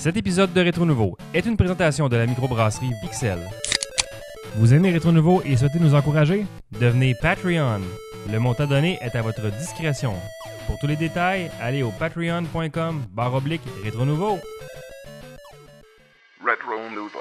Cet épisode de Rétro Nouveau est une présentation de la microbrasserie Pixel. Vous aimez Rétro Nouveau et souhaitez nous encourager? Devenez Patreon. Le montant donné est à votre discrétion. Pour tous les détails, allez au patreon.com barre oblique Rétro Nouveau. Retro Nouveau.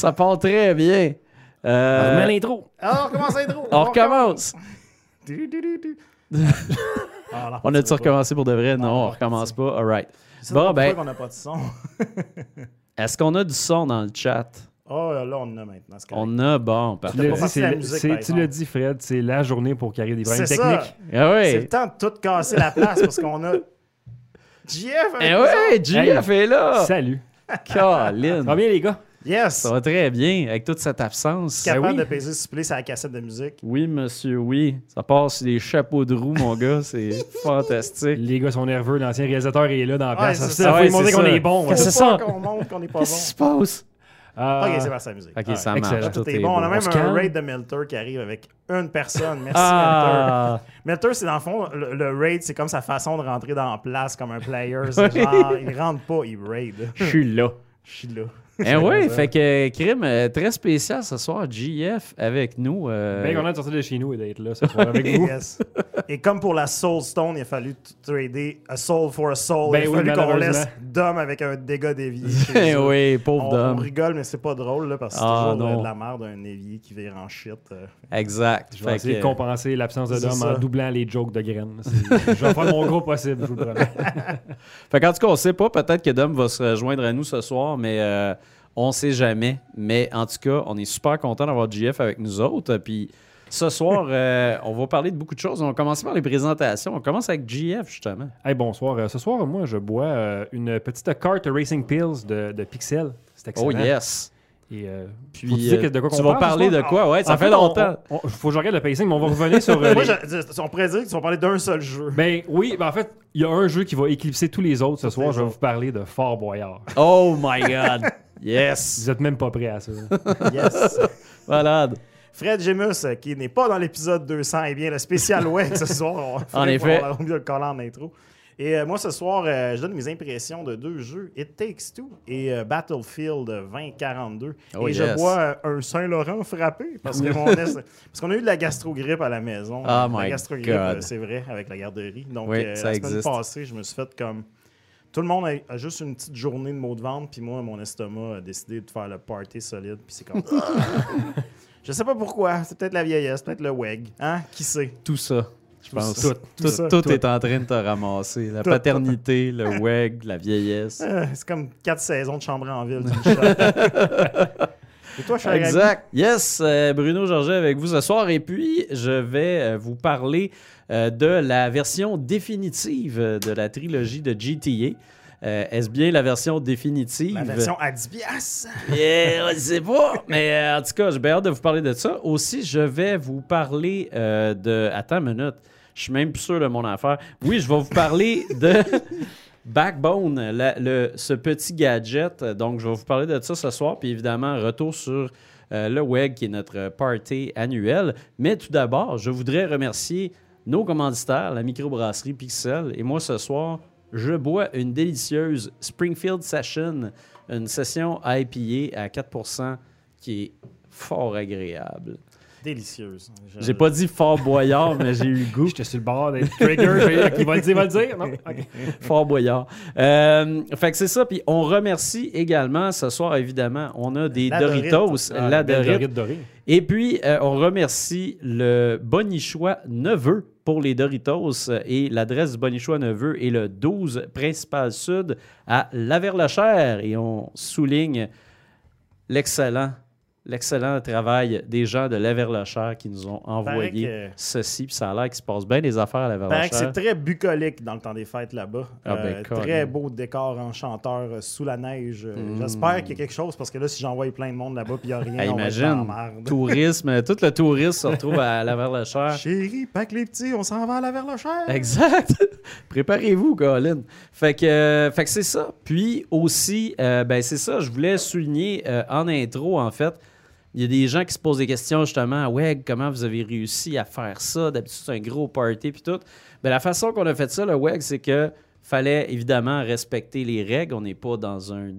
Ça part très bien. Euh, Remets l'intro. Alors, on recommence l'intro. on recommence. Ah, On a-tu recommencé pour de vrai? Non, Non, on on recommence pas. All right. C'est Bon, ben- qu'on n'a pas de son. Est-ce qu'on a du son dans le chat? Oh, là, on en a maintenant. On a, bon, Tu parfait. L'as dit, tu l'as dit, Fred, c'est la journée pour ait des problèmes C'est techniques. Ah C'est oui. le temps de tout casser la place parce qu'on a avec Eh ouais. JF est là. Salut. Colin. Ça va bien, les gars? Yes. Ça va très bien avec toute cette absence. Capable oui. de peser supplé sur la cassette de musique. Oui, monsieur, oui. Ça passe sur des chapeaux de roue, mon gars. C'est fantastique. Les gars sont nerveux. L'ancien réalisateur est là dans la place. ça, ça. faut Ouais, lui montrer qu'on est bon. C'est ça? qu'on montre qu'on n'est pas Qu'est-ce qui se bon. passe? Ok, c'est parti la musique. Ok, Ouais. ça excellent. marche. Tout est est bon. On a même un raid de Melter qui arrive avec une personne. Merci, Melter. Ah, Melter, c'est dans le fond, le, le raid, c'est comme sa façon de rentrer dans la place comme un player. Genre, il rentre pas, il raid. je suis là. Je suis là. Eh oui, ça. fait que crime euh, très spécial ce soir, JF avec nous. euh, Bien content de sortir de chez nous et d'être là ce soir avec vous. Yes. Et comme pour la Soul Stone, il a fallu trader a soul for a soul. Ben il a oui, fallu qu'on laisse Dom avec un dégât d'évier. Eh oui, pauvre On, on Dom. rigole, mais c'est pas drôle là, parce que c'est Ah, toujours de, non. de la merde d'un évier qui vire en shit. euh. Exact. Je vais Fait essayer de compenser l'absence de Dom ça. en doublant les jokes de graines. Je vais faire mon gros possible, je vous le promets. Fait qu'en tout cas, on sait pas, peut-être que Dom va se rejoindre à nous ce soir, mais euh, on sait jamais. Mais en tout cas, on est super content d'avoir JF avec nous autres. Puis ce soir, euh, on va parler de beaucoup de choses. On va commencer par les présentations. On commence avec JF, justement. Hey, bonsoir. Euh, ce soir, moi, je bois euh, une petite carte Racing Pills de, de Pixel. C'est excellent. Oh yes. Et, euh, Puis dire euh, de quoi qu'on tu vas parle parler de quoi? Ouais, ça en fait, on- longtemps. on- on- faut que je regarde le pacing, mais on va revenir sur. euh, Moi, les- on pourrait dire qu'ils vont parler d'un seul jeu. Ben oui, ben en fait, il y a un jeu qui va éclipser tous les autres ce soir. Je vais vous parler de Fort Boyard. Oh my God. Yes. Vous êtes même pas prêts à ça. Yes. Malade. Fred Gemus, euh, qui n'est pas dans l'épisode 200, est bien le spécial web ce soir. On En effet. On le coller en intro. Et euh, moi, ce soir, euh, je donne mes impressions de deux jeux, It Takes Two et euh, Battlefield 2042. Oh, et yes. je bois euh, un Saint-Laurent frappé parce qu'on a eu de la gastro-grippe à la maison. Oh la gastro-grippe, c'est vrai, avec la garderie. Donc, Oui, euh, ça la semaine existe. passée, je me suis fait comme... Tout le monde a, a juste une petite journée de maux de ventre, puis moi, mon estomac a décidé de faire le party solide, puis c'est comme... Je sais pas pourquoi. C'est peut-être la vieillesse, peut-être le WEG. Hein? Qui sait? Tout ça. Je pense. Tout, Tout ça. tout Tout. est en train de te ramasser. La Tout, paternité, le WEG, la vieillesse. Euh, c'est comme quatre saisons de chambre en ville. Et toi, cher ami? Exact. Yes, euh, Bruno Georget avec vous ce soir. Et puis, je vais euh, vous parler euh, de la version définitive de la trilogie de GTA. Euh, Est-ce bien la version définitive? La version à 10 piastres. Yeah, je sais pas. Mais euh, en tout cas, j'ai bien hâte de vous parler de ça. Aussi, je vais vous parler euh, de. Attends une minute. Je suis même plus sûr de mon affaire. Oui, je vais vous parler de Backbone, le, ce petit gadget. Donc, je vais vous parler de ça ce soir. Puis évidemment, retour sur euh, le WEG, qui est notre party annuel. Mais tout d'abord, je voudrais remercier nos commanditaires, la microbrasserie Pixel. Et moi, ce soir, je bois une délicieuse Springfield Session, une session IPA à 4% qui est fort agréable. Délicieuse. Je- J'ai pas dit fort boyard, mais j'ai eu le goût. J'étais sur le bord d'être trigger. Qui va le dire, va le dire. Non? Fort boyard. Euh, fait que c'est ça. Puis on remercie également ce soir, évidemment, on a des La Doritos. Ah, la Dorite. Dorite. Et puis, euh, on remercie le Bonichois Neveu pour les Doritos. Et l'adresse du Bonichois Neveu est le 12 Principal Sud à Laverlachère. Et on souligne l'excellent l'excellent travail des gens de Laverlechère qui nous ont envoyé que- ceci. Puis ça a l'air qu'il se passe bien des affaires à que c'est très bucolique dans le temps des fêtes là-bas. Ah ben, Euh, très beau décor enchanteur euh, sous la neige. Euh, Mm. J'espère qu'il y a quelque chose parce que là, si j'envoie plein de monde là-bas puis il n'y a rien, Hey, on imagine, tourisme, tout le tourisme se retrouve à Laverlechère. Chérie, pas que les petits, on s'en va à la Verlochère. Exact. Préparez-vous, Colin. Fait que, fait que c'est ça. Puis aussi, ben c'est ça, je voulais souligner en intro, en fait, il y a des gens qui se posent des questions justement. Ouais, comment vous avez réussi à faire ça? D'habitude, c'est un gros party puis tout. Ben, la façon qu'on a fait ça, le WEG, c'est que fallait évidemment respecter les règles. On n'est pas dans un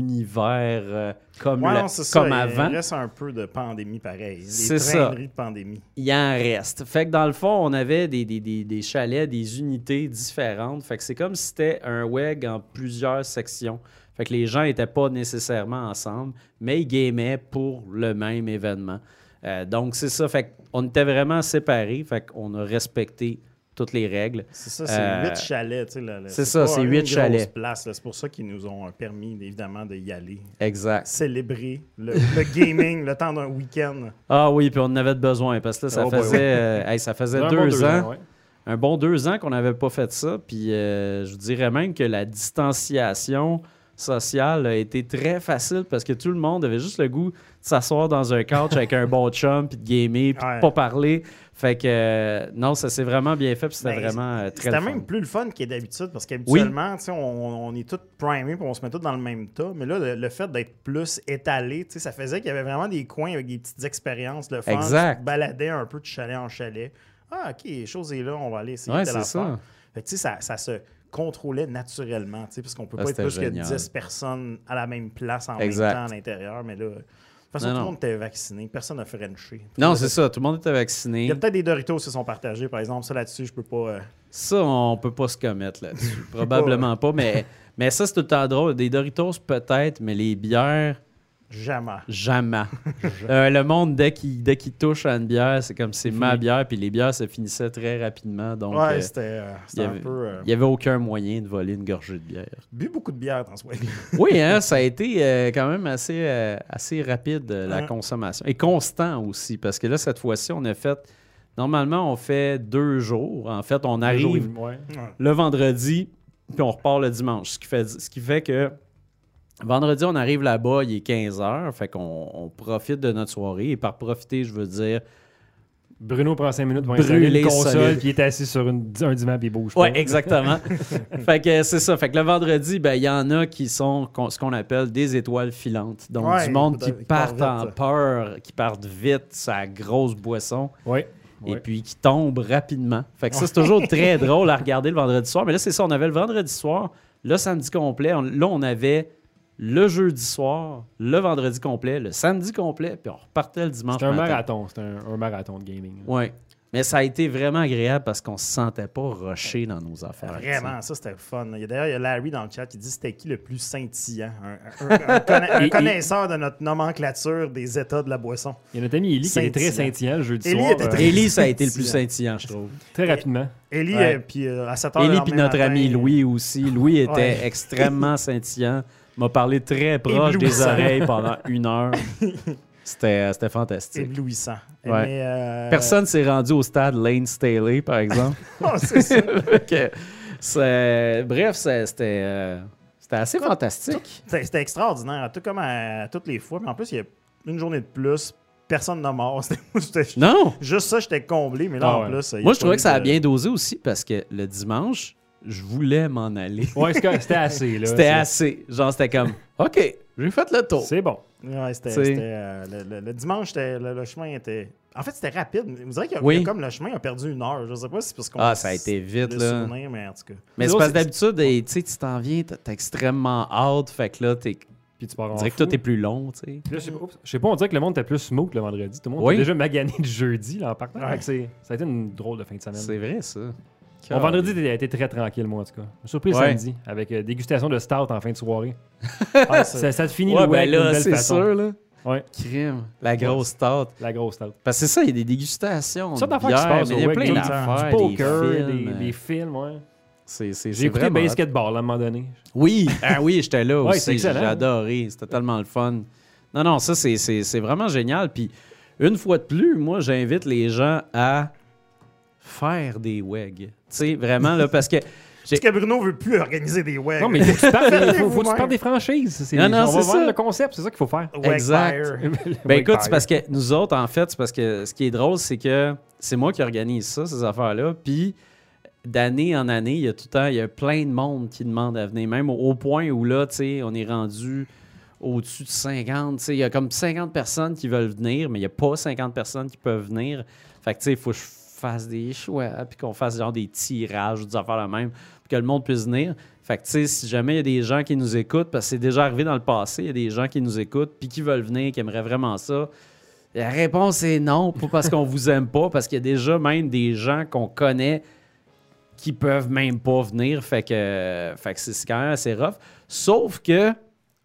univers euh, comme, Ouais, la- non, c'est ça. avant. Il reste un peu de pandémie pareil. C'est ça. de pandémie. il en reste. Fait que dans le fond, on avait des, des, des, des chalets, des unités différentes. Fait que c'est comme si c'était un WEG en plusieurs sections. Fait que les gens n'étaient pas nécessairement ensemble, mais ils gamaient pour le même événement. Euh, donc c'est ça. Fait qu'on était vraiment séparés. Fait qu'on a respecté toutes les règles. C'est ça, c'est Euh, huit chalets. tu sais, c'est ça, c'est huit chalets. C'est pour ça qu'ils nous ont permis, évidemment, d'y aller. Exact. Célébrer le, le gaming, le temps d'un week-end. Ah oui, puis on en avait besoin parce que là, ça Oh boy, faisait, ouais. euh, hey, ça faisait deux, bon ans. ouais. un bon deux ans qu'on n'avait pas fait ça. Puis euh, je vous dirais même que la distanciation sociale a été très facile parce que tout le monde avait juste le goût de s'asseoir dans un couch avec un bon chum, puis de gamer, puis Ouais. de pas parler. Fait que euh, non, ça s'est vraiment bien fait, puis c'était Ben, vraiment euh, très C'était fun. même plus le fun qu'il est d'habitude parce qu'habituellement, tu sais, on, on est tous primés puis on se met tous dans le même tas. Mais là, le, le fait d'être plus étalé, tu sais, ça faisait qu'il y avait vraiment des coins avec des petites expériences, le fun. Exact. Baladais un peu de chalet en chalet. Ah, OK, chose est là, on va aller essayer Ouais. Fait que, tu sais, ça, ça se contrôlait naturellement, tu sais, parce qu'on peut Ah, pas être plus génial. que 10 personnes à la même place en Exact. même temps à l'intérieur. Mais là, de toute façon, Non, tout le monde était vacciné. Personne n'a frenché. Non, c'est ça. Tout le monde était vacciné. Il y a peut-être des Doritos qui sont partagés, par exemple. Ça, là-dessus, je peux pas... euh, Ça, on peut pas se commettre là-dessus. Probablement pas, mais, mais ça, c'est tout le temps drôle. Des Doritos, peut-être, mais les bières, jamais. Jamais. Euh, le monde, dès qu'il dès qu'il touche à une bière, c'est comme c'est ma bière, puis les bières se finissaient très rapidement. Donc, ouais, euh, c'était euh, un avait- peu... il n'y avait aucun moyen de voler une gorgée de bière. bu beaucoup de bière dans ce week. Oui, hein, ça a été quand même assez, assez rapide, la Ouais. consommation. Et constant aussi, parce que là, cette fois-ci, on a fait. Normalement, on fait deux jours. En fait, on arrive Ouais. le vendredi, puis on repart le dimanche. Ce qui fait, ce qui fait que vendredi, on arrive là-bas, il est 15h, fait qu'on on profite de notre soirée. Et par profiter, je veux dire. Bruno prend 5 minutes pour Brûler installer une console, solide. puis il est assis sur une- un divan, puis il bouge Ouais, pas. exactement. fait que c'est ça. Fait que le vendredi, ben, il y en a qui sont ce qu'on appelle des étoiles filantes. Donc, Ouais, du monde qui qui partent partent en peur, qui partent vite, sa grosse boisson. Ouais. et Ouais. puis qui tombe rapidement. Fait que ça, c'est toujours très drôle à regarder le vendredi soir. Mais là, c'est ça, on avait le vendredi soir, le samedi complet. On- là, on avait le jeudi soir, le vendredi complet, le samedi complet, puis on repartait le dimanche C'est un matin. marathon. C'est un, un marathon de gaming. Ouais. Mais ça a été vraiment agréable parce qu'on se sentait pas rushé dans nos affaires. Vraiment, ça, c'était fun. Il y a- D'ailleurs, il y a Larry dans le chat qui dit c'était qui le plus scintillant? Un, un- un conna- un Et- et- connaisseur de notre nomenclature des états de la boisson. Il y a notre ami Ellie qui est très Scintillant. scintillant le jeudi Ellie soir. était euh, très- ça a été le plus Scintillant. je trouve. très rapidement. Ellie, Ouais. euh, puis euh, à 7 heures. Le puis notre matin, ami euh, Louis aussi. Louis était Ouais. extrêmement scintillant. M'a parlé très proche des oreilles pendant une heure. C'était c'était fantastique. Éblouissant. Ouais. Mais, euh, Personne s'est rendu au stade Lane Staley, par exemple. Oh, c'est ça. C'est- bref, c'était euh, c'était assez fantastique. C'était c'était extraordinaire, tout comme à, à toutes les fois. Mais en plus, il y a une journée de plus. Personne n'a mort. Non! Juste ça, j'étais comblé. Mais là, Ah en plus. Moi, je trouvais que ça a bien dosé aussi parce que le dimanche, je voulais m'en aller. Ouais, c'était assez. là. C'était assez. Genre, c'était comme, OK, j'ai fait le tour. C'est bon. Ouais, c'était, euh, le, le- le dimanche, le, le chemin était. En fait, c'était rapide. Vous direz qu'il Oui. comme le chemin a perdu une heure. Je sais pas si c'est parce qu'on. Ah, ça a été vite, le là. souvenir, mais en tout cas. Mais c'est parce que d'habitude, eh, tu sais, tu t'en viens, t'as t'as extrêmement hâte, fait que là, t'es- Puis tu pars on en dirait que fou. tout est plus long, tu sais. Là, je sais pas, je sais pas, on dirait que le monde était plus smooth le vendredi. Tout le monde Oui. était déjà magané le jeudi là, en partant. Ouais. Que ça a été une drôle de fin de semaine. C'est vrai, ça. Vendredi a été très tranquille, moi, en tout cas. Je me suis surpris le Ouais. samedi, avec euh, dégustation de stout en fin de soirée. Ah, ça- te finit Ouais, le ben là, belle c'est façon. sûr, là. Ouais, Crime. La grosse tarte. la grosse stout. Parce que c'est ça, il y a des dégustations. Ça d'affaires qui se passent Il y a plein d'affaires. Du des poker, films, des, des films, ouais. C'est, c'est, J'ai c'est écouté. Basketball à un moment donné. Oui, ah oui, j'étais là Ouais, aussi. J'ai adoré. C'était tellement le fun. Non, non, ça, c'est- c'est c'est vraiment génial. Puis, une fois de plus, moi, j'invite les gens à faire des WEG. Tu sais, vraiment, là, parce que. Parce que Bruno veut plus organiser des web. Non, mais il faut que tu parles, il faut, faut que tu Vous-même. parles des franchises. C'est- Non, non, on va c'est voir ça. le concept, c'est ça qu'il faut faire. Exact. Wegfire. Ben écoute, c'est parce que nous autres, en fait, c'est parce que ce qui est drôle, c'est que c'est moi qui organise ça, ces affaires-là. Puis d'année en année, il y a tout le temps, il y a plein de monde qui demande à venir, même au, au point où là, tu sais, on est rendu au-dessus de 50. Tu sais, il y a comme 50 personnes qui veulent venir, mais il n'y a pas 50 personnes qui peuvent venir. Fait que tu sais, il faut que je fasse des choix, puis qu'on fasse genre des tirages ou des affaires la même, pour que le monde puisse venir. Fait que tu sais, si jamais il y a des gens qui nous écoutent, parce que c'est déjà arrivé dans le passé, il y a des gens qui nous écoutent, puis qui veulent venir, qui aimeraient vraiment ça. La réponse est non, pas parce qu'on vous aime pas, parce qu'il y a déjà même des gens qu'on connaît qui peuvent même pas venir. Fait que, fait que c'est quand même assez rough. Sauf que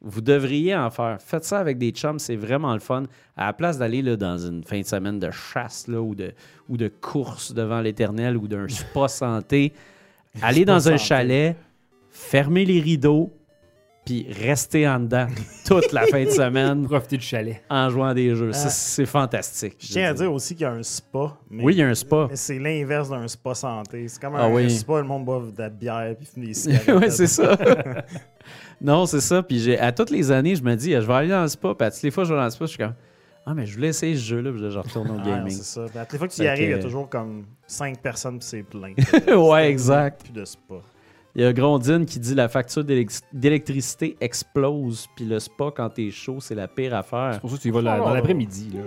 vous devriez en faire. Faites ça avec des chums, c'est vraiment le fun. À la place d'aller là, dans une fin de semaine de chasse là, ou, de, ou de course devant l'éternel ou d'un spa santé, allez dans un santé. chalet, fermez les rideaux, puis restez en dedans toute la fin de semaine Profiter du chalet. en jouant des jeux. Ah. c'est fantastique. Je tiens à dire aussi qu'il y a un spa. Mais, Oui, il y a un spa. Mais c'est l'inverse d'un spa santé. C'est comme Ah un, oui. un spa, le monde boit de la bière puis fume des cigarettes. oui, c'est ça. Non, c'est ça. Puis j'ai- à toutes les années, je me dis, je vais aller dans le spa. Puis à toutes les fois que je vais dans le spa, je suis comme, ah, mais je voulais essayer ce jeu-là. Puis là, je retourne au Ah, gaming. c'est ça. Puis à toutes les fois que tu y arrives, il y a toujours comme 5 personnes puis c'est plein. Ouais, exact. Plus de spa. Il y a Grondine qui dit la facture d'élec- d'électricité explose. Puis le spa, quand t'es chaud, c'est la pire affaire. C'est pour ça que tu y vas la- Oh. dans l'après-midi. là. À un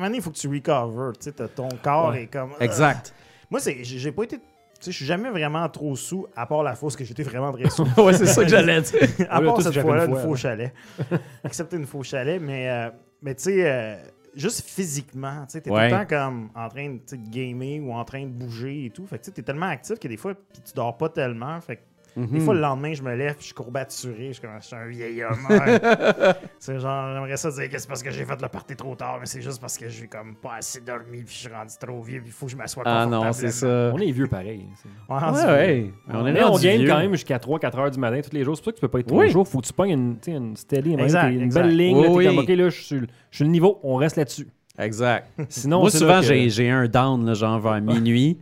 moment donné, il faut que tu recover. Tu sais, ton corps Ouais. est comme. Exact. Moi, j'ai pas été. Sais, je suis jamais vraiment trop sous, à part la fausse que j'étais vraiment très sous. ouais, c'est ça que j'allais dire. à part cette fois-là, une une fois, faux chalet. Accepter une faux chalet, mais, euh, mais tu sais, euh, juste physiquement, tu sais, t'es Ouais. tout le temps comme en train de, gamer ou en train de bouger et tout. Fait que tu sais, t'es tellement actif que des fois, tu dors pas tellement. Fait que des Mhm. fois, le lendemain, je me lève, je suis courbaturé, je suis comme, je suis un vieil homme. ouais. c'est genre, j'aimerais ça dire que c'est parce que j'ai fait le party trop tard, mais c'est juste parce que j'ai comme pas assez dormi, puis je suis rendu trop vieux, puis il faut que je m'assoie Ah non, c'est ça. On est vieux pareil. Ouais, Ouais, c'est- ouais. On est on game vieux. quand même jusqu'à 3-4 heures du matin tous les jours. C'est pour ça que tu peux pas être Oui. trop chaud. Faut que tu pognes une, une steady, une exact. belle ligne. Oui, là, t'es oui. comme, OK, là, je suis le- je suis le niveau, on reste là-dessus. Exact. Sinon, Moi, souvent, que- j'ai j'ai un down, là, genre vers minuit.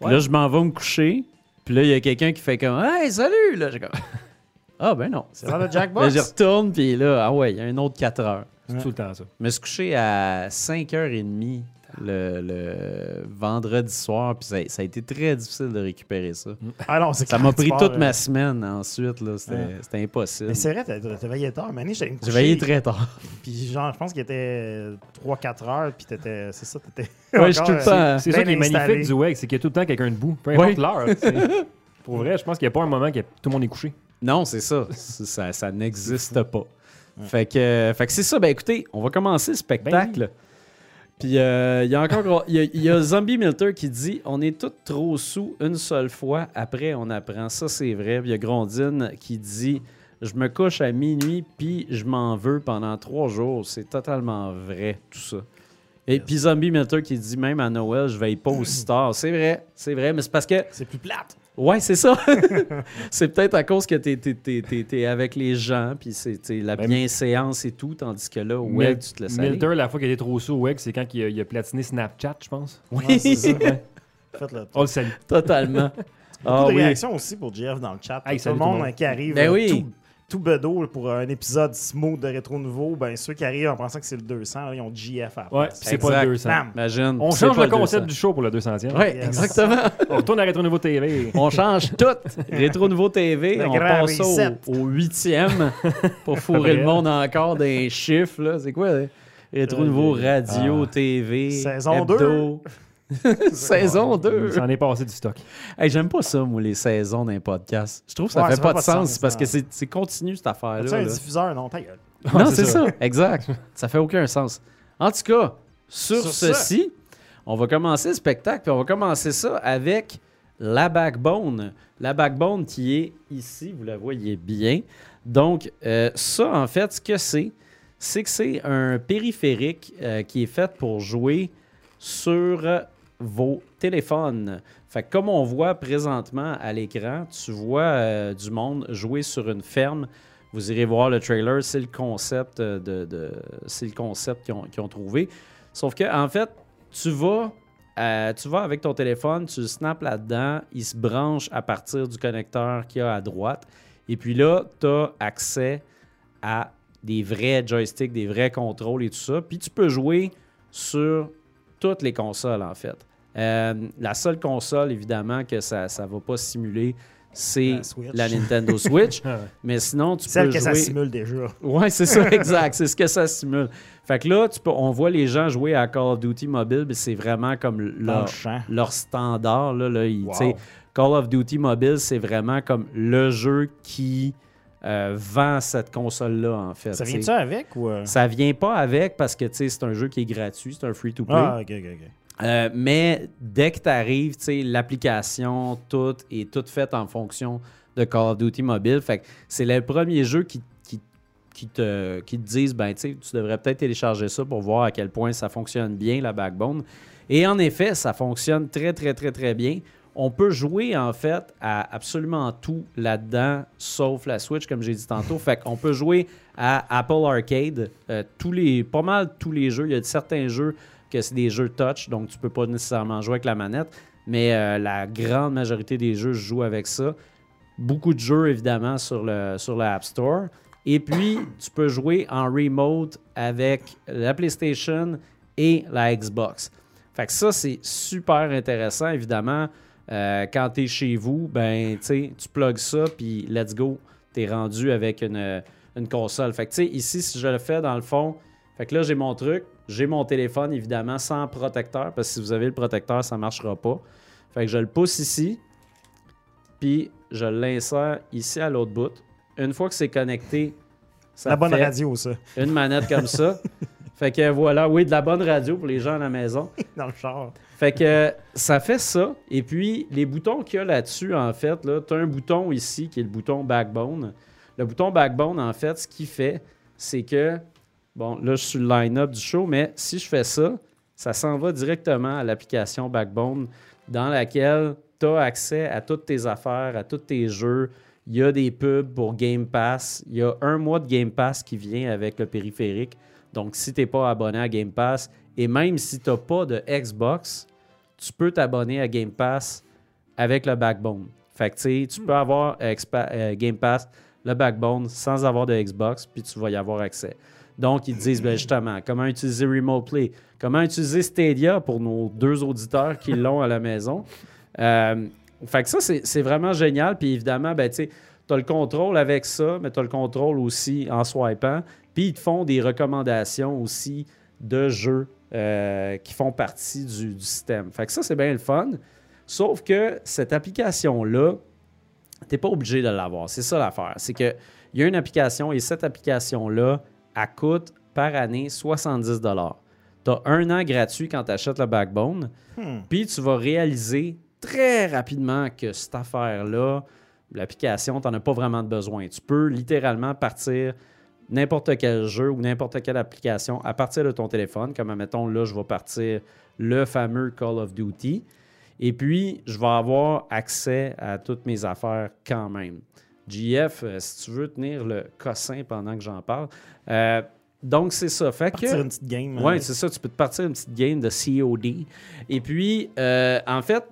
Puis Ouais. là, je m'en vais me coucher. Puis là, il y a quelqu'un qui fait comme Hey, salut! Là, j'ai comme Ah, ben non. C'est genre le Là, Jackbox. j'y retourne, puis là, ah ouais, il y a un autre 4 heures. C'est tout le temps ça. Je me suis couché à 5h30 le, le vendredi soir, puis ça, ça a été très difficile de récupérer ça. Ah non, c'est Ça m'a pris toute euh, ma semaine ensuite, là. C'était Ouais. impossible. Mais c'est vrai, t'as veillé tard. Mané, j'allais me J'ai coucher. veillé très tard. Puis genre, je pense qu'il était 3-4 heures, puis t'étais. C'est ça, t'étais. Ouais, je tout le euh, temps. C'est ça qui est magnifique du WEG, c'est qu'il y a tout le temps quelqu'un debout. Peu importe l'heure. Pour vrai, je pense qu'il n'y a pas un moment que tout le monde est couché. Non, c'est ça. Ça. Ça n'existe pas. Fait que, euh, fait que c'est ça. Ben écoutez, on va commencer le spectacle. Puis euh, il y a encore il y a, il y a Zombie Milter qui dit on est tous trop sous une seule fois. Après, on apprend. Ça, c'est vrai. Puis il y a Grondine qui dit je me couche à minuit puis je m'en veux pendant trois jours. C'est totalement vrai tout ça. Et puis Zombie Milter qui dit même à Noël je veille pas aussi tard. C'est vrai, c'est vrai, mais c'est parce que C'est plus plate. Ouais, c'est ça. c'est peut-être à cause que t'es, t'es- t'es- t'es- t'es avec les gens, puis c'est la Ben, bienséance et tout, tandis que là, ouais, Mil- tu te laisses aller. Milter, la fois qu'il était trop sous au WEG, c'est quand il a, il a platiné Snapchat, je pense. Oui, Ouais, c'est ça. Faites-le. On le salue. totalement. Ah Beaucoup de oui. réactions aussi pour Jeff dans le chat. Hey, tout le tout le monde monde. qui arrive Ben euh, oui. tout, tout bedeau pour un épisode smooth de Rétro Nouveau. Ben, ceux qui arrivent en pensant que c'est le 200, là, ils ont GF à la Ouais, c'est pas le 200. Bam. Imagine. On change le concept 200. du show pour le 200e. Ouais, Yes. exactement. On retourne à Rétro Nouveau TV. On change tout. Rétro Nouveau TV, Le on grand passe au, au huitième pour fourrer le monde encore des chiffres. Là. C'est quoi? là? Rétro Euh, Nouveau Radio, ah. TV, Saison hebdo? Saison 2. Ça en est passé du stock. Hey, J'aime pas ça, moi, les saisons d'un podcast. Je trouve que ça Ouais, fait ça pas de sens, sens, parce que c'est c'est continu cette affaire-là. As-tu un diffuseur? Non, ta gueule. Non, c'est c'est ça. ça. exact. Ça fait aucun sens. En tout cas, sur, Sur ça. ceci, on va commencer le spectacle, puis on va commencer ça avec la backbone. La backbone qui est ici, vous la voyez bien. Donc, euh, ça, en fait, ce que c'est, c'est que c'est un périphérique euh, qui est fait pour jouer sur vos téléphones. Fait comme on voit présentement à l'écran, tu vois euh, du monde jouer sur une ferme Vous irez voir le trailer, c'est le concept euh, de, qu'ils ont trouvé. Sauf que en fait, tu vas euh, tu vas avec ton téléphone, tu le snaps là-dedans, il se branche à partir du connecteur qu'il y a à droite. Et puis là, tu as accès à des vrais joysticks, des vrais contrôles et tout ça. Puis tu peux jouer sur toutes les consoles, en fait. Euh, la seule console, évidemment, que ça ne va pas simuler, c'est La Nintendo Switch. Ah ouais. Mais sinon, tu Celle peux que ça simule déjà. Ouais, c'est ça, exact. C'est ce que ça simule. Fait que là, tu peux, on voit les gens jouer à Call of Duty Mobile, mais c'est vraiment comme le leur, leur standard. Là, là, ils- Wow. Call of Duty Mobile, c'est vraiment comme le jeu qui euh, vend cette console-là, en fait. Ça tu vient de sais. ça avec ou. euh? Ça vient pas avec parce que tu sais, c'est un jeu qui est gratuit, c'est un free-to-play. Ah, ok, ok, ok. Euh, mais dès que tu arrives, l'application, tout est tout fait en fonction de Call of Duty Mobile. Fait que c'est le premier jeu qui, qui, qui te, qui te disent ben, tu devrais peut-être télécharger ça pour voir à quel point ça fonctionne bien, la backbone. Et en effet, ça fonctionne très, très, très, très bien. On peut jouer en fait à absolument tout là-dedans, sauf la Switch, comme j'ai dit tantôt. Fait qu'on peut jouer à Apple Arcade, euh, tous les, pas mal tous les jeux. Il y a certains jeux que c'est des jeux touch, donc tu peux pas nécessairement jouer avec la manette, mais euh, la grande majorité des jeux, je joue avec ça. Beaucoup de jeux, évidemment, sur le, sur App Store. Et puis, tu peux jouer en remote avec la PlayStation et la Xbox. Fait que ça, c'est super intéressant, évidemment. Euh, quand tu es chez vous, ben, tu plugues ça, puis let's go, tu es rendu avec une, une console. Fait que, ici, si je le fais dans le fond, fait que là, j'ai mon truc, j'ai mon téléphone, évidemment, sans protecteur, parce que si vous avez le protecteur, ça ne marchera pas. Fait que je le pousse ici, puis je l'insère ici à l'autre bout. Une fois que c'est connecté, ça La bonne radio, ça. une manette comme ça. Fait que voilà, oui, de la bonne radio pour les gens à la maison. Dans le char. Fait que ça fait ça. Et puis, les boutons qu'il y a là-dessus, en fait, tu as un bouton ici qui est le bouton Backbone. Le bouton Backbone, en fait, ce qu'il fait, c'est que, bon, là, je suis le line-up du show, mais si je fais ça, ça s'en va directement à l'application Backbone dans laquelle tu as accès à toutes tes affaires, à tous tes jeux. Il y a des pubs pour Game Pass. Il y a un mois de Game Pass qui vient avec le périphérique. Donc, si tu n'es pas abonné à Game Pass, et même si tu n'as pas de Xbox, tu peux t'abonner à Game Pass avec le Backbone. Fait que, tu tu peux avoir euh, Game Pass, le Backbone, sans avoir de Xbox, puis tu vas y avoir accès. Donc, ils te disent ben, justement comment utiliser Remote Play, comment utiliser Stadia pour nos deux auditeurs qui l'ont à la maison? Euh, fait que ça, c'est vraiment génial. Puis évidemment, ben, tu as le contrôle avec ça, mais tu as le contrôle aussi en swipant. Puis ils te font des recommandations aussi de jeux euh, qui font partie du, du système. Fait que ça, c'est bien le fun. Sauf que cette application-là, tu n'es pas obligé de l'avoir. C'est ça l'affaire. C'est qu'il y a une application et cette application-là, elle coûte par année 70 Tu as un an gratuit quand tu achètes le Backbone. Hmm. Puis tu vas réaliser très rapidement que cette affaire-là, l'application, tu n'en as pas vraiment de besoin. Tu peux littéralement partir n'importe quel jeu ou n'importe quelle application à partir de ton téléphone. Comme, admettons, là, je vais partir le fameux Call of Duty. Et puis, je vais avoir accès à toutes mes affaires quand même. JF, euh, si tu veux tenir le cossin pendant que j'en parle. Euh, donc, c'est ça. Fait Partir que... une petite game. Oui, hein. c'est ça. Tu peux te partir une petite game de COD. Et puis, euh, en fait,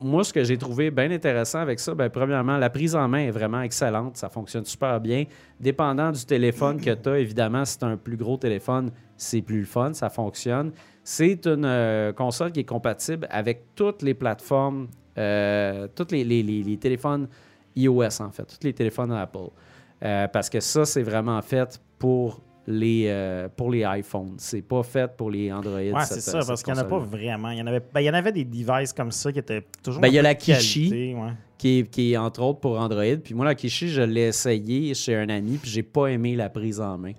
moi, ce que j'ai trouvé bien intéressant avec ça, ben, premièrement, la prise en main est vraiment excellente. Ça fonctionne super bien. Dépendant du téléphone que tu as, évidemment, si tu as un plus gros téléphone, c'est plus le fun, ça fonctionne. C'est une euh, console qui est compatible avec toutes les plateformes, euh, tous les téléphones iOS, en fait, tous les téléphones Apple. Euh, parce que ça, c'est vraiment fait pour les, euh, pour les iPhones. C'est pas fait pour les Android. Ouais, c'est ça, parce qu'il n'y en a pas vraiment. Il y en avait, ben, il y en avait des devices comme ça qui étaient toujours. Ben, il y a la Kishi. ouais. qui est, qui est entre autres pour Android. Puis moi, la Kishi, je l'ai essayé chez un ami, puis j'ai pas aimé la prise en main.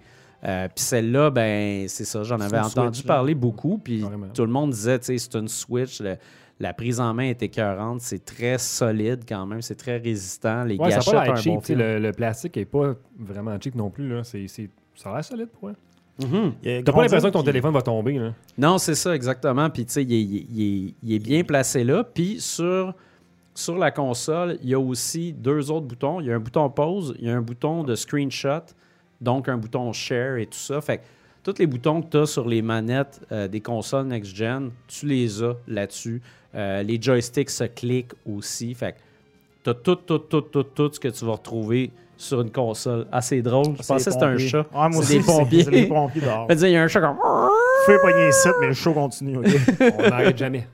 Euh, puis celle-là, ben c'est ça, j'en avais entendu Switch, là. parler beaucoup, puis tout le monde disait, tu sais, c'est une Switch, le- la prise en main est écœurante, c'est très solide quand même, c'est très résistant, les Ouais, gâchettes pas un cheap. bon le, le plastique est pas vraiment cheap non plus. Là. C'est- Ça a l'air solide pour y a T'as pas l'impression que ton téléphone va tomber. Là? Non, c'est ça, exactement. Puis, tu sais, il, est- il est- il est- il est bien placé là. Puis, sur, sur la console, il y a aussi deux autres boutons. Il y a un bouton pause, il y a un bouton de screenshot, donc un bouton share et tout ça. Fait que tous les boutons que tu as sur les manettes euh, des consoles next-gen, tu les as là-dessus. Euh, les joysticks se cliquent aussi. Fait que tu as tout, tout, tout, tout, tout ce que tu vas retrouver sur une console. Assez drôle. Je C'est pensais que c'était un chat. Moi C'est aussi, des pompiers. C'est les pompiers dehors. Il y a un chat comme. Fais pogner ici, mais le show continue. ok? On n'arrête jamais.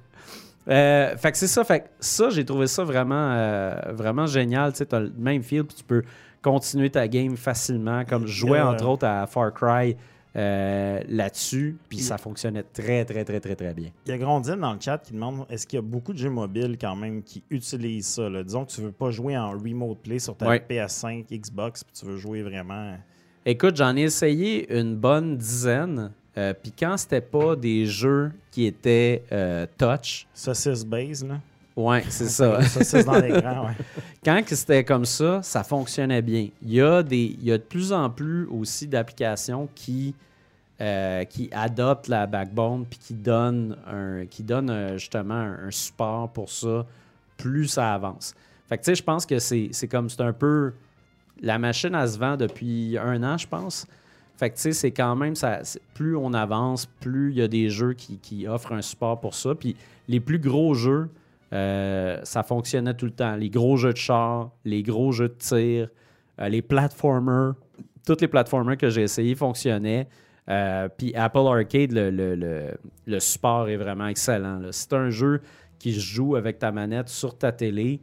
Euh, fait que c'est ça. Fait que ça, j'ai trouvé ça vraiment, euh, vraiment génial. Tu sais, as le même feel, puis tu peux continuer ta game facilement. Comme je jouais, Yeah. entre autres, à Far Cry euh, là-dessus, puis ça fonctionnait très, très, très, très, très bien. Il y a Grondine dans le chat qui demande est-ce qu'il y a beaucoup de jeux mobiles quand même qui utilisent ça là? Disons que tu veux pas jouer en remote play sur ta Ouais. PS5, Xbox, puis tu veux jouer vraiment. Écoute, j'en ai essayé une bonne dizaine. euh, puis quand c'était pas des jeux qui étaient euh, touch, Saucisse base, là? Ouais, c'est ça. Saucisse dans ouais. quand c'était comme ça, ça fonctionnait bien. Il y a, des, il y a de plus en plus aussi d'applications qui, euh, qui adoptent la backbone puis qui donnent, un, qui donnent euh, justement un, un support pour ça plus ça avance. Fait que tu sais, je pense que c'est comme c'est un peu. La machine, elle se vend depuis un an, je pense. Fait que tu sais, c'est quand même. Ça, plus on avance, plus il y a des jeux qui, qui offrent un support pour ça. Puis les plus gros jeux, euh, ça fonctionnait tout le temps. Les gros jeux de char, les gros jeux de tir, euh, les platformers, tous les platformers que j'ai essayé fonctionnaient. Euh, Puis Apple Arcade, le, le- le- le support est vraiment excellent. c'est un jeu qui se joue avec ta manette sur ta télé,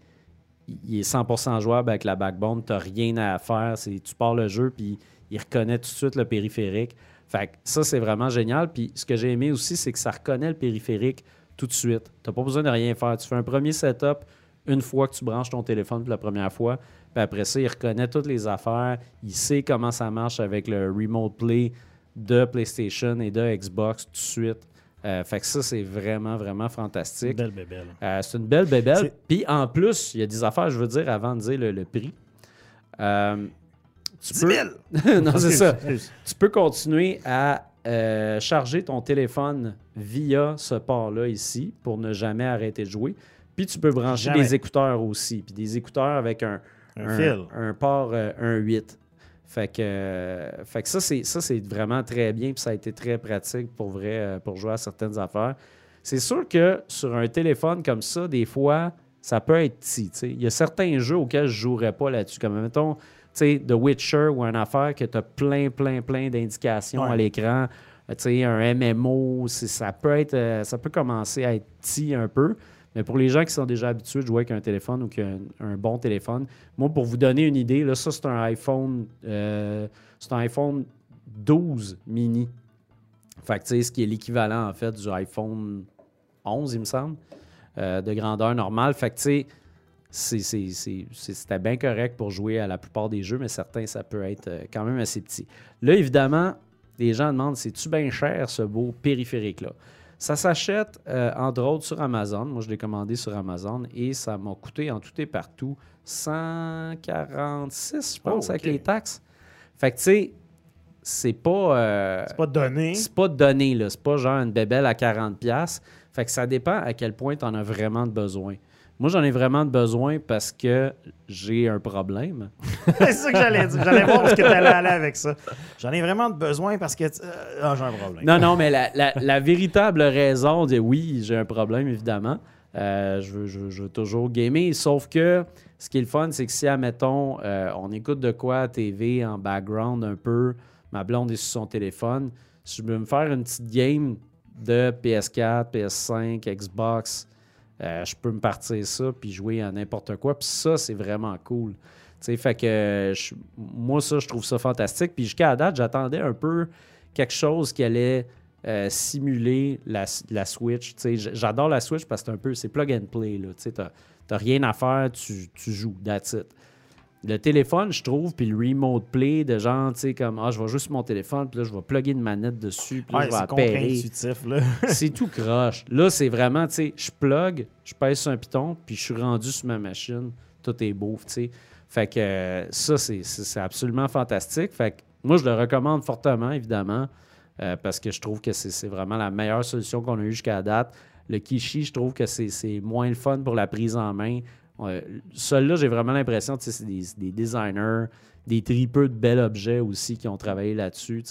il est 100% jouable avec la backbone. Tu rien à faire. Tu pars le jeu, puis il reconnaît tout de suite le périphérique. Fait que ça, c'est vraiment génial. Puis ce que j'ai aimé aussi, c'est que ça reconnaît le périphérique tout de suite. Tu n'as pas besoin de rien faire. Tu fais un premier setup une fois que tu branches ton téléphone pour la première fois. Puis après ça, il reconnaît toutes les affaires. Il sait comment ça marche avec le Remote Play de PlayStation et de Xbox tout de suite. Euh, fait que ça, c'est vraiment, vraiment fantastique. Belle bébelle. Euh, c'est une belle bébelle. Puis en plus, il y a des affaires, je veux dire, avant de dire le, le prix. Euh, tu 10 peux... 000! non, c'est ça. Tu peux continuer à euh, charger ton téléphone via ce port-là ici pour ne jamais arrêter de jouer. Puis tu peux brancher Jamais. des écouteurs aussi. Puis des écouteurs avec un, Un fil. un port euh, 1.8. Fait que, euh, fait que ça, c'est, ça, c'est vraiment très bien. Puis ça a été très pratique pour vrai euh, pour jouer à certaines affaires. C'est sûr que sur un téléphone comme ça, des fois, ça peut être petit. Il y a certains jeux auxquels je ne jouerais pas là-dessus. Comme, mettons, The Witcher ou une affaire que tu as plein, plein, plein d'indications Ouais. à l'écran. Euh, tu sais, un MMO, ça peut, être, euh, ça peut commencer à être petit un peu. Mais pour les gens qui sont déjà habitués de jouer avec un téléphone ou qui ont un, un bon téléphone, moi, pour vous donner une idée, là, ça, c'est un iPhone, euh, c'est un iPhone 12 mini. Fait que, tu sais, ce qui est l'équivalent, en fait, du iPhone 11, il me semble, euh, de grandeur normale. Fait que, tu sais, c'était bien correct pour jouer à la plupart des jeux, mais certains, ça peut être euh, quand même assez petit. Là, évidemment, les gens demandent, c'est-tu bien cher, ce beau périphérique-là? Ça s'achète, euh, entre autres, sur Amazon. Moi, je l'ai commandé sur Amazon et ça m'a coûté en tout et partout 146, je pense, Oh, avec les taxes. Fait que, tu sais, c'est pas... euh, C'est pas donné. c'est pas donné, là. C'est pas genre une bébelle à 40$. piastres. Fait que ça dépend à quel point tu en as vraiment besoin. Moi, j'en ai vraiment besoin parce que j'ai un problème. c'est ça que j'allais dire. J'allais voir est-ce que tu allais aller avec ça. J'en ai vraiment besoin parce que. euh, ah, j'ai un problème. Non, non, mais la, la- la véritable raison de oui, j'ai un problème, évidemment. Euh, je, veux, je veux- je veux toujours gamer. Sauf que ce qui est le fun, c'est que si, admettons, euh, on écoute de quoi à TV en background un peu, ma blonde est sur son téléphone, si je veux me faire une petite game de PS4, PS5, Xbox, euh, je peux me partir ça puis jouer à n'importe quoi. Puis ça, c'est vraiment cool. Fait que moi, ça, je trouve ça fantastique. Puis jusqu'à la date, j'attendais un peu quelque chose qui allait euh, simuler la, la Switch. J'adore la Switch parce que c'est un peu, c'est plug and play. Tu t'as rien à faire, tu, tu joues, that's. Le téléphone, je trouve, puis le remote play de genre, tu sais, comme, ah, je vais juste sur mon téléphone, puis là, je vais plugger une manette dessus, puis là, Ouais, je vais là. c'est tout croche. Là, c'est vraiment, tu sais, je plug, je pèse sur un piton, puis je suis rendu sur ma machine. Tout est beau, tu sais. Fait que euh, ça, c'est- absolument fantastique. Fait que moi, je le recommande fortement, évidemment, euh, parce que je trouve que c'est vraiment la meilleure solution qu'on a eue jusqu'à date. Le Kishi, je trouve que c'est c'est moins le fun pour la prise en main. Ouais, Celui-là, j'ai vraiment l'impression que c'est des, des designers, des tripeux de bels objets aussi qui ont travaillé là-dessus.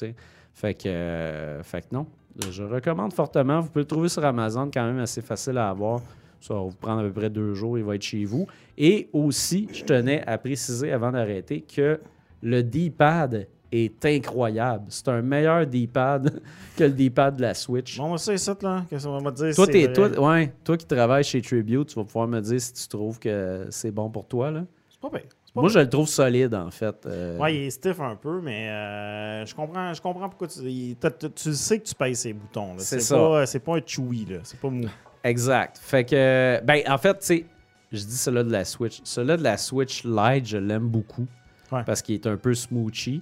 Fait que, euh, fait que non, je recommande fortement. Vous pouvez le trouver sur Amazon, quand même assez facile à avoir. Ça va vous prendre à peu près deux jours, il va être chez vous. Et aussi, je tenais à préciser avant d'arrêter que le D-pad est incroyable. C'est un meilleur D-pad que le D-pad de la Switch. Bon, c'est ça, là. Qu'est-ce qu'on va te dire? Toi, toi, ouais, toi qui travailles chez Tribute, tu vas pouvoir me dire si tu trouves que c'est bon pour toi. Là. C'est pas pire. Moi, je le trouve solide, en fait. Euh, Ouais, il est stiff un peu, mais euh, je comprends, je comprends pourquoi tu, il- tu sais que tu payes ses boutons. C'est ça. pas, c'est pas un chewy, là. C'est pas mou. Exact. Fait que, ben, en fait, tu sais, je dis celui de la Switch. Celui de la Switch Lite, je l'aime beaucoup Ouais. parce qu'il est un peu smoochy.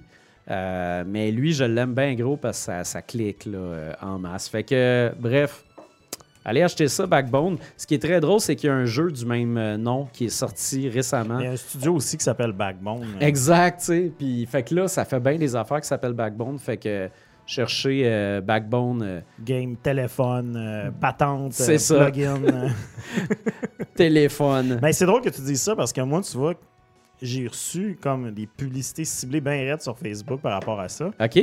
Euh, mais lui, je l'aime bien gros parce que ça, ça clique là, euh, en masse. Fait que, bref, allez acheter ça, Backbone. Ce qui est très drôle, c'est qu'il y a un jeu du même euh, nom qui est sorti récemment. Il y a un studio aussi qui s'appelle Backbone. Exact, tu sais. Puis, fait que là, ça fait bien des affaires qui s'appellent Backbone. Fait que, chercher euh, Backbone euh, Game, téléphone, euh, patente, C'est ça. plugin. téléphone. Mais c'est drôle que tu dises ça parce que moi, tu vois, j'ai reçu comme des publicités ciblées bien raides sur Facebook par rapport à ça. OK?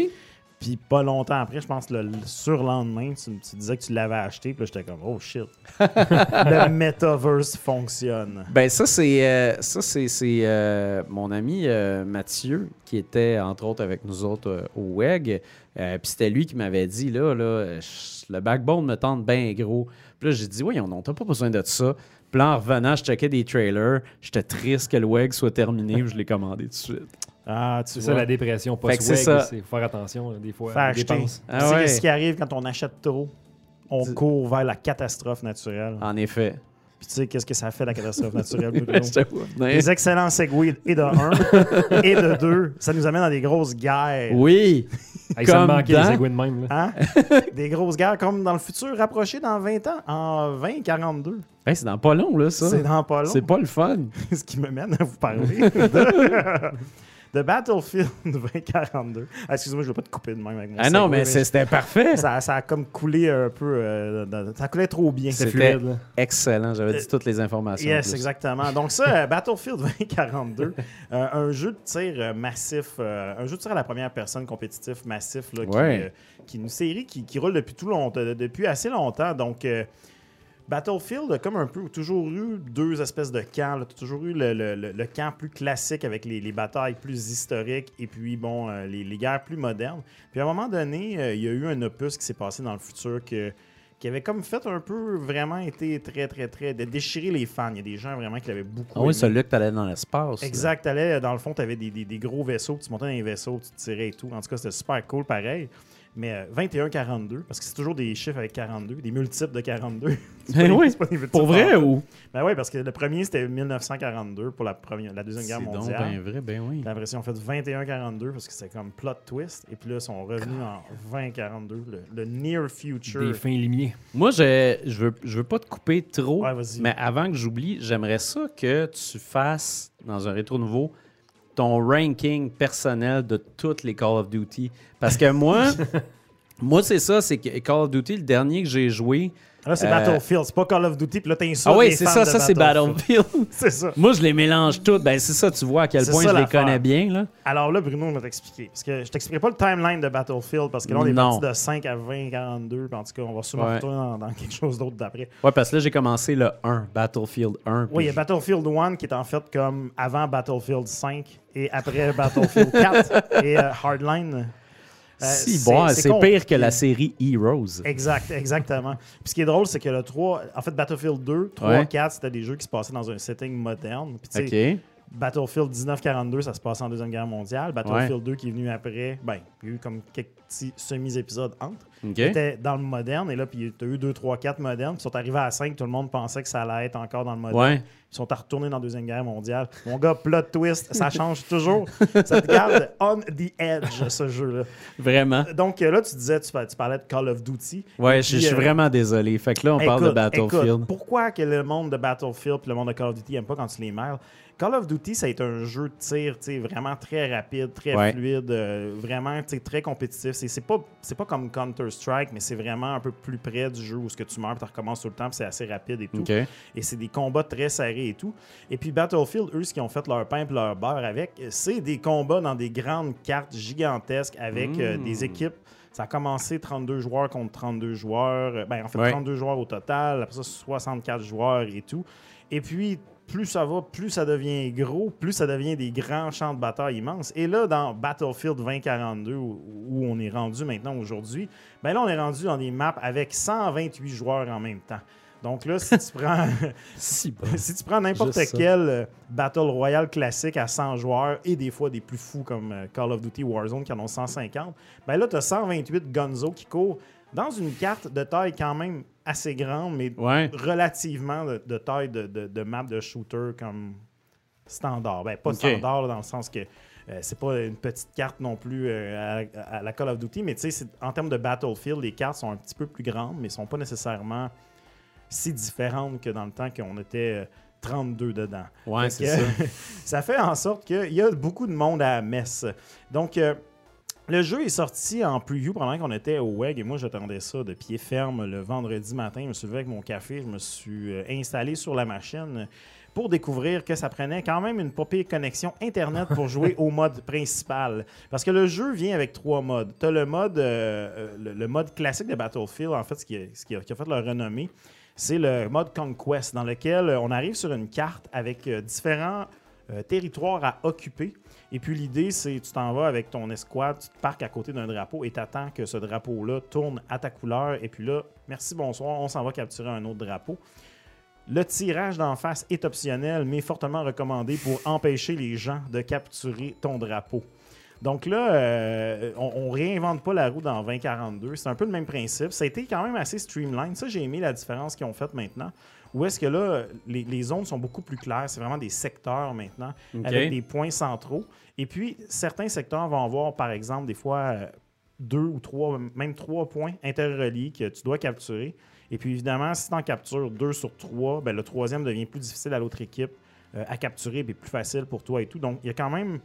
Puis pas longtemps après, je pense le, le surlendemain, tu, tu disais que tu l'avais acheté. Puis là, j'étais comme, oh shit. le metaverse fonctionne. Ben ça c'est euh, ça c'est c'est, euh, mon ami euh, Mathieu qui était entre autres avec nous autres au WEG. Puis c'était lui qui m'avait dit là là le backbone me tente bien gros. Puis là j'ai dit oui on n'a pas besoin de ça. Puis là en revenant je checkais des trailers. J'étais triste que le WEG soit terminé. puis je l'ai commandé tout de suite. Ah, tu C'est ça la dépression Fait que c'est post-weg. ça. C'est faut faire attention là, des fois. Aux acheter. Ah tu sais ouais. qu'est-ce qui arrive quand on achète trop? On Tu- court vers la catastrophe naturelle. En effet. Puis tu sais, qu'est-ce que ça fait la catastrophe naturelle? Des excellents segways et de un et de deux. Ça nous amène dans des grosses guerres. Oui. Ça me Comme manquait dans- les segways de même. Là. Hein? des grosses guerres comme dans le futur rapproché dans 20 ans, en 2042. Hey, c'est dans pas long là ça. C'est dans pas long. C'est pas le fun. Ce qui me mène à vous parler de, de Battlefield 2042. Ah, Excuse-moi, je ne veux pas te couper de même avec mon Ah non mais c'était parfait. ça, ça a comme coulé un peu. euh, dans- ça coulait trop bien. C'était. Excellent. J'avais dit toutes les informations. Yes, exactement. Donc ça, euh, Battlefield 2042, euh, un jeu de tir euh, massif, euh, un jeu de tir à la première personne compétitif massif, là, qui, Ouais. euh, qui est une série qui, qui roule depuis tout longtemps, depuis assez longtemps. Donc euh, Battlefield a comme un peu toujours eu deux espèces de camps. Tu as toujours eu le, le- le- le camp plus classique avec les, les batailles plus historiques et puis bon euh, les, les guerres plus modernes. Puis à un moment donné, euh, il y a eu un opus qui s'est passé dans le futur que qui avait comme fait un peu vraiment été très très très de déchirer les fans. Il y a des gens vraiment qui l'avaient beaucoup. Ah oui, aimé. celui-là que t'allais dans l'espace. Exact, t'allais, dans le fond, tu avais des, des- des gros vaisseaux, tu montais dans les vaisseaux, tu tirais et tout. En tout cas, c'était super cool pareil. Mais euh, 21-42, parce que c'est toujours des chiffres avec 42, des multiples de 42. C'est pas Ben des- oui, c'est pas des multiples Pour vrai ou? Ben oui, parce que le premier, c'était 1942 pour la, première, la Deuxième C'est Guerre donc mondiale. bien vrai, ben oui. Puis après, ils ont fait 21-42 parce que c'était comme plot twist. Et puis là, ils sont revenus en 20-42, le, le near future. Des fins limiers. Moi, je, je, veux, je veux pas te couper trop, Ouais, mais avant que j'oublie, j'aimerais ça que tu fasses, dans un rétro nouveau, ton ranking personnel de toutes les Call of Duty. Parce que moi, moi c'est ça, c'est que Call of Duty, le dernier que j'ai joué... Là, c'est Euh, Battlefield, c'est pas Call of Duty. Puis là, t'insultes Ah oui, c'est ça, ça c'est Battlefield. c'est ça. moi, je les mélange toutes. Ben, c'est ça, tu vois à quel point ça je les connais bien. Là. Alors là, Bruno va t'expliquer. Parce que je t'expliquerai pas le timeline de Battlefield parce que là, on est parti de 5 à 20, 42. Puis en tout cas, on va sûrement Ouais. retourner dans, dans quelque chose d'autre d'après. Ouais, parce que là, j'ai commencé le 1, Battlefield 1. Oui, il y a Battlefield 1 qui est en fait comme avant Battlefield 5 et après Battlefield 4 et euh, Hardline. Euh, Si, c'est- bon, c'est pire que la série Heroes. Exact, exactement. Puis ce qui est drôle, c'est que le 3, en fait, Battlefield 2, 3, Ouais. 4, c'était des jeux qui se passaient dans un setting moderne. Puis tu sais, OK. Battlefield 1942, ça se passe en Deuxième Guerre mondiale. Battlefield 2 qui est venu après, ben, il y a eu comme quelques petits semi-épisodes entre. OK. Était dans le moderne, et là, puis tu as eu 2, 3, 4 modernes. Puis ils sont arrivés à 5, tout le monde pensait que ça allait être encore dans le moderne. Ouais. Ils sont retournés dans la Deuxième Guerre mondiale. Mon gars, plot twist, ça change toujours. Ça te garde on the edge, ce jeu-là. Vraiment. Donc euh, là, tu disais, tu, parlais de Call of Duty. Ouais, je, suis euh, vraiment désolé. Fait que là, on parle de Battlefield. écoute, pourquoi que le monde de Battlefield et le monde de Call of Duty n'aiment pas quand tu les mêles? Call of Duty, ça a été un jeu de tir tu sais, vraiment très rapide, très Ouais. fluide, euh, vraiment très compétitif. C'est pas, c'est pas comme Counter-Strike, mais c'est vraiment un peu plus près du jeu où ce que tu meurs, tu recommences tout le temps, c'est assez rapide et tout. Et c'est des combats très serrés. et tout. Et puis Battlefield, eux, ce qu'ils ont fait leur pain et leur beurre avec, c'est des combats dans des grandes cartes gigantesques avec euh, Mm. des équipes. Ça a commencé 32 joueurs contre 32 joueurs. Euh, Ben, en fait, Ouais. 32 joueurs au total. Après ça, 64 joueurs et tout. Et puis, plus ça va, plus ça devient gros, plus ça devient des grands champs de bataille immenses. Et là, dans Battlefield 2042, où, où on est rendu maintenant aujourd'hui, ben là, on est rendu dans des maps avec 128 joueurs en même temps. Donc là, si tu prends, Si bon. si tu prends n'importe quel euh, Battle Royale classique à 100 joueurs et des fois des plus fous comme euh, Call of Duty Warzone qui en ont 150, ben là, tu as 128 Gonzo qui courent dans une carte de taille quand même assez grande, mais Ouais. relativement de, de taille de, de, de map de shooter comme standard. Ben, pas standard là, dans le sens que euh, c'est pas une petite carte non plus euh, à, à la Call of Duty, mais tu sais, en termes de Battlefield, les cartes sont un petit peu plus grandes, mais sont pas nécessairement si différentes que dans le temps qu'on était euh, 32 dedans. Ouais, c'est ça. ça fait en sorte qu'il y a beaucoup de monde à la messe. Donc, euh, le jeu est sorti en preview pendant qu'on était au WEG et moi, j'attendais ça de pied ferme le vendredi matin. Je me suis levé avec mon café, je me suis euh, installé sur la machine pour découvrir que ça prenait quand même une pire connexion Internet pour jouer au mode principal. Parce que le jeu vient avec trois modes. Tu as le mode, euh, euh, le, le mode classique de Battlefield, en fait, ce qui a, ce qui a- qui a fait leur renommée, c'est le mode Conquest, dans lequel on arrive sur une carte avec différents euh, territoires à occuper. Et puis l'idée, c'est tu t'en vas avec ton escouade, tu te parques à côté d'un drapeau et t'attends que ce drapeau-là tourne à ta couleur. Et puis là, merci, bonsoir, on s'en va capturer un autre drapeau. Le tirage d'en face est optionnel, mais fortement recommandé pour empêcher les gens de capturer ton drapeau. Donc là, euh, on, on réinvente pas la roue dans 2042. C'est un peu le même principe. Ça a été quand même assez streamline. Ça, j'ai aimé la différence qu'ils ont faite maintenant. Où est-ce que là, les, les zones sont beaucoup plus claires? C'est vraiment des secteurs maintenant, avec des points centraux. Et puis, certains secteurs vont avoir, par exemple, des fois euh, deux ou trois, même trois points interreliés que tu dois capturer. Et puis, évidemment, si tu en captures deux sur trois, ben, le troisième devient plus difficile à l'autre équipe euh, à capturer, puis plus facile pour toi et tout. Donc, il y a quand même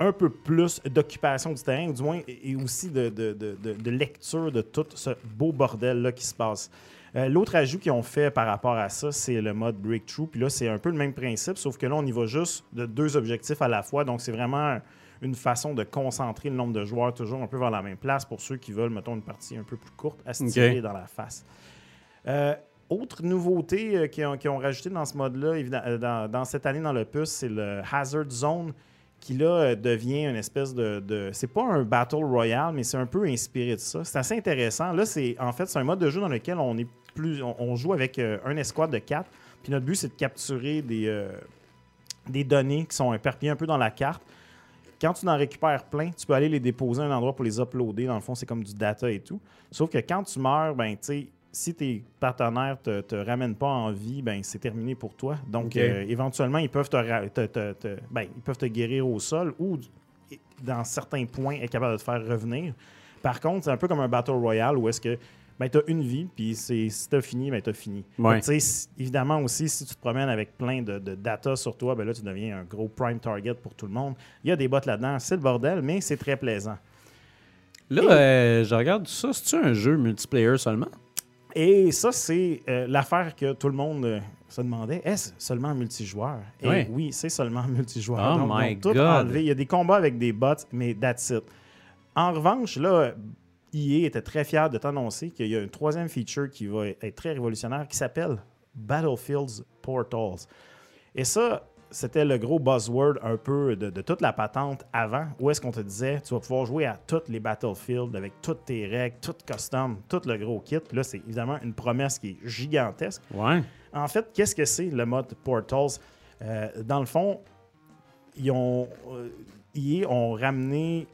un peu plus d'occupation du terrain, ou du moins, et aussi de, de- de- de- de lecture de tout ce beau bordel-là qui se passe. Euh, L'autre ajout qu'ils ont fait par rapport à ça, c'est le mode Breakthrough. Puis là, c'est un peu le même principe, sauf que là, on y va juste de deux objectifs à la fois. Donc, c'est vraiment une façon de concentrer le nombre de joueurs toujours un peu vers la même place pour ceux qui veulent, mettons, une partie un peu plus courte à se tirer dans la face. Euh, autre nouveauté euh, qu'ils ont, qu'ils ont rajouté dans ce mode-là, dans, dans cette année dans le puce, c'est le Hazard Zone qui là devient une espèce de, de- c'est pas un battle royale mais c'est un peu inspiré de ça. C'est assez intéressant. Là c'est en fait c'est un mode de jeu dans lequel on est plus on, on joue avec euh, un escouade de quatre. Puis notre but c'est de capturer des euh, des données qui sont éparpillées un peu dans la carte. Quand tu en récupères plein, tu peux aller les déposer à un endroit pour les uploader. Dans le fond, c'est comme du data et tout. Sauf que quand tu meurs, ben, tu sais, si tes partenaires te, te ramènent pas en vie, ben, c'est terminé pour toi. Donc, euh, éventuellement, ils peuvent te, ra- te- te- te- ben, ils peuvent te guérir au sol ou, dans certains points, être capable de te faire revenir. Par contre, c'est un peu comme un Battle Royale où est-ce que ben, tu as une vie, puis c'est- si tu as fini, ben, tu as fini. Ouais. Évidemment aussi, si tu te promènes avec plein de, de data sur toi, ben là, tu deviens un gros prime target pour tout le monde. Il y a des bots là-dedans, c'est le bordel, mais c'est très plaisant. Là, Et- euh, je regarde ça. C'est-tu un jeu multiplayer seulement? Et ça, c'est euh, l'affaire que tout le monde euh, se demandait. Est-ce seulement multijoueur? Et oui, c'est seulement multijoueur. Oh Donc, my tout God. enlevé. Il y a des combats avec des bots, mais that's it. En revanche, là, EA était très fier de t'annoncer qu'il y a un troisième feature qui va être très révolutionnaire qui s'appelle Battlefields Portals. Et ça, c'était le gros buzzword un peu de, de toute la patente avant, où est-ce qu'on te disait, tu vas pouvoir jouer à toutes les Battlefields avec toutes tes règles, tout custom, tout le gros kit. Là, c'est évidemment une promesse qui est gigantesque. Ouais. En fait, qu'est-ce que c'est le mode Portals? Euh, dans le fond, ils ont, euh, ont ramené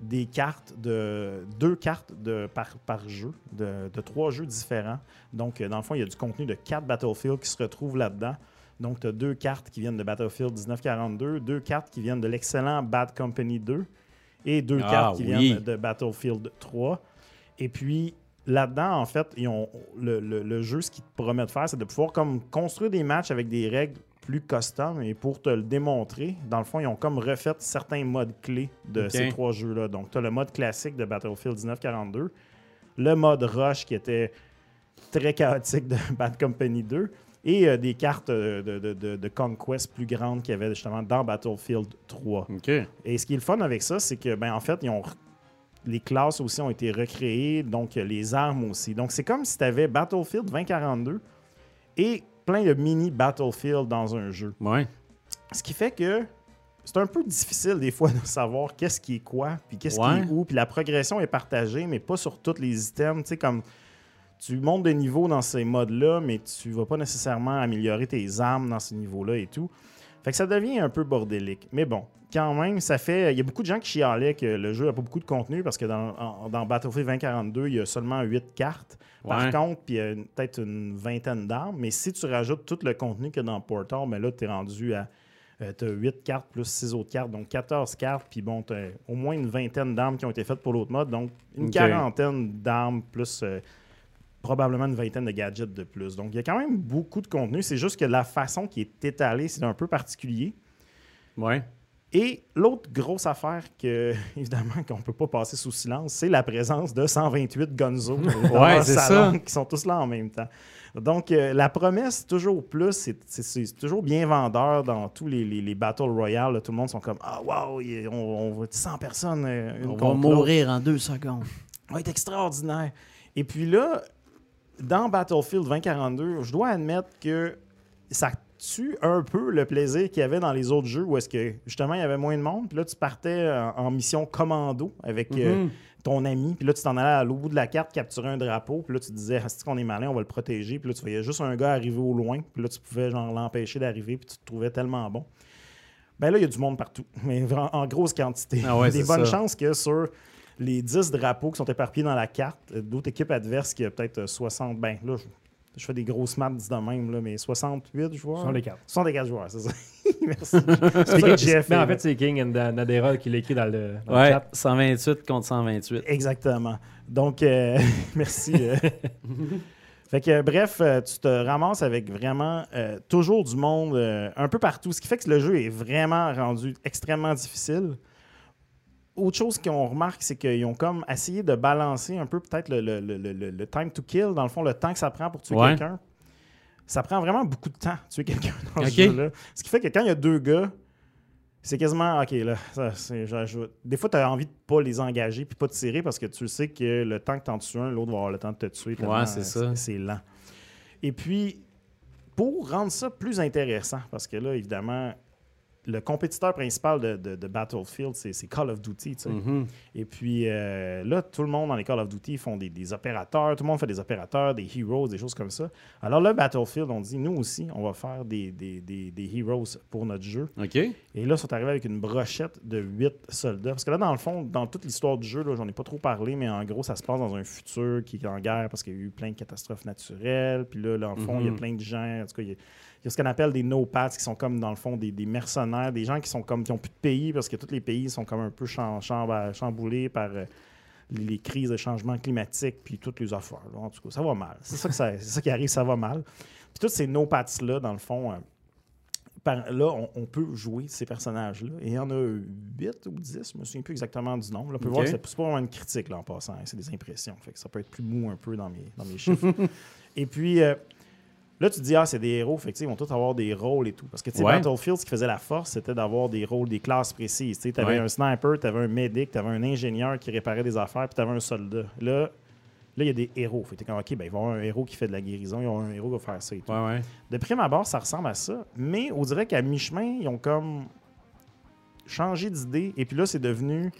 des cartes de deux cartes de, par, par jeu, de, de trois jeux différents. Donc, euh, dans le fond, il y a du contenu de quatre Battlefield qui se retrouvent là-dedans. Donc, tu as deux cartes qui viennent de Battlefield 1942, deux cartes qui viennent de l'excellent Bad Company 2 et deux Ah, cartes qui oui. viennent de Battlefield 3. Et puis, là-dedans, en fait, ils ont, le, le- le jeu, ce qu'il te promet de faire, c'est de pouvoir comme construire des matchs avec des règles plus custom. Et pour te le démontrer, dans le fond, ils ont comme refait certains modes clés de ces trois jeux-là. Donc, tu as le mode classique de Battlefield 1942, le mode rush qui était très chaotique de Bad Company 2, et euh, des cartes euh, de, de- de- de Conquest plus grandes qu'il y avait justement dans Battlefield 3. OK. Et ce qui est le fun avec ça, c'est que, ben, en fait, ils ont, les classes aussi ont été recréées, donc euh, les armes aussi. Donc, c'est comme si tu avais Battlefield 2042 et plein de mini Battlefield dans un jeu. Ouais. Ce qui fait que c'est un peu difficile des fois de savoir qu'est-ce qui est quoi, puis qu'est-ce Ouais. qui est où, puis la progression est partagée, mais pas sur tous les items. Tu sais, comme tu montes de niveau dans ces modes-là, mais tu vas pas nécessairement améliorer tes armes dans ces niveaux-là et tout. Fait que ça devient un peu bordélique. Mais bon, quand même, ça fait. Il y a beaucoup de gens qui chialaient que le jeu n'a pas beaucoup de contenu parce que dans, en- dans Battlefield 2042, il y a seulement 8 cartes. Par Ouais. contre, puis il y a peut-être une vingtaine d'armes. Mais si tu rajoutes tout le contenu a dans Portal, mais là, tu es rendu à. tu as 8 cartes plus 6 autres cartes, donc 14 cartes. Puis bon, tu au moins une vingtaine d'armes qui ont été faites pour l'autre mode. Donc une quarantaine d'armes plus. euh, probablement une vingtaine de gadgets de plus. Donc, il y a quand même beaucoup de contenu. C'est juste que la façon qui est étalée, c'est un peu particulier. Ouais. Et l'autre grosse affaire que, évidemment, qu'on peut pas passer sous silence, c'est la présence de 128 Gonzo dans Ouais, salon, ça. qui sont tous là en même temps. Donc, euh, la promesse, toujours plus, c'est- toujours bien vendeur dans tous les, les- les Battle Royale. là. tout le monde sont comme Ah, wow, il- on, on va 100 personnes. euh, une On va mourir en deux secondes. va être extraordinaire. Et puis là, dans Battlefield 2042, je dois admettre que ça tue un peu le plaisir qu'il y avait dans les autres jeux où est-ce que justement il y avait moins de monde? Puis là, tu partais en, en mission commando avec euh, Mhm. ton ami. Puis là, tu t'en allais à l'autre bout de la carte capturer un drapeau. Puis là, tu te disais, est-ce qu'on est malin, on va le protéger. Puis là, tu voyais juste un gars arriver au loin. Puis là, tu pouvais genre l'empêcher d'arriver. Puis tu te trouvais tellement bon. Ben là, il y a du monde partout, mais en grosse quantité. Ah ouais, Des c'est bonnes ça. chances que sur les 10 drapeaux qui sont éparpillés dans la carte, euh, d'autres équipes adverses qui a peut-être euh, 60, ben là, je, fais des grosses maths de même, là, mais 68 joueurs? Ce sont les cartes. 64 joueurs, c'est ça. Merci. C'est Jeff. Mais en fait, c'est King and Nadera qui l'écrit dans le, dans le Ouais. chat. 128 contre 128. Exactement. Donc, euh, merci. euh. fait que, bref, euh, tu te ramasses avec vraiment euh, toujours du monde euh, un peu partout, ce qui fait que le jeu est vraiment rendu extrêmement difficile. Autre chose qu'on remarque, c'est qu'ils ont comme essayé de balancer un peu peut-être le, le- le- le- le time to kill, dans le fond, le temps que ça prend pour tuer Ouais. quelqu'un. Ça prend vraiment beaucoup de temps, tuer quelqu'un dans ce jeu-là. Ce qui fait que quand il y a deux gars, c'est quasiment, OK, là, ça, je- des fois, tu as envie de pas les engager puis pas de tirer parce que tu sais que le temps que tu en tues un, l'autre va avoir le temps de te tuer. Ouais, c'est ça. C'est lent. Et puis, pour rendre ça plus intéressant, parce que là, évidemment, le compétiteur principal de, de- de Battlefield, c'est Call of Duty. Mhm. Et puis euh, là, tout le monde dans les Call of Duty font des, des opérateurs, tout le monde fait des opérateurs, des heroes, des choses comme ça. Alors là, Battlefield, on dit, nous aussi, on va faire des, des, des- des heroes pour notre jeu. Et là, ils sont arrivés avec une brochette de 8 soldats. Parce que là, dans le fond, dans toute l'histoire du jeu, j'en ai pas trop parlé, mais en gros, ça se passe dans un futur qui est en guerre parce qu'il y a eu plein de catastrophes naturelles. Puis là, dans le fond, il y a Mhm. plein de gens. En tout cas, il y a, il y a ce qu'on appelle des no-pats qui sont comme, dans le fond, des, des mercenaires, des gens qui sont comme qui ont plus de pays parce que tous les pays sont comme un peu cham- chamboulés par euh, les crises de changement climatique puis toutes les affaires. là. En tout cas, ça va mal. C'est ça, que ça- qui arrive, ça va mal. Puis tous ces no-pats-là, dans le fond, euh, par- là, on, on peut jouer ces personnages-là. Et il y en a 8 ou 10, je me souviens plus exactement du nombre. Là, on peut voir que c'est c'est pas vraiment une critique là, en passant, hein, c'est des impressions. Fait que ça peut être plus mou un peu dans mes, dans mes chiffres. et puis, euh, là, tu te dis, ah, c'est des héros, fait que, ils vont tous avoir des rôles et tout. Parce que tu sais, Ouais. Battlefield, ce qui faisait la force, c'était d'avoir des rôles, des classes précises. Tu avais Ouais. un sniper, tu avais un medic, tu avais un ingénieur qui réparait des affaires, puis tu avais un soldat. Là, Là, il y a des héros. Fait que comme, OK, ben, il va y avoir un héros qui fait de la guérison, il va y avoir un héros qui va faire ça et tout. Ouais, ouais. De prime abord, ça ressemble à ça, mais on dirait qu'à mi-chemin, ils ont comme changé d'idée, et puis là, c'est devenu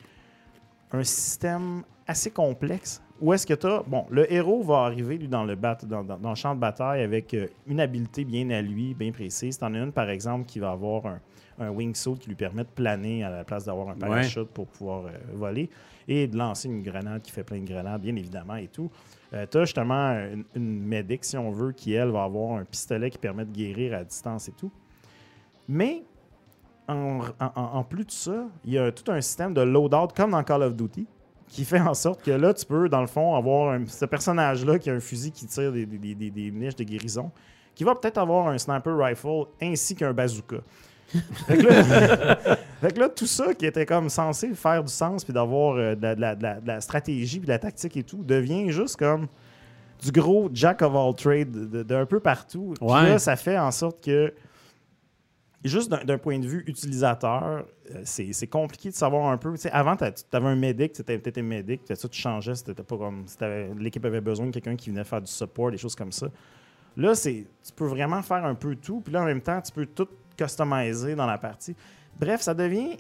un système assez complexe. Où est-ce que tu as. Bon, le héros va arriver, lui, dans le, bat- dans, dans- dans le champ de bataille avec euh, une habileté bien à lui, bien précise. T'en as une, par exemple, qui va avoir un, un wingsuit qui lui permet de planer à la place d'avoir un parachute pour pouvoir euh, voler et de lancer une grenade qui fait plein de grenades, bien évidemment, et tout. tu as justement une, une médic, si on veut, qui, elle, va avoir un pistolet qui permet de guérir à distance et tout. Mais, en, en- en plus de ça, il y a tout un système de loadout, comme dans Call of Duty, qui fait en sorte que là, tu peux, dans le fond, avoir un- ce personnage-là qui a un fusil qui tire des, des- des- des niches de guérison, qui va peut-être avoir un sniper rifle ainsi qu'un bazooka. fait, que là, fait que là, tout ça qui était comme censé faire du sens puis d'avoir euh, de, la, de de de la stratégie puis de la tactique et tout devient juste comme du gros jack of all trades de- d'un peu partout. Puis Ouais. là, ça fait en sorte que, juste d'un point de vue utilisateur, c'est c'est compliqué de savoir un peu. Avant, tu avais un medic, tu étais puis ça, tu changeais, c'était pas comme. si t'avais- L'équipe avait besoin de quelqu'un qui venait faire du support, des choses comme ça. Là, c'est tu peux vraiment faire un peu tout, puis là, en même temps, tu peux tout customiser dans la partie. Bref, ça devient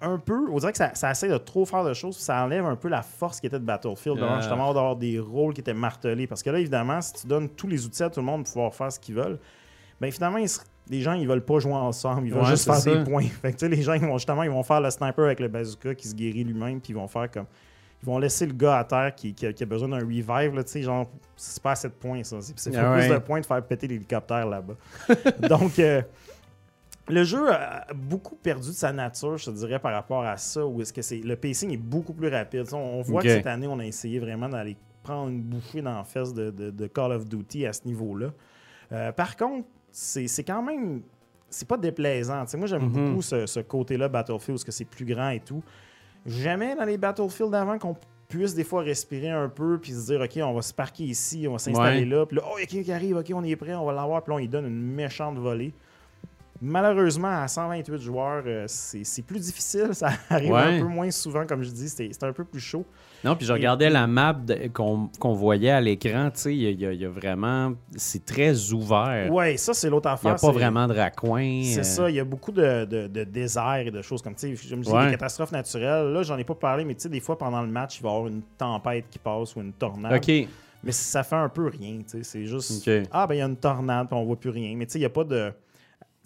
un peu. On dirait que ça, ça essaie de trop faire de choses, puis ça enlève un peu la force qui était de Battlefield, d'avoir Ah. justement d'avoir des rôles qui étaient martelés. Parce que là, évidemment, si tu donnes tous les outils à tout le monde pour pouvoir faire ce qu'ils veulent, ben finalement, ils se- les gens, ils veulent pas jouer ensemble, ils veulent Ouais, juste faire ça. des points. Fait que, tu sais, les gens, ils vont justement, ils vont faire le sniper avec le bazooka qui se guérit lui-même, puis ils vont faire comme. Ils vont laisser le gars à terre qui, qui a, qui a besoin d'un revive, là, tu sais, genre, c'est pas assez de points, ça. C'est Ah plus de points de faire péter l'hélicoptère là-bas. Donc, euh, le jeu a beaucoup perdu de sa nature, je te dirais, par rapport à ça, où est-ce que c'est le pacing est beaucoup plus rapide. On, on voit que cette année, on a essayé vraiment d'aller prendre une bouffée dans la fesse de, de- de Call of Duty à ce niveau-là. Euh, par contre, c'est quand même. C'est pas déplaisant. Moi, j'aime Mhm. beaucoup ce, ce côté-là, Battlefield, parce que c'est plus grand et tout. Jamais dans les Battlefield d'avant qu'on puisse des fois respirer un peu puis se dire, OK, on va se parquer ici, on va s'installer Ouais. là. Puis là, oh, il y a quelqu'un qui arrive, OK, on est prêt, on va l'avoir. Puis là, on lui donne une méchante volée. Malheureusement, à 128 joueurs, euh, c'est plus difficile. Ça arrive Ouais. un peu moins souvent, comme je dis. C'est un peu plus chaud. Non, puis je regardais la map qu'on voyait à l'écran, tu sais, il y, a- y y vraiment... C'est très ouvert. Ouais, ça, c'est l'autre Il n'y affaire. a pas vraiment de raccoins. C'est euh, ça, il y a beaucoup de, de, et de choses comme, tu sais, je me dis, Ouais. des catastrophes naturelles. Là, j'en ai pas parlé, mais tu sais, des fois, pendant le match, il va y avoir une tempête qui passe ou une tornade. OK. Mais ça fait un peu rien, tu sais. C'est juste, ah, ben, il y a une tornade, puis on voit plus rien. Mais tu sais, il n'y a pas de.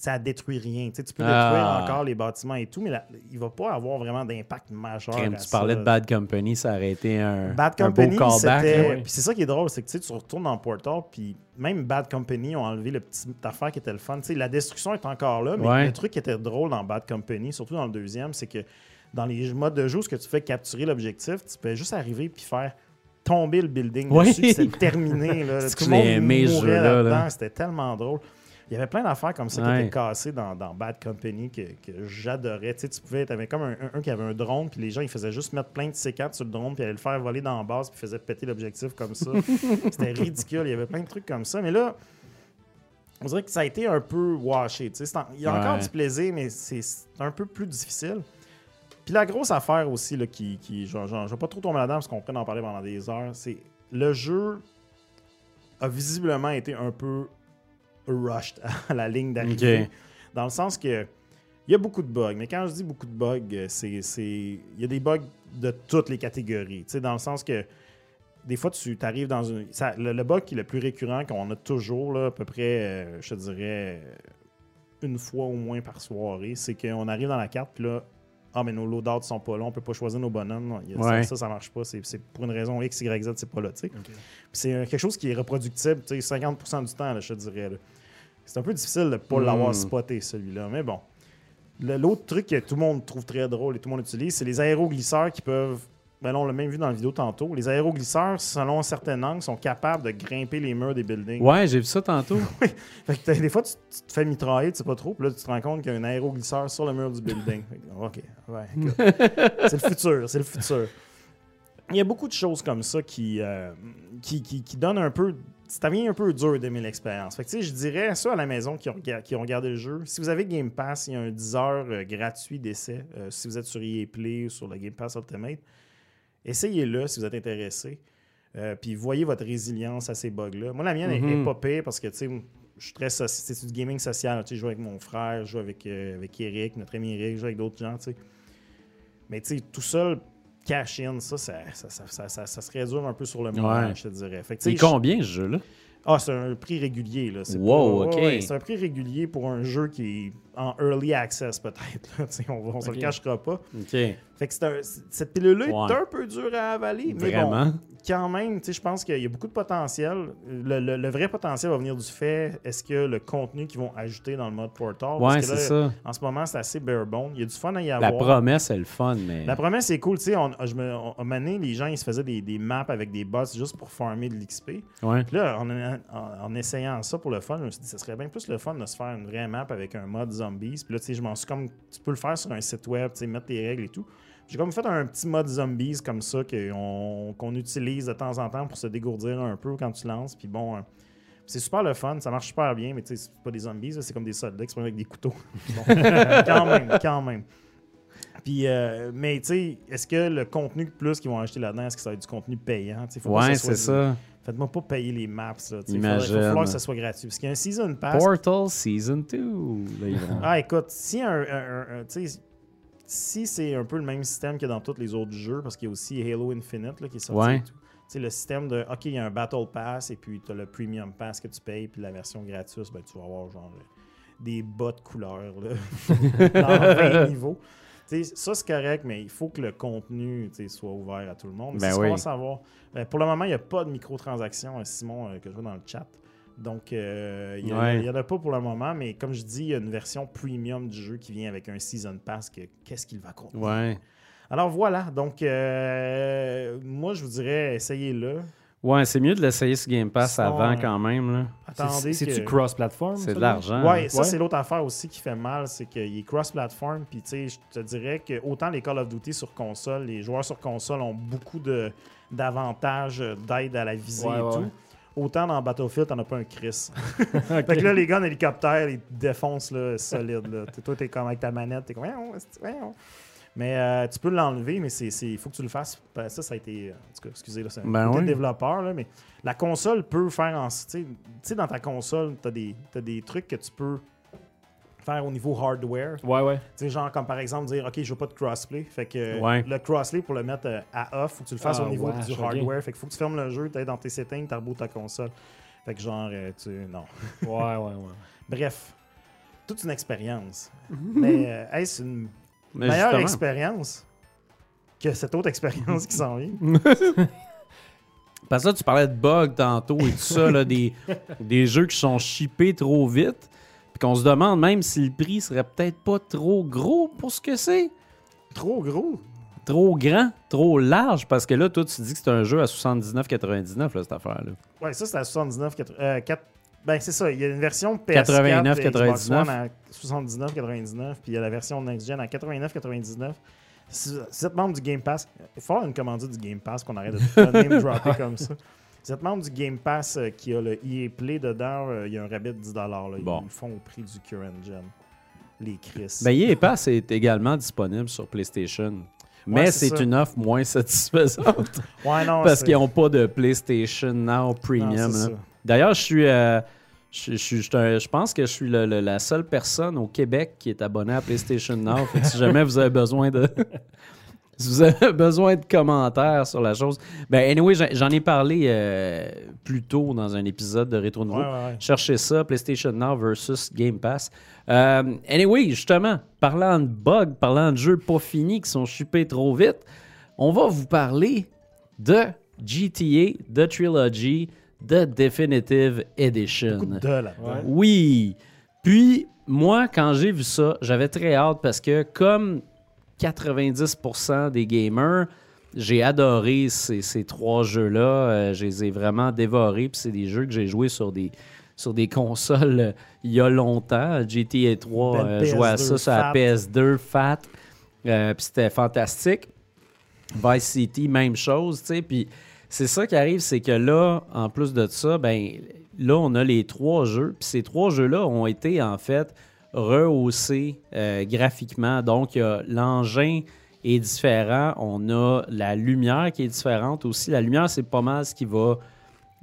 Ça détruit rien. Tu sais, tu peux Ah. détruire encore les bâtiments et tout, mais là, il va pas avoir vraiment d'impact majeur. À tu ça. parlais de Bad Company, ça aurait été un, Bad un Company, beau callback. ouais. Puis c'est ça qui est drôle, c'est que tu sais, tu retournes dans Portal, puis même Bad Company ont enlevé le petit affaire qui était le fun. Tu sais, la destruction est encore là, mais Ouais. le truc qui était drôle dans Bad Company, surtout dans le deuxième, c'est que dans les modes de jeu, ce que tu fais capturer l'objectif, tu peux juste arriver puis faire tomber le building Oui. dessus, c'est terminé. Là. C'est Tout le monde mourait jeu-là, là. là-dedans. C'était tellement drôle. Il y avait plein d'affaires comme ça qui étaient cassées dans, dans Bad Company que, que j'adorais. Tu sais, tu pouvais, avais comme un, un- un qui avait un drone, puis les gens, ils faisaient juste mettre plein de C4 sur le drone, puis allaient le faire voler dans la base, puis ils faisaient péter l'objectif comme ça. C'était ridicule. Il y avait plein de trucs comme ça. Mais là, on dirait que ça a été un peu washé. en- Il y a encore du plaisir, mais c'est un peu plus difficile. Puis la grosse affaire aussi, là, qui, qui je vais pas trop tomber là-dedans parce qu'on pourrait en parler pendant des heures, c'est le jeu a visiblement été un peu rushed à la ligne d'arrivée. Dans le sens que il y a beaucoup de bugs. Mais quand je dis beaucoup de bugs, euh, c'est c'est- il y a des bugs de toutes les catégories. Tu sais, dans le sens que des fois, tu arrives dans une. ça- le, le bug qui est le plus récurrent qu'on a toujours, là, à peu près, euh, je te dirais, une fois au moins par soirée, c'est qu'on arrive dans la carte, puis là, ah, mais nos loadouts sont pas là, on peut pas choisir nos bonhommes. Non, il y a- Ouais. ça, ça, ça marche pas. C'est pour une raison X, Y, Z, c'est pas là, c'est quelque chose qui est reproductible, tu sais, 50% du temps, là, je te dirais. C'est un peu difficile de ne pas Hmm. l'avoir spoté, celui-là. Mais bon. L'autre truc que tout le monde trouve très drôle et tout le monde utilise, c'est les aéroglisseurs qui peuvent. Ben on l'a même vu dans la vidéo tantôt. Les aéroglisseurs, selon un certain angle, sont capables de grimper les murs des buildings. Ouais, j'ai vu ça tantôt. Fait que des fois, tu, tu te fais mitrailler, tu sais pas trop, puis là, tu te rends compte qu'il y a un aéroglisseur sur le mur du building. Fait que, OK, ouais, c'est le futur, c'est le futur. Il y a beaucoup de choses comme ça qui, euh, qui, qui, qui donnent un peu. Ça devient un peu dur d'aimer l'expérience. Fait que, tu sais, je dirais ça à la maison qui ont, qui ont regardé le jeu. Si vous avez Game Pass, il y a un 10 heures euh, gratuit d'essai. euh, si vous êtes sur EA Play ou sur le Game Pass Ultimate, essayez-le si vous êtes intéressé. Euh, puis voyez votre résilience à ces bugs-là. Moi, la mienne est- Mhm. est pas pire parce que, tu sais, je suis très soci- c'est du gaming social. Tu sais, je joue avec mon frère, je joue avec, euh, avec Eric, notre ami Eric, je joue avec d'autres gens, tu sais. Mais tu sais, tout seul, cash-in, ça ça, ça, ça, ça, ça- ça serait dur un peu sur le moment, Ouais. je te dirais. Fait que, je- combien ce jeu-là? ah, c'est un prix régulier. Là. Wow, pas- ok. ouais, c'est un prix régulier pour un jeu qui en early access, peut-être. on ne se le cachera pas. Fait que c'est un- cette pilule-là Ouais. est un peu dure à avaler. Mais bon, quand même, je pense qu'il y a beaucoup de potentiel. Le, le- le vrai potentiel va venir du fait, est-ce que le contenu qu'ils vont ajouter dans le mode Portal, Ouais, c'est ça. en ce moment, c'est assez bare bone. Il y a du fun à y La avoir. promesse, c'est le fun, mais. La promesse, c'est cool. Tu sais, on, je me, on- à un moment donné, les gens, ils se faisaient des, des maps avec des boss juste pour farmer de l'XP. Ouais. Puis là, en, en- en essayant ça pour le fun, je me suis dit, ce serait bien plus le fun de se faire une vraie map avec un mode zombie zombies. Puis là, tu sais, je m'en suis comme. Tu peux le faire sur un site web, tu sais, mettre tes règles et tout. J'ai comme fait un petit mode zombies comme ça qu'on utilise de temps en temps pour se dégourdir un peu quand tu lances. Puis bon, euh, c'est super le fun, ça marche super bien, mais tu sais, c'est pas des zombies, c'est comme des soldats qui se prennent avec des couteaux. Bon, quand même, quand même. Puis, euh, mais tu sais, est-ce que le contenu plus qu'ils vont acheter là-dedans, est-ce que ça va être du contenu payant? Faut Ouais, ça soit c'est ça. Faites-moi pas payer les maps. Là, il faudrait- va falloir que ça soit gratuit. Parce qu'il y a un season pass. Portal Season 2. Là, ils vont- Ah, écoute, si un, un- un- un- tu sais, si c'est un peu le même système que dans tous les autres jeux, parce qu'il y a aussi Halo Infinite là, qui est sorti. Ouais. et tout. Le système de OK, il y a un Battle Pass et puis tu as le Premium Pass que tu payes, puis la version gratuite, ben, tu vas avoir genre des bas de couleur là, dans 20 niveaux. Ça, c'est correct, mais il faut que le contenu soit ouvert à tout le monde. Ben c'est oui. savoir. Euh, pour le moment, il n'y a pas de microtransactions, euh, Simon, euh, que je vois dans le chat. Donc, euh, il n'y Ouais. en a pas pour le moment, mais comme je dis, il y a une version premium du jeu qui vient avec un Season Pass. que- Qu'est-ce qu'il va contenir? Ouais. Alors voilà, donc moi je vous dirais, essayez-le. Ouais, c'est mieux de l'essayer sur Game Pass Sinon, avant quand même. Là. Attendez C'est- C'est-tu que... cross-platform? C'est de l'argent. Ouais, ça Ouais. c'est l'autre affaire aussi qui fait mal, c'est qu'il est cross-platform. Puis tu sais, je te dirais que autant les Call of Duty sur console, les joueurs sur console ont beaucoup de d'avantages d'aide à la visée Ouais, et ouais. tout. Autant dans Battlefield, t'en as pas un Chris. Fait que là, les gars en hélicoptère, ils te défoncent là, solide. Là. T'es- Toi, t'es comme avec ta manette, t'es comme. Mais euh, tu peux l'enlever, mais c'est, il faut que tu le fasses. Ben, Ça, ça a été. En tout cas, excusez, là, c'est un Ben oui. développeur, là, mais la console peut faire en. Tu sais- tu sais, dans ta console, t'as des, t'as des trucs que tu peux faire au niveau hardware. Ouais, ouais. Tu sais, genre comme par exemple dire, OK, je veux pas de crossplay. Fait que Ouais. le crossplay, pour le mettre euh, à off, faut que tu le fasses Ah, au niveau ouais, du hardware. Fait que faut que tu fermes le jeu, tu dans tes settings, tu rebootes ta console. Fait que genre, euh, tu. Non. Ouais, ouais, ouais. Bref, toute une expérience. Mais euh, est-ce une Mais meilleure justement. expérience que cette autre expérience qui s'en vient? Parce que là, tu parlais de bugs tantôt et tout ça, là, des, des jeux qui sont shippés trop vite. Puis qu'on se demande même si le prix serait peut-être pas trop gros pour ce que c'est. Trop gros? Trop grand, trop large. Parce que là, toi, tu dis que c'est un jeu à 79,99, là, cette affaire-là. Ouais, ça, c'est à 79, 80, euh, 4 Ben, c'est ça. Il y a une version PS4 89, et Xbox 99. One à 79,99. Puis il y a la version Next-Gen à 89,99. Si si vous êtes membre du Game Pass, il faut avoir une commandite du Game Pass qu'on arrête de name dropper comme ça. Si vous êtes membre du Game Pass euh, qui a le EA Play dedans, euh, il y a un rabais de 10$. Là. Ils Bon. le font au prix du current gen. Les Chris. Ben, EA Pass est également disponible sur PlayStation. Mais c'est une offre moins satisfaisante ouais, non, parce qu'ils n'ont pas de PlayStation Now Premium. D'ailleurs, je suis. euh, je, pense que je suis le- le- la seule personne au Québec qui est abonnée à PlayStation Now. Fait que si jamais vous avez besoin de. si vous avez besoin de commentaires sur la chose. Ben, anyway, j'en- ai parlé euh, plus tôt dans un épisode de Rétro Nouveau. Ouais, ouais, ouais. Cherchez ça, PlayStation Now versus Game Pass. Euh, anyway, justement, parlant de bugs, parlant de jeux pas finis qui sont chupés trop vite, on va vous parler de GTA, The Trilogy, The Definitive Edition. De. Ouais. Oui. Puis, moi, quand j'ai vu ça, j'avais très hâte parce que, comme 90% des gamers, j'ai adoré ces, ces trois jeux-là. Euh, je les ai vraiment dévorés. Puis, c'est des jeux que j'ai joués sur des, sur des consoles euh, il y a longtemps. GTA 3, Belle euh, jouais à PS2 ça sur la fat. PS2 fat. Euh, puis, c'était fantastique. Vice City, même chose, tu sais. Puis c'est ça qui arrive, c'est que là, en plus de ça, ben là, on a les trois jeux. Puis ces trois jeux-là ont été, en fait, rehaussés euh, graphiquement. Donc, l'engin est différent. On a la lumière qui est différente aussi. La lumière, c'est pas mal ce qui va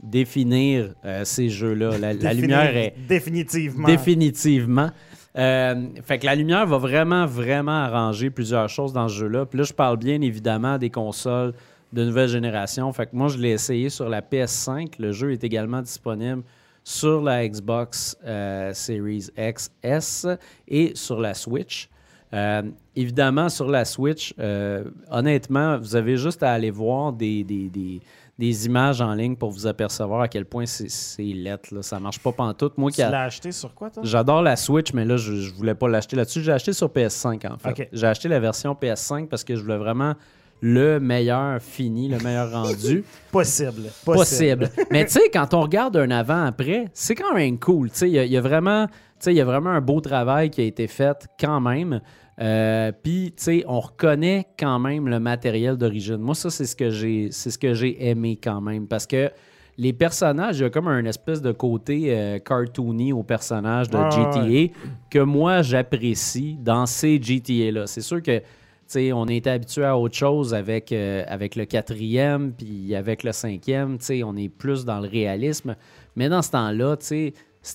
définir euh, ces jeux-là. La, lumière est Définitivement. Définitivement. Euh, fait que la lumière va vraiment, vraiment arranger plusieurs choses dans ce jeu-là. Puis là, je parle bien évidemment des consoles de nouvelle génération. Fait que moi, je l'ai essayé sur la PS5. Le jeu est également disponible sur la Xbox euh, Series XS et sur la Switch. Euh, évidemment, sur la Switch, euh, honnêtement, vous avez juste à aller voir des, des, des- des images en ligne pour vous apercevoir à quel point c'est lettre. Là. Ça marche pas pantoute. Moi Tu a- l'as acheté sur quoi, toi? J'adore la Switch, mais là, je, je voulais pas l'acheter là-dessus. J'ai acheté sur PS5, en fait. J'ai acheté la version PS5 parce que je voulais vraiment le meilleur fini, le meilleur rendu Possible. possible. Mais tu sais, quand on regarde un avant-après, c'est quand même cool. Tu sais, il y, a- il y a vraiment, tu sais, il y a vraiment un beau travail qui a été fait quand même. Euh, Puis, tu sais, on reconnaît quand même le matériel d'origine. Moi, ça, c'est ce que j'ai, c'est ce que j'ai aimé quand même, parce que les personnages, il y a comme un espèce de côté euh, cartoony aux personnages de Ouais, GTA ouais. que moi j'apprécie dans ces GTA-là. C'est sûr que tu sais, on était habitué à autre chose avec, euh, avec le quatrième, puis avec le cinquième, tu sais, on est plus dans le réalisme. Mais dans ce temps-là, c'était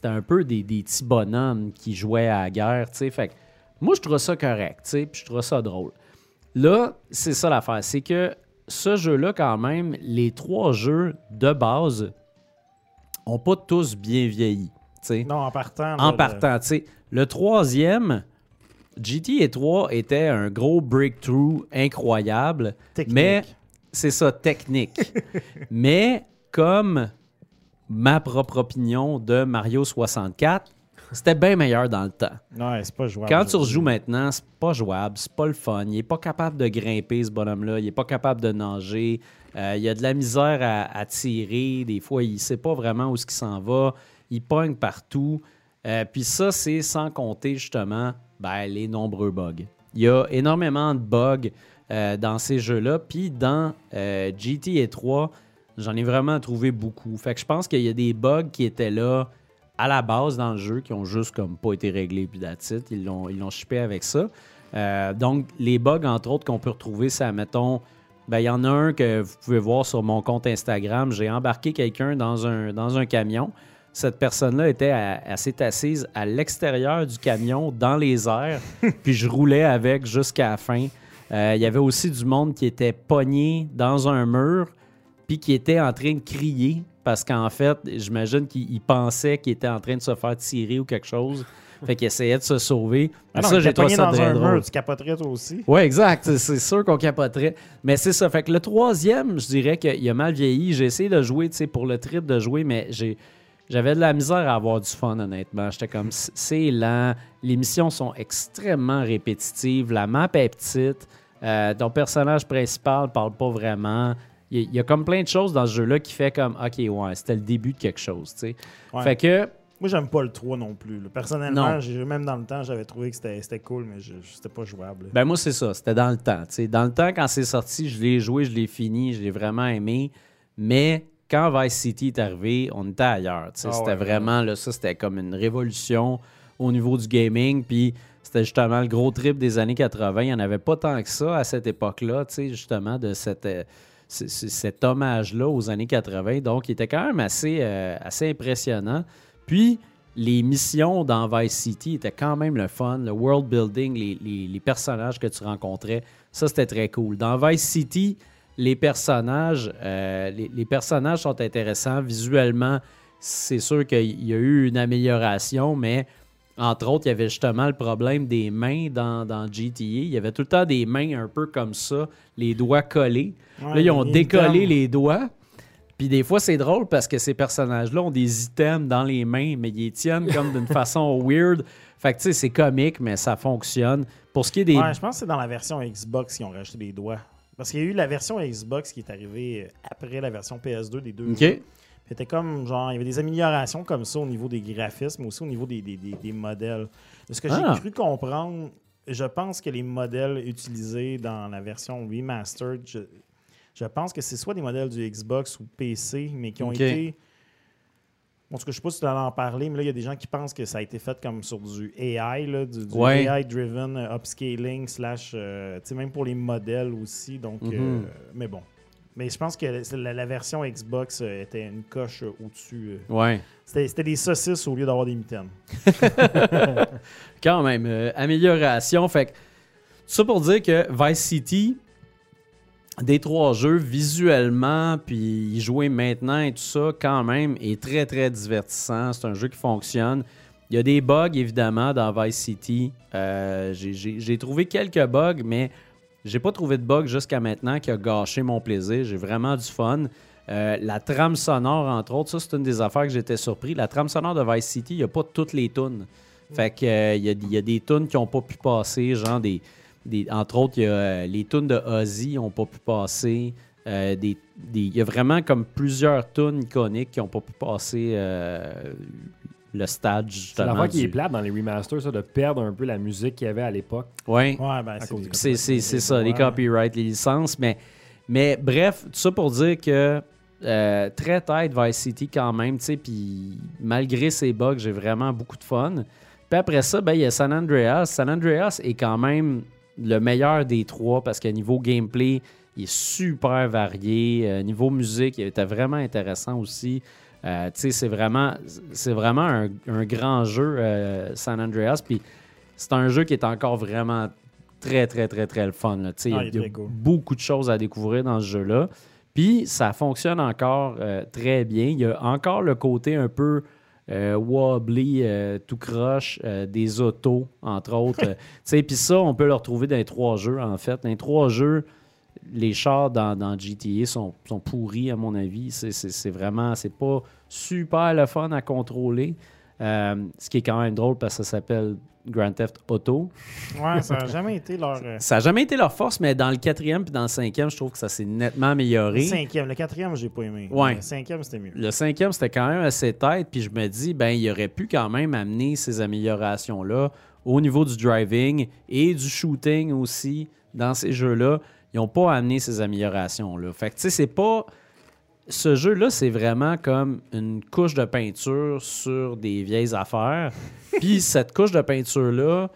un peu des, des petits bonhommes qui jouaient à la guerre. Fait que moi, je trouve ça correct, puis je trouve ça drôle. Là, c'est ça l'affaire, c'est que ce jeu-là, quand même, les trois jeux de base ont pas tous bien vieilli, tu sais Non, en partant. en partant. tu sais. Le troisième, GTA 3 était un gros breakthrough incroyable, le- technique. mais c'est ça, technique. mais comme ma propre opinion de Mario 64, c'était bien meilleur dans le temps. Ouais, c'est pas jouable. Quand tu rejoues maintenant, c'est pas jouable, c'est pas le fun. Il est pas capable de grimper, ce bonhomme-là. Il est pas capable de nager. Euh, il a de la misère à, à tirer. Des fois, il sait pas vraiment où ce qu'il s'en va. Il pogne partout. Euh, Puis ça, c'est sans compter justement ben, les nombreux bugs. Il y a énormément de bugs euh, dans ces jeux-là. Puis dans euh, GTA 3, j'en ai vraiment trouvé beaucoup. Fait que je pense qu'il y a des bugs qui étaient là à la base dans le jeu qui ont juste comme pas été réglés puis it. Ils l'ont, ils l'ont shippé avec ça. Euh, donc, les bugs, entre autres, qu'on peut retrouver, c'est, mettons, ben, il y en a un que vous pouvez voir sur mon compte Instagram. J'ai embarqué quelqu'un dans un, dans un camion. Cette personne-là était s'est assise à l'extérieur du camion, dans les airs, puis je roulais avec jusqu'à la fin. Euh, Il y avait aussi du monde qui était pogné dans un mur, puis qui était en train de crier parce qu'en fait, j'imagine qu'il il pensait qu'il était en train de se faire tirer ou quelque chose. Fait qu'il essayait de se sauver. Ah non, ça, j'ai trouvé ça dans un drôle. mur, tu capoterais toi aussi. Oui, exact. C'est- C'est sûr qu'on capoterait. Mais c'est ça. Fait que le troisième, je dirais qu'il a mal vieilli. J'ai essayé de jouer, tu sais, pour le trip de jouer, mais j'ai. J'avais de la misère à avoir du fun, honnêtement. J'étais comme, c'est lent. Les missions sont extrêmement répétitives. La map est petite. Euh, ton personnage principal parle pas vraiment. Il y, a- il y a comme plein de choses dans ce jeu-là qui fait comme, OK, ouais, c'était le début de quelque chose, tu sais. Ouais. Fait que, Moi, j'aime pas le 3 non plus. là. Personnellement, Non. même dans le temps, j'avais trouvé que c'était cool, mais c'était pas jouable. Ben moi, c'est ça. C'était dans le temps. tu sais. Dans le temps, quand c'est sorti, je l'ai joué, je l'ai fini, je l'ai vraiment aimé. Mais quand Vice City est arrivé, on était ailleurs. Ah c'était ouais, vraiment, là, ça, c'était comme une révolution au niveau du gaming. Puis c'était justement le gros trip des années 80. Il n'y en avait pas tant que ça à cette époque-là, tu sais, justement, de cette, euh, cet hommage-là aux années 80. Donc, il était quand même assez, euh, assez impressionnant. Puis, les missions dans Vice City étaient quand même le fun. Le world building, les, les- les personnages que tu rencontrais, ça, c'était très cool. Dans Vice City, les personnages, euh, les, les personnages sont intéressants. Visuellement, c'est sûr qu'il y a eu une amélioration, mais entre autres, il y avait justement le problème des mains dans, dans GTA. Il y avait tout le temps des mains un peu comme ça, les doigts collés. Ouais, là, ils ont décollé les doigts. Puis des fois, c'est drôle parce que ces personnages-là ont des items dans les mains, mais ils tiennent comme d'une façon weird. Fait que tu sais, c'est comique, mais ça fonctionne. Pour ce qui est des. Ouais, je pense que c'est dans la version Xbox qu'ils ont rajouté des doigts. Parce qu'il y a eu la version Xbox qui est arrivée euh, après la version PS2 des deux. OK. C'était comme genre, il y avait des améliorations comme ça au niveau des graphismes, mais aussi au niveau des, des- des- des modèles. De ce que Ah. j'ai cru comprendre, je pense que les modèles utilisés dans la version remastered, je, je pense que c'est soit des modèles du Xbox ou PC, mais qui ont été. En tout cas, je sais pas si tu allais en parler, mais là, il y a des gens qui pensent que ça a été fait comme sur du AI, là, du, du Ouais. AI-driven euh, upscaling, slash, euh, tu sais, même pour les modèles aussi. Donc, Mhm. euh, mais bon. Mais je pense que la, la version Xbox était une coche au-dessus. Ouais. C'était des saucisses au lieu d'avoir des mitaines. Quand même, euh, amélioration. Fait que, tout ça pour dire que Vice City, des trois jeux, visuellement, puis y jouer maintenant et tout ça, quand même, est très, très divertissant. C'est un jeu qui fonctionne. Il y a des bugs, évidemment, dans Vice City. Euh, j'ai- trouvé quelques bugs, mais j'ai pas trouvé de bug jusqu'à maintenant qui a gâché mon plaisir. J'ai vraiment du fun. Euh, la trame sonore, entre autres, ça, c'est une des affaires que j'étais surpris. La trame sonore de Vice City, il n'y a pas toutes les tunes. Fait que euh, il y, y a des tunes qui n'ont pas pu passer, genre des, des- entre autres, il y a euh, les tunes de Ozzy n'ont pas pu passer. Euh, des, des- il y a vraiment comme plusieurs tunes iconiques qui n'ont pas pu passer euh, le stade, C'est l'affaire qui du- est plate dans les remasters, ça, de perdre un peu la musique qu'il y avait à l'époque. Ouais. Ouais, ben, c'est ça, les copyrights, les licences. Mais, mais bref, tout ça pour dire que euh, très tight Vice City quand même, tu sais, puis malgré ses bugs, j'ai vraiment beaucoup de fun. Puis après ça, ben, il y a San Andreas. San Andreas est quand même le meilleur des trois parce qu'à niveau gameplay, il est super varié. Euh, niveau musique, il était vraiment intéressant aussi. Euh, c'est vraiment, c'est vraiment un, un grand jeu, euh, San Andreas. Puis c'est un jeu qui est encore vraiment très, très, très, très le fun. là. Tu sais, il y a- Ah, il y a cool. beaucoup de choses à découvrir dans ce jeu-là. Puis ça fonctionne encore euh, très bien. Il y a encore le côté un peu euh, wobbly, euh, tout croche, euh, des autos, entre autres. Tu sais, Puis ça, on peut le retrouver dans les trois jeux, en fait. Dans les trois jeux, les chars dans, dans GTA sont, sont pourris, à mon avis. C'est- vraiment, c'est pas super le fun à contrôler. Ce qui est quand même drôle parce que ça s'appelle Grand Theft Auto. Ouais, ça n'a jamais été leur. euh, Ça n'a jamais été leur force, mais dans le quatrième puis dans le cinquième, je trouve que ça s'est nettement Le amélioré. cinquième. Le quatrième, j'ai pas aimé. Ouais. Le cinquième, c'était mieux. Le cinquième, c'était quand même assez tête, puis je me dis, ben, il aurait pu quand même amener ces améliorations-là au niveau du driving et du shooting aussi dans ces jeux-là. Ils n'ont pas amené ces améliorations-là. Fait que, tu sais, c'est pas. Ce jeu-là, c'est vraiment comme une couche de peinture sur des vieilles affaires. Puis cette couche de peinture-là,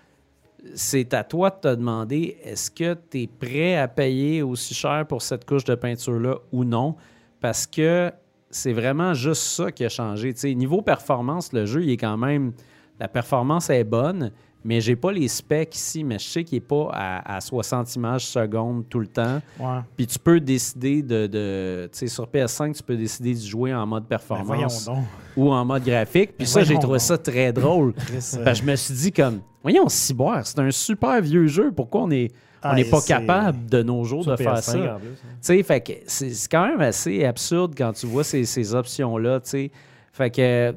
c'est à toi de te demander est-ce que tu es prêt à payer aussi cher pour cette couche de peinture-là ou non? Parce que c'est vraiment juste ça qui a changé. Tu sais, niveau performance, le jeu, il est quand même. La performance est bonne, mais j'ai pas les specs ici, mais je sais qu'il n'est pas à, à 60 images secondes tout le temps. Ouais. Puis tu peux décider de. de tu sais, sur PS5, tu peux décider de jouer en mode Ben, performance donc. ou en mode graphique. Puis Ben, ça, j'ai trouvé donc. ça très drôle. Euh, Ben, je me suis dit comme, voyons, Ciboire, c'est un super vieux jeu. Pourquoi on est, on ah, n'est pas c'est- capable de nos jours de faire PS5 ça? hein. Tu sais, fait que c'est quand même assez absurde quand tu vois ces, ces options-là, tu sais. Fait que,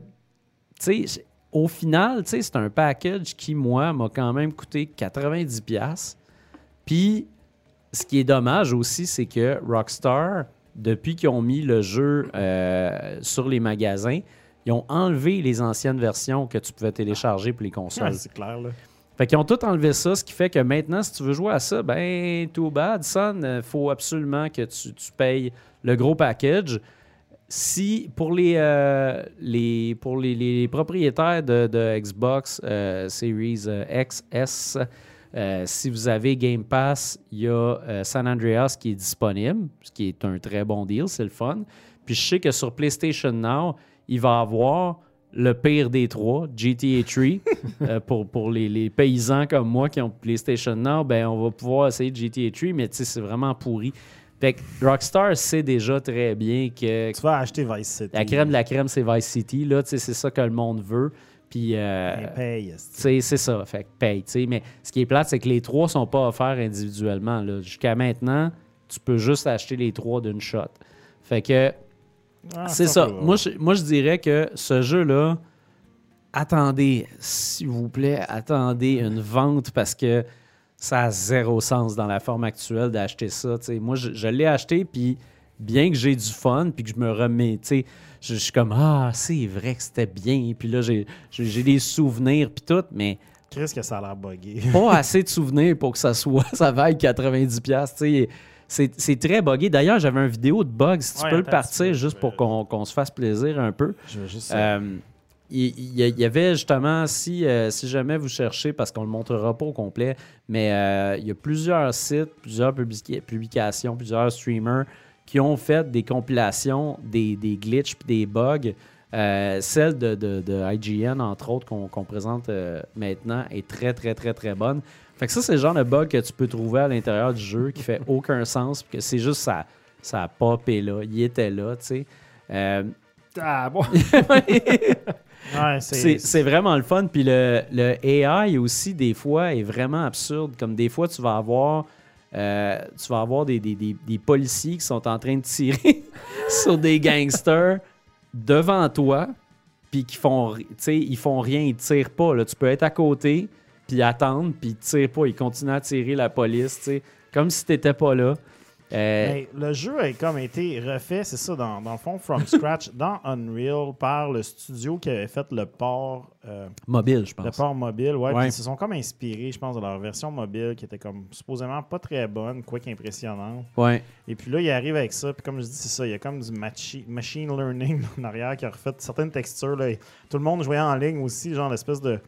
tu sais, au final, tu sais, c'est un package qui, moi, m'a quand même coûté 90$. Puis, ce qui est dommage aussi, c'est que Rockstar, depuis qu'ils ont mis le jeu euh, sur les magasins, ils ont enlevé les anciennes versions que tu pouvais télécharger pour les Ouais, consoles. c'est clair, là. Fait qu'ils ont tout enlevé ça, ce qui fait que maintenant, si tu veux jouer à ça, ben, too bad, son. Il faut absolument que tu, tu payes le gros package. Si, pour les, euh, les, pour les, les propriétaires de, de Xbox euh, Series euh, X, S, euh, si vous avez Game Pass, il y a San Andreas qui est disponible, ce qui est un très bon deal, c'est le fun. Puis je sais que sur PlayStation Now, il va avoir le pire des trois, GTA 3. Euh, pour pour les, les paysans comme moi qui ont PlayStation Now, ben, on va pouvoir essayer GTA 3, mais c'est vraiment pourri. Fait que Rockstar sait déjà très bien que Tu vas acheter Vice City. la crème de la crème, c'est Vice City. Là, c'est ça que le monde veut. Puis, euh, paye, c'est ça. Fait que paye. Mais ce qui est plate, c'est que les trois sont pas offerts individuellement. Jusqu'à maintenant, tu peux juste acheter les trois d'une shot. Fait que Ah, c'est ça. peut- Moi je, moi, je dirais que ce jeu-là, attendez, s'il vous plaît, attendez une vente parce que ça a zéro sens dans la forme actuelle d'acheter ça. tu sais. Moi, je, je l'ai acheté, puis bien que j'ai du fun, puis que je me remets, je, je suis comme, ah, c'est vrai que c'était bien, puis là, j'ai des souvenirs, puis tout, mais Chris, que ça a l'air buggé. pas assez de souvenirs pour que ça soit, ça vaille 90$. tu sais. C'est très buggé. D'ailleurs, j'avais une vidéo de bugs. Si tu Ouais, peux le partir juste pour qu'on se fasse plaisir un peu. Je veux juste. Euh, il y, avait justement, si, euh, si jamais vous cherchez, parce qu'on ne le montrera pas au complet, mais euh, il y a plusieurs sites, plusieurs publications, plusieurs streamers qui ont fait des compilations des, des glitches et des bugs. Euh, celle de, de- de IGN, entre autres, qu'on présente maintenant, est très, très, très, très bonne. Fait que ça, c'est le genre de bug que tu peux trouver à l'intérieur du jeu qui fait aucun sens, que c'est juste ça, ça a popé là, il était là, tu sais. Ah, bon. ouais, c'est vraiment le fun. Puis le, le AI aussi, des fois, est vraiment absurde. Comme des fois, tu vas avoir, euh, tu vas avoir des, des- des- des policiers qui sont en train de tirer sur des gangsters devant toi, puis qui font, ils font rien, ils tirent pas. Là. Tu peux être à côté, puis attendre, puis ils tirent pas. Ils continuent à tirer la police, comme si t'étais pas là. Euh, Mais le jeu a comme été refait, c'est ça, dans, dans le fond, from scratch, dans Unreal, par le studio qui avait fait le port, euh, mobile, je le pense. port mobile. Ouais, ils se sont comme inspirés, je pense, de leur version mobile qui était comme supposément pas très bonne, quoique impressionnante. Ouais. Et puis là, il arrive avec ça. Puis comme je dis, c'est ça. Il y a comme du machi- machine learning en arrière qui a refait certaines textures. Là, tout le monde jouait en ligne aussi, genre l'espèce de,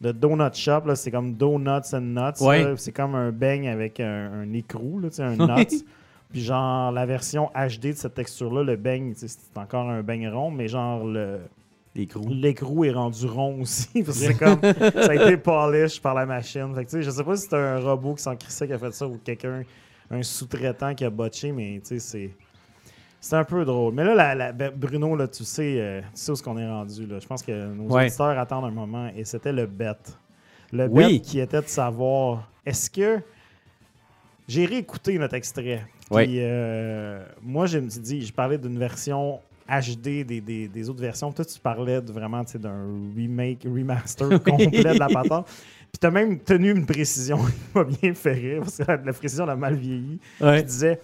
de donut shop. là. C'est comme donuts and nuts. Ouais. C'est comme un beigne avec un, un écrou, là, un nuts. Puis genre, la version HD de cette texture-là, le beigne, c'est encore un beigne rond, mais genre, le, l'écrou est rendu rond aussi. Parce que c'est comme, ça a été polish par la machine. Fait que, je sais pas si c'est un robot qui s'en crissait qui a fait ça ou quelqu'un, un sous-traitant qui a botché, mais tu sais, c'est. C'est un peu drôle. Mais là, la- la- ben, Bruno, là, tu sais, euh, tu sais où est-ce qu'on est rendu. Là. Je pense que nos Ouais. auditeurs attendent un moment et c'était le bet. Le Oui. bet qui était de savoir est-ce que. J'ai réécouté notre extrait? Puis euh, moi, je me suis dit, je parlais d'une version HD des, des- des autres versions. Toi, tu parlais de vraiment tu sais, d'un remake, remaster complet de la patente. Puis tu as même tenu une précision qui m'a bien fait rire parce que la, la précision elle a mal vieilli. Ouais. Je disais,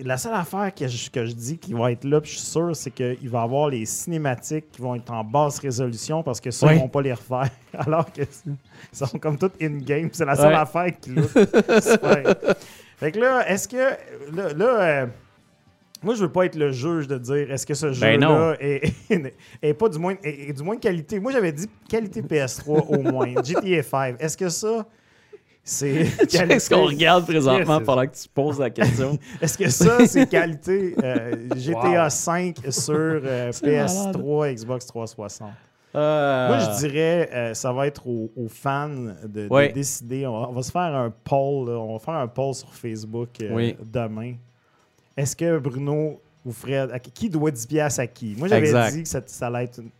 la seule affaire que je, que je dis qui va être là, puis je suis sûr, c'est qu'il va y avoir les cinématiques qui vont être en basse résolution parce que ça, ils vont pas les refaire. Alors que sont comme toutes in-game. C'est la seule Ouais. affaire qui. Fait que là, est-ce que. Là, là, euh, moi, je veux pas être le juge de dire est-ce que ce jeu-là Ben non. est, est pas du moins, est, est du moins de qualité. Moi, j'avais dit qualité PS3 au moins. GTA 5. Est-ce que ça, c'est. Qu'est-ce qu'on regarde présentement pendant que tu poses la question? Est-ce que ça, c'est qualité euh, GTA Wow. 5 sur euh, C'est malade. PS3, Xbox 360? Euh, Moi, je dirais, euh, ça va être aux, aux fans de, décider. On va, on va se faire un poll. là. On va faire un poll sur Facebook euh, Oui. demain. Est-ce que Bruno ou Fred, qui- doit 10 piastres à qui? Moi, j'avais dit que ça, ça allait être une...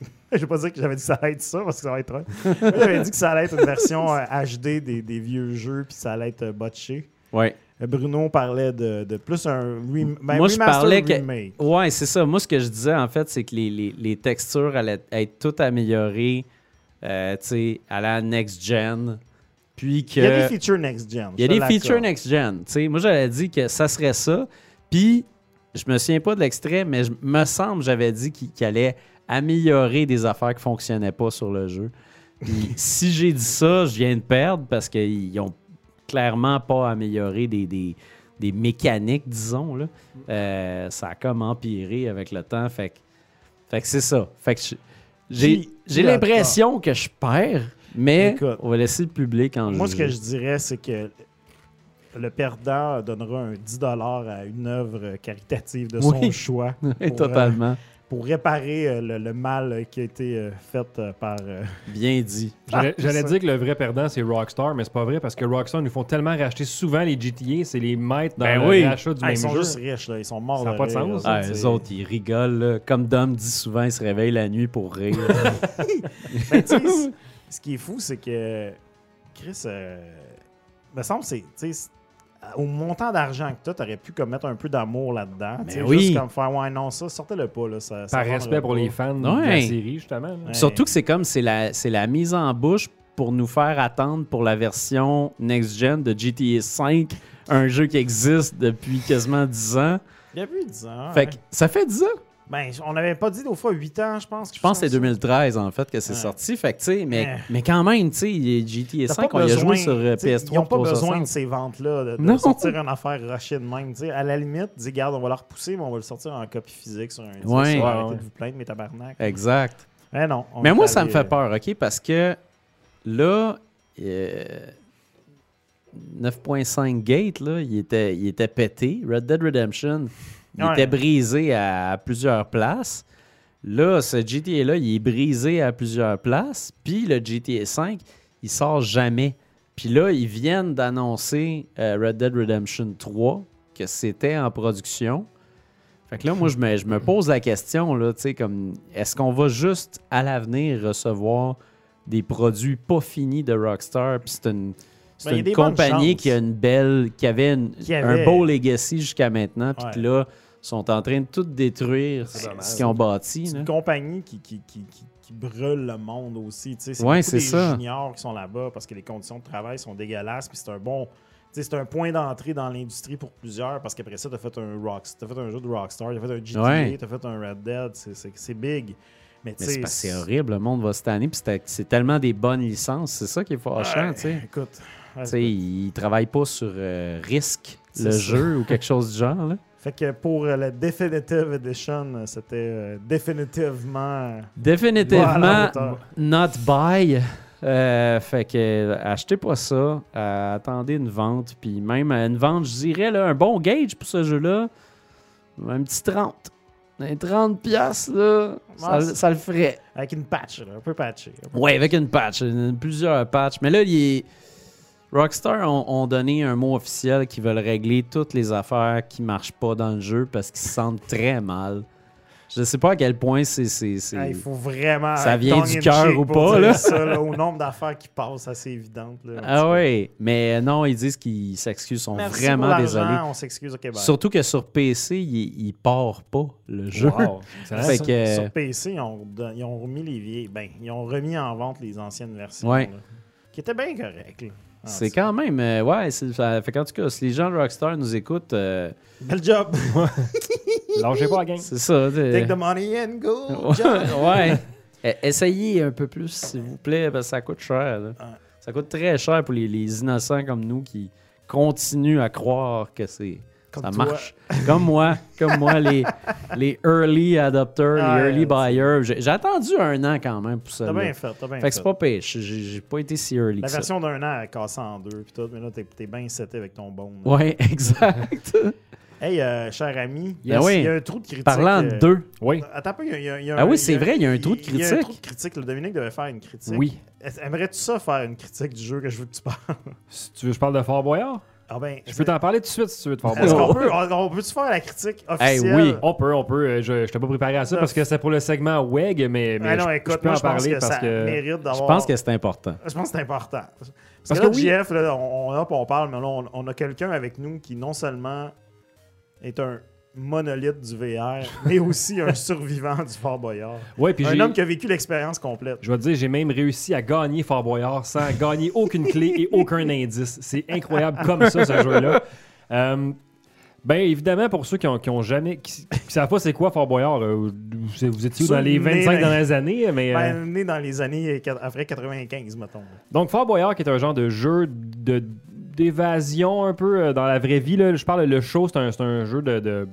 Je vais pas dire que j'avais dit que ça allait être ça, parce que ça va être... un- Moi, j'avais dit que ça allait être une version HD des, des vieux jeux, puis ça allait être botché. Ouais. Euh, Bruno parlait de, de plus un rem- ben, Moi, je remaster parlais que- remake. Ouais, c'est ça. Moi, ce que je disais, en fait, c'est que les, les- les textures allaient être toutes améliorées, euh, à la next-gen. Puis que... Il y a des features next-gen. Il y a je des features next-gen. Moi, j'avais dit que ça serait ça. Puis, je me souviens pas de l'extrait, mais je me semble j'avais dit qu'il qu'il allait améliorer des affaires qui fonctionnaient pas sur le jeu. Puis, si j'ai dit ça, je viens de perdre parce qu'ils ont clairement pas amélioré des, des, des mécaniques, disons. Là. Euh, ça a comme empiré avec le temps. Fait que, fait que c'est ça. Fait que j'ai l'impression que je perds, mais Écoute, on va laisser le public en Moi, ce que je dirais, c'est que le perdant donnera un 10 à une œuvre caritative de son Oui. choix pour, totalement. Pour réparer euh, le, le mal qui a été euh, fait euh, par... euh, Bien dit. J'allais Ah, j'allais dire que le vrai perdant, c'est Rockstar, mais c'est pas vrai parce que Rockstar nous font tellement racheter souvent les GTA, c'est les maîtres dans Ben le oui. rachat du ah, même ils sont jeu. juste riches, là. ils sont morts Ça a de pas de sens. là, Ah, autres, ils rigolent. là. Comme Dom dit souvent, ils se réveillent la nuit pour rire. Ben, tu sais, c- ce qui est fou, c'est que Chris, euh, me semble, c'est, tu sais, c'est- au montant d'argent que tu aurais pu comme mettre un peu d'amour là-dedans. tu sais, Ben oui. Juste comme faire, ouais, non, ça, sortez-le pas. Là, ça, ça Par respect pour pas. les fans de la série, justement. Ouais. Surtout que c'est comme, c'est la, c'est la mise en bouche pour nous faire attendre pour la version next-gen de GTA V, un jeu qui existe depuis quasiment 10 ans. Il y a plus de 10 ans. Fait ouais. que ça fait 10 ans. Ben, on n'avait pas dit l'autre fois 8 ans, je pense. Je pense que c'est 2013 en fait que c'est Ouais. sorti. Fait que, tu sais, mais, Ouais. mais quand même, tu sais, GTA T'as 5, pas on y a besoin, joué sur euh, t'sais, PS3. Ils n'ont pas besoin 360. de ces ventes-là, de, de sortir une affaire rushée de même. T'sais, à la limite, dis, regarde, on va la repousser, mais on va le sortir en copie physique sur un disque. Ouais. Ouais. de vous plaindre, mes tabarnak. Exact. Mais non. Mais moi, ça me fait euh, peur, OK? Parce que là, euh, 9.5 Gate, là, il était, il était pété. Red Dead Redemption, il Ouais. était brisé à, plusieurs places. Là, ce GTA-là, il est brisé à plusieurs places. Puis le GTA 5, il sort jamais. Puis là, ils viennent d'annoncer euh, Red Dead Redemption 3, que c'était en production. Fait que là, moi, je me, je me pose la question, là, tu sais, comme, est-ce qu'on va juste, à l'avenir, recevoir des produits pas finis de Rockstar, puis c'est une, c'est Ben, une compagnie qui a une belle, qui avait, une- Qui un beau legacy jusqu'à maintenant, puis Ouais. que là, sont en train de tout détruire ce qu'ils ont bâti. C'est une compagnie qui, qui, qui, qui, brûlent le monde aussi. tu sais. C'est Ouais, des ça. juniors qui sont là-bas parce que les conditions de travail sont dégueulasses. Puis c'est un bon. C'est un point d'entrée dans l'industrie pour plusieurs parce qu'après ça, tu as fait un rock, t'as fait un jeu de Rockstar, tu as fait un GTA, Ouais. tu as fait un Red Dead, c'est- big. Mais, Mais c'est horrible, le monde va se tanner, puis c'est tellement des bonnes licences, c'est ça qui est fâchant, Ouais. Écoute, ouais, ils travaillent pas sur euh, risque, le ça. jeu ou quelque chose du genre. Là. Fait que pour euh, la Definitive Edition, euh, c'était euh, définitivement. Définitivement, not buy. Euh, fait que achetez pas ça. Euh, attendez une vente. Puis même une vente, je dirais, là, un bon gauge pour ce jeu-là, un petit 30. Un 30 piastres, là, ça, le- ça le ferait. Avec une patch, là, un peu patché. peu- Ouais, avec une patch, une- plusieurs patchs. Mais là, il est- Rockstar ont, ont donné un mot officiel qu'ils veulent régler toutes les affaires qui marchent pas dans le jeu parce qu'ils se sentent très mal. Je sais pas à quel point c'est. Ah, il faut vraiment. Ça vient du cœur ou pas, là. ça, là, au nombre d'affaires qui passent, assez évidentes. là. Ah ouais, mais non, ils disent qu'ils s'excusent, sont Merci vraiment pour désolés. On s'excuse au Québec. Surtout que sur PC, il, il part pas le jeu. Wow. Fait ça. que- Sur PC, ils ont, don- ils ont remis les vieilles. Ben, ils ont remis en vente les anciennes versions. Ouais. là, qui étaient bien correctes. Ah, C'est quand même. euh, ouais, c'est- ça fait qu'en tout cas, si les gens de Rockstar nous écoutent, euh, Bel job. Lâchez pas la gang. c'est ça. Take the money and go. job. ouais. Eh, Essayez un peu plus, s'il vous plaît, parce que ça coûte cher. là. Ouais. Ça coûte très cher pour les, les innocents comme nous qui continuent à croire que c'est Comme ça toi. marche. Comme moi, comme moi, les, les early adopters, Ah, les early buyers. J'ai j'ai attendu un an quand même pour ça. T'as bien fait, t'as bien Fait fait. que c'est pas pêche. J'ai j'ai pas été si early La que ça. version d'un an, elle cassé en deux, puis tout, mais là, t'es t'es bien seté avec ton bon. Ouais, exact. Hey, euh, cher ami, il y, Ben a, oui. il y a un trou de critique. Parlant de euh, deux. Oui. Attends un peu, il y a, il y a- il y a Ah un- oui, c'est a- vrai, il y a un trou de Il y a un critique. trou de critique. Le Dominique devait faire une critique. Oui. Aimerais-tu ça faire une critique du jeu que je veux que tu parles? Si tu veux, je parle de Fort Boyard? Ah ben, Je peux t'en parler tout de suite si tu veux de Fort Est-ce qu'on peut, on, on peut-tu faire la critique Hey, officielle? oui. On peut, on peut. Euh, Je, je t'ai pas préparé à ça parce que c'est pour le segment WEG, mais, mais Ah non, je, écoute, je peux moi, en je pense parler que parce ça que. mérite d'avoir... Je pense que c'est important. Je pense que c'est important. Parce, Parce que, là, que oui. JF, là, on, on, hop, on parle, mais là, on, on a quelqu'un avec nous qui non seulement est un monolithe du VR, mais aussi un survivant du Fort Boyard. Ouais, puis Un homme qui a vécu l'expérience complète. Je vais te dire, j'ai même réussi à gagner Fort Boyard sans gagner aucune clé et aucun indice. C'est incroyable comme ça, ce jeu-là. Euh, ben évidemment, pour ceux qui ont, qui ont jamais. qui, qui savent pas c'est quoi Fort Boyard, là, vous, étiez dans les nés 25 dans- dernières années, mais. euh, Ben, né dans les années après 95, mettons. Donc, Fort Boyard, qui est un genre de jeu de d'évasion un peu euh, dans la vraie vie. Là. Je parle le show, c'est un, c'est un jeu de, de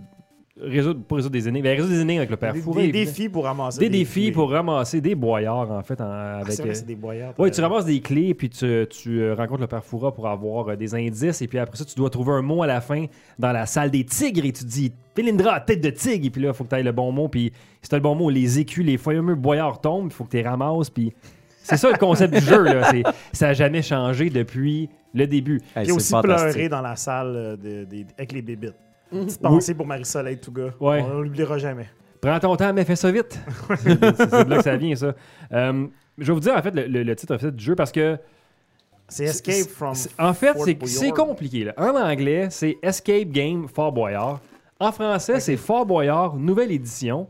résoudre, pas résoudre des énigmes, mais résoudre des énigmes avec le père Des, Fourré. des défis pour ramasser Des défis clés. pour ramasser des boyards, en fait, en- Ah, avec... c'est vrai, euh, c'est des boyards. Oui, t'as tu ramasses des clés, puis tu, tu, euh, rencontres le père Foura pour avoir euh, des indices, et puis après ça, tu dois trouver un mot à la fin dans la salle des tigres, et tu dis « Pélindra, tête de tigre », et puis là, il faut que tu ailles le bon mot, puis si tu le bon mot, les écus, les fameux boyards tombent, il faut que tu les ramasses, puis... C'est ça le concept du jeu, là. C'est- Ça n'a jamais changé depuis le début. Hey, Puis c'est aussi pleurer dans la salle euh, de- avec les bébites. Petite pensée pour Marie-Soleil Touga. Ouais. On l'oubliera jamais. Prends ton temps, mais fais ça vite. c'est de là que ça vient, ça. Euh, je vais vous dire, en fait, le, le- le titre officiel du jeu, parce que C'est Escape from. En fait, c'est compliqué. là. En anglais, c'est Escape Game Fort Boyard. En français, c'est Fort Boyard Nouvelle Édition.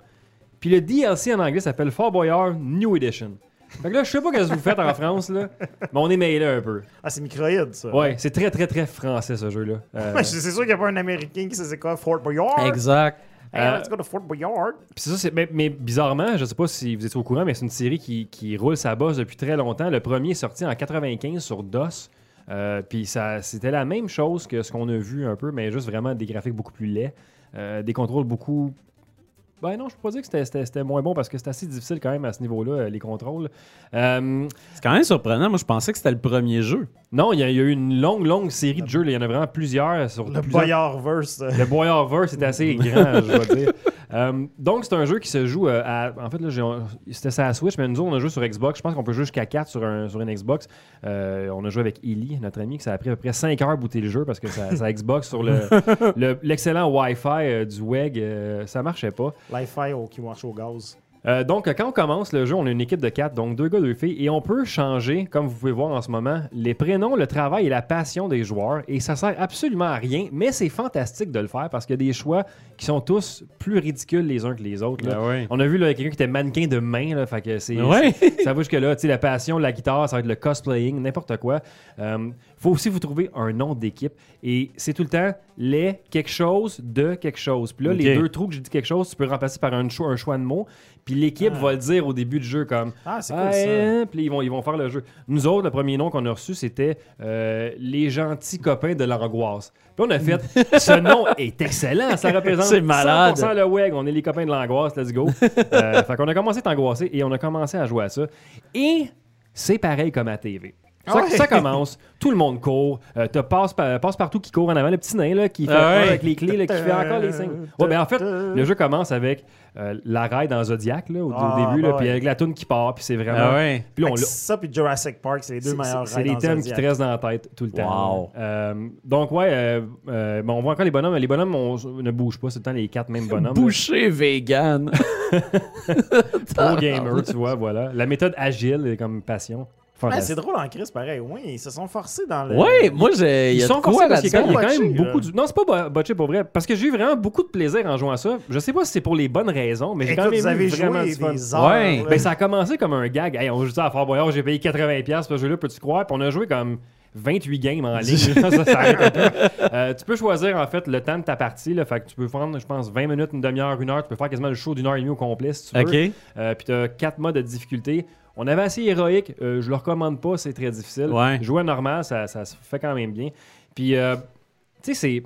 Puis le DLC en anglais s'appelle Fort Boyard New Edition. Fait que là, je sais pas ce que vous faites en France, là, mais on est mêlés un peu. Ah, c'est microïde, ça. Ouais, c'est très, très, très français, ce jeu-là. Euh, c'est sûr qu'il n'y a pas un Américain qui sait c'est quoi Fort Boyard. Exact. Hey, Euh, let's go to Fort Boyard? Ça, mais, mais bizarrement, je sais pas si vous étiez au courant, mais c'est une série qui, qui roule sa bosse depuis très longtemps. Le premier est sorti en 95 sur DOS. Euh, puis ça, c'était la même chose que ce qu'on a vu un peu, mais juste vraiment des graphiques beaucoup plus laids, Euh, des contrôles beaucoup. Ben non, je peux pas dire que c'était- moins bon parce que c'est assez difficile quand même à ce niveau-là, euh, les contrôles. Euh, C'est quand même surprenant. Moi, je pensais que c'était le premier jeu. Non, il y, a eu une longue, longue série de jeux. là. Il y en a vraiment plusieurs sur Le plusieurs euh, le Boyardverse est assez grand, je dois dire. Euh, donc, c'est un jeu qui se joue euh, à. En fait, c'était ça à Switch, mais nous, on a joué sur Xbox. Je pense qu'on peut jouer jusqu'à 4 sur, un, sur une Xbox. Euh, on a joué avec Ellie, notre ami, que ça a pris à peu près 5 heures booter le jeu parce que ça Xbox sur le- le- l'excellent Wi-Fi euh, du WEG, ça marchait pas. Li-Fi au- qui marche au gaz. Euh, donc, quand on commence le jeu, on a une équipe de quatre, donc deux gars, deux filles, et on peut changer, comme vous pouvez voir en ce moment, les prénoms, le travail et la passion des joueurs, et ça sert absolument à rien, mais c'est fantastique de le faire parce qu'il y a des choix qui sont tous plus ridicules les uns que les autres. là. Ben ouais. On a vu là, quelqu'un qui était mannequin de main, là, fait que c'est, Ouais. ça va jusque-là. Tu sais, la passion, la guitare, ça va être le cosplaying, n'importe quoi. Euh, faut aussi vous trouver un nom d'équipe. Et c'est tout le temps les quelque chose de quelque chose. Puis là, les deux trous que j'ai dit quelque chose, tu peux remplacer par un choix, un choix de mots. Puis l'équipe Ah. va le dire au début du jeu comme Ah, c'est cool Ah, ça. hein, Puis ils vont, ils vont faire le jeu. Nous autres, le premier nom qu'on a reçu, c'était euh, les gentils copains de l'angoisse. Puis on a fait ce nom est excellent. Ça représente C'est malade. 100% le WEG. On est les copains de l'angoisse. Let's go. Euh, fait qu'on a commencé à être angoissé et on a commencé à jouer à ça. Et c'est pareil comme à TV. Ça, Ah ouais. ça commence, tout le monde court. Euh, T'as passe, passe partout qui court en avant, le petit nain là, qui fait Ah ouais. avec les clés, là, qui fait encore les signes. Ouais, ben en fait, le jeu commence avec euh, la dans Zodiac là, au, au Ah, début, bah puis avec la toune qui part, puis c'est vraiment. Ah ouais. Là, on ça puis Jurassic Park, c'est les deux meilleurs C'est les thèmes qui te restent dans la tête tout le temps. Wow. Euh, donc, ouais, euh, bon, on voit encore les bonhommes. Les bonhommes on- ne bougent pas, c'est le temps les quatre mêmes bonhommes. Boucher vegan. Pro gamer, tu vois, voilà. La méthode agile est comme passion. Ouais, Fantastique. c'est drôle en crise, pareil. Oui, ils se sont forcés dans le. Ouais, moi, j'ai. il y Ils a sont forcés parce qu'il y a quand même- beaucoup de... Non, c'est pas bo- botché pour vrai. Parce que j'ai eu vraiment beaucoup de plaisir en jouant à ça. Je sais pas si c'est pour les bonnes raisons, mais j'ai quand même vous avez vraiment joué du des heures. Ouais. Ben, ça a commencé comme un gag. Hey, on joue ça à Fort Boyard, j'ai payé 80$ pour ce jeu-là, peux-tu croire? Puis on a joué comme 28 games en ligne. ça, ça arrête un peu. Euh, tu peux choisir en fait le temps de ta partie. Là, fait que tu peux prendre, je pense, 20 minutes, une demi-heure, une heure. Tu peux faire quasiment le show d'une heure et demie au complet si tu veux. Ok. Euh, puis tu as 4 modes de difficulté. On avait assez héroïque. Euh, je le recommande pas, c'est très difficile. Ouais. Jouer normal, ça, ça se fait quand même bien. Puis, euh, tu sais, c'est.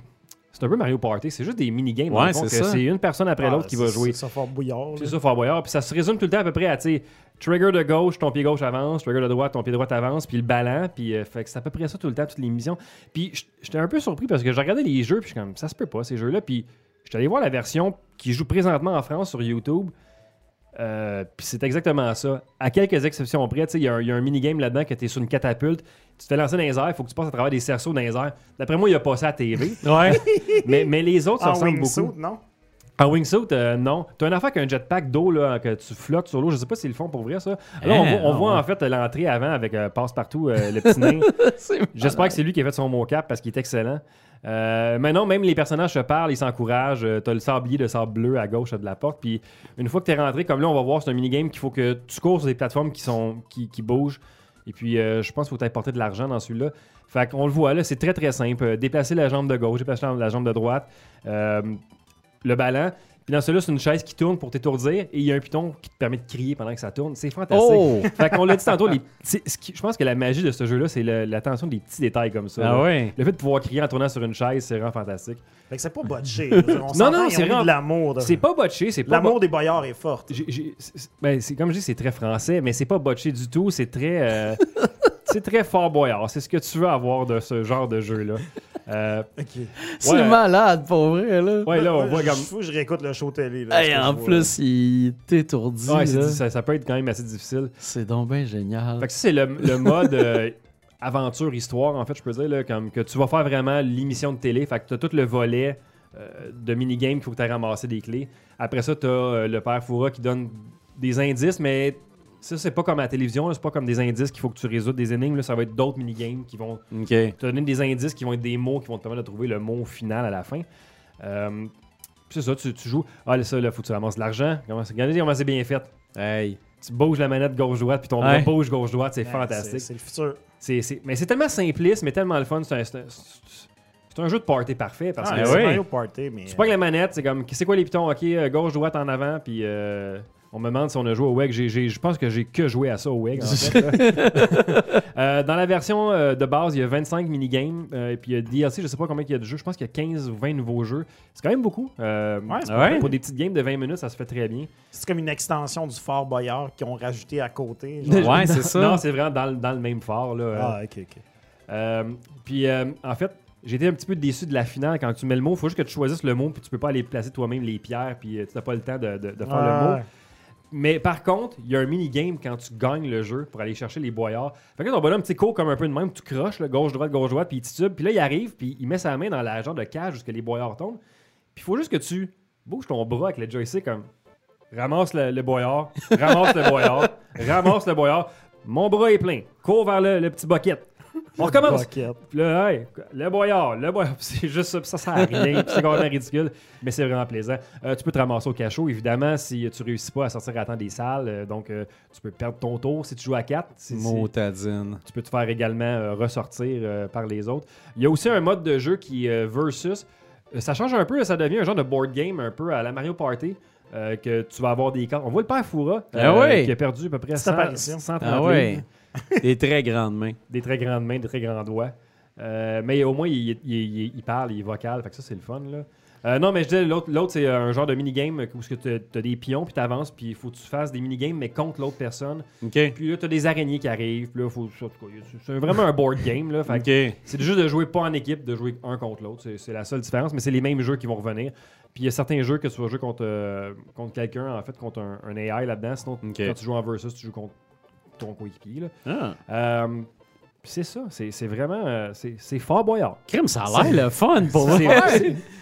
C'est un peu Mario Party, c'est juste des mini-games. dans Ouais, le fond, c'est que ça. C'est une personne après Ah, l'autre qui va jouer. C'est ça, fort bouillard. C'est ça, Fort Boyard. Puis ça se résume tout le temps à peu près à, tu sais, trigger de gauche, ton pied gauche avance, trigger de droite, ton pied droit avance, puis le ballon. Puis euh, fait que c'est à peu près ça tout le temps, toutes les missions. Puis j'étais un peu surpris parce que j'ai regardé les jeux, puis je suis comme, ça se peut pas, ces jeux-là. Puis j'étais allé voir la version qui joue présentement en France sur YouTube. Euh, puis c'est exactement ça. À quelques exceptions près, tu sais, il y, a un- il y a un minigame là-dedans que tu es sur une catapulte, tu te fais lancer dans les airs, il faut que tu passes à travers des cerceaux dans les airs. D'après moi, il a passé à la TV. Ouais. mais, mais les autres, ça En ressemble wingsuit, beaucoup. non? En wingsuit, euh, non. T'as une affaire qu'un jetpack d'eau là, que tu flottes sur l'eau. Je sais pas s'ils le font pour vrai, ça. Là, on Hein, voit, on voit ouais. en fait l'entrée avant avec euh, Passe-Partout, euh, le petit nain. J'espère que c'est lui qui a fait son mocap parce qu'il est excellent. Euh, mais non, même les personnages se parlent, ils s'encouragent. Euh, T'as le sablier de sable bleu à gauche de la porte. Puis une fois que t'es rentré, comme là, on va voir, c'est un minigame qu'il faut que tu cours sur des plateformes qui, sont, qui, bougent. Et puis, euh, je pense qu'il faut t'apporter porter de l'argent dans celui-là. Fait qu'on le voit là, c'est très très simple. Déplacer la jambe de gauche, déplacer la jambe de droite, le ballon. Puis dans celui-là, c'est une chaise qui tourne pour t'étourdir et il y a un piton qui te permet de crier pendant que ça tourne. C'est fantastique. Oh! Fait qu'on l'a dit tantôt, les petits- ce qui- je pense que la magie de ce jeu-là, c'est l'attention des petits détails comme ça. Ah ouais. Le fait de pouvoir crier en tournant sur une chaise, c'est vraiment fantastique. Fait que c'est pas botché. On Non, non, c'est vraiment- de l'amour. de- C'est pas botché, c'est pas. L'amour bo- des boyards est fort. ben, c'est comme je dis, c'est très français, mais c'est pas botché du tout. C'est très. euh, c'est très fort boyard. C'est ce que tu veux avoir de ce genre de jeu-là. Euh, C'est Ouais. malade, pour vrai, là. ouais, là, on voit je- comme. faut que je réécoute le show télé. Là, Hey, en vois. plus, il t'étourdit. Ouais, ça, ça peut être quand même assez difficile. C'est donc bien génial. Fait que ça, c'est le, le mode euh, aventure, histoire, en fait, je peux dire, là, comme que tu vas faire vraiment l'émission de télé. Fait que tu as tout le volet euh, de minigame qu'il faut que tu aies ramassé des clés. Après ça, tu as le père Foura qui donne des indices, mais ça, c'est pas comme à la télévision, là, c'est pas comme des indices qu'il faut que tu résoutes des énigmes. là, ça va être d'autres minigames qui vont Ok. te donner des indices qui vont être des mots qui vont te permettre de trouver le mot final à la fin. Euh, puis c'est ça, tu, tu joues. Ah, là, ça, là, faut que tu ramasses de l'argent. Comment c'est- Regardez comment c'est bien fait. Hey. Tu bouges la manette gauche-droite, puis ton bras bouge gauche-droite, c'est fantastique. C'est c'est le futur. C'est, c'est- Mais c'est tellement simpliste, mais tellement le fun. C'est un, c'est un- c'est un jeu de party parfait parce Ah, que ouais. c'est. Mario Party, mais. tu pas que la manette, c'est comme, c'est quoi les pitons? Ok, euh, gauche, droite, en avant, puis euh, on me demande si on a joué au WEG. J'ai- j'ai- Je pense que j'ai que joué à ça au WEG. en fait, là. Euh, dans la version euh, de base, il y a 25 minigames, euh, et puis il y a DLC, je sais pas combien il y a de jeux. Je pense qu'il y a 15 ou 20 nouveaux jeux. C'est quand même beaucoup. Euh, Ouais, c'est pas ouais? Pour des petites games de 20 minutes, ça se fait très bien. C'est comme une extension du Fort Boyard qu'ils ont rajouté à côté. genre. Ouais, c'est ça. Non, c'est vraiment dans, le- dans le même phare. Là, euh. Ah, ok, ok. Euh, puis, euh, en fait, été un petit peu déçu de la finale. Quand tu mets le mot, il faut juste que tu choisisses le mot, puis tu peux pas aller placer toi-même les pierres, puis euh, tu n'as pas le temps de, de- de faire le mot. Mais par contre, il y a un mini-game quand tu gagnes le jeu pour aller chercher les boyards. Fait que ton bonhomme, tu court comme un peu de même, tu croches, là, gauche-droite, gauche-droite, puis il titube. Puis là, il arrive, puis il met sa main dans la genre de cage jusqu'à les boyards tombent. Puis il faut juste que tu bouges ton bras avec le joystick comme ramasse le, le boyard, ramasse le boyard, ramasse le boyard. Mon bras est plein. Cours vers le, le petit bucket. On recommence. Là, hey, le boyard, le boyard. C'est juste ça, ça sert à rien, c'est complètement ridicule, mais c'est vraiment plaisant. Euh, tu peux te ramasser au cachot, évidemment, si tu réussis pas à sortir à temps des salles. euh, donc, euh, tu peux perdre ton tour si tu joues à 4. Si, si- Motadine. tu peux te faire également euh, ressortir euh, par les autres. Il y a aussi un mode de jeu qui est euh, versus. Ça change un peu, ça devient un genre de board game un peu à la Mario Party. euh, que tu vas avoir des cartes. On voit le père Foura Ah ouais? qui a perdu à peu près Petite 100, apparition. 130 Ah livres. ouais. Des très grandes mains. Des très grandes mains, des très grands doigts. Euh, mais au moins, il, il- il- il parle, il est vocal. Fait que ça, c'est le fun. Là. Euh, non, mais je disais, l'autre, c'est un genre de minigame où tu as des pions, puis tu avances, puis il faut que tu fasses des minigames, mais contre l'autre personne. OK. Puis là, tu as des araignées qui arrivent. Puis là, faut, c'est vraiment un board game. Là, fait c'est juste de jouer pas en équipe, de jouer un contre l'autre. C'est, c'est la seule différence, mais c'est les mêmes jeux qui vont revenir. Puis il y a certains jeux que tu vas jouer contre, euh, contre quelqu'un, en fait, contre un, un AI là-dedans. Sinon, quand tu joues en versus, tu joues contre ton coéquipier. là. Ah. Euh, puis c'est ça, c'est, c'est vraiment. euh, c'est, c'est fort boyard. Crime, ça a l'air le fun pour moi.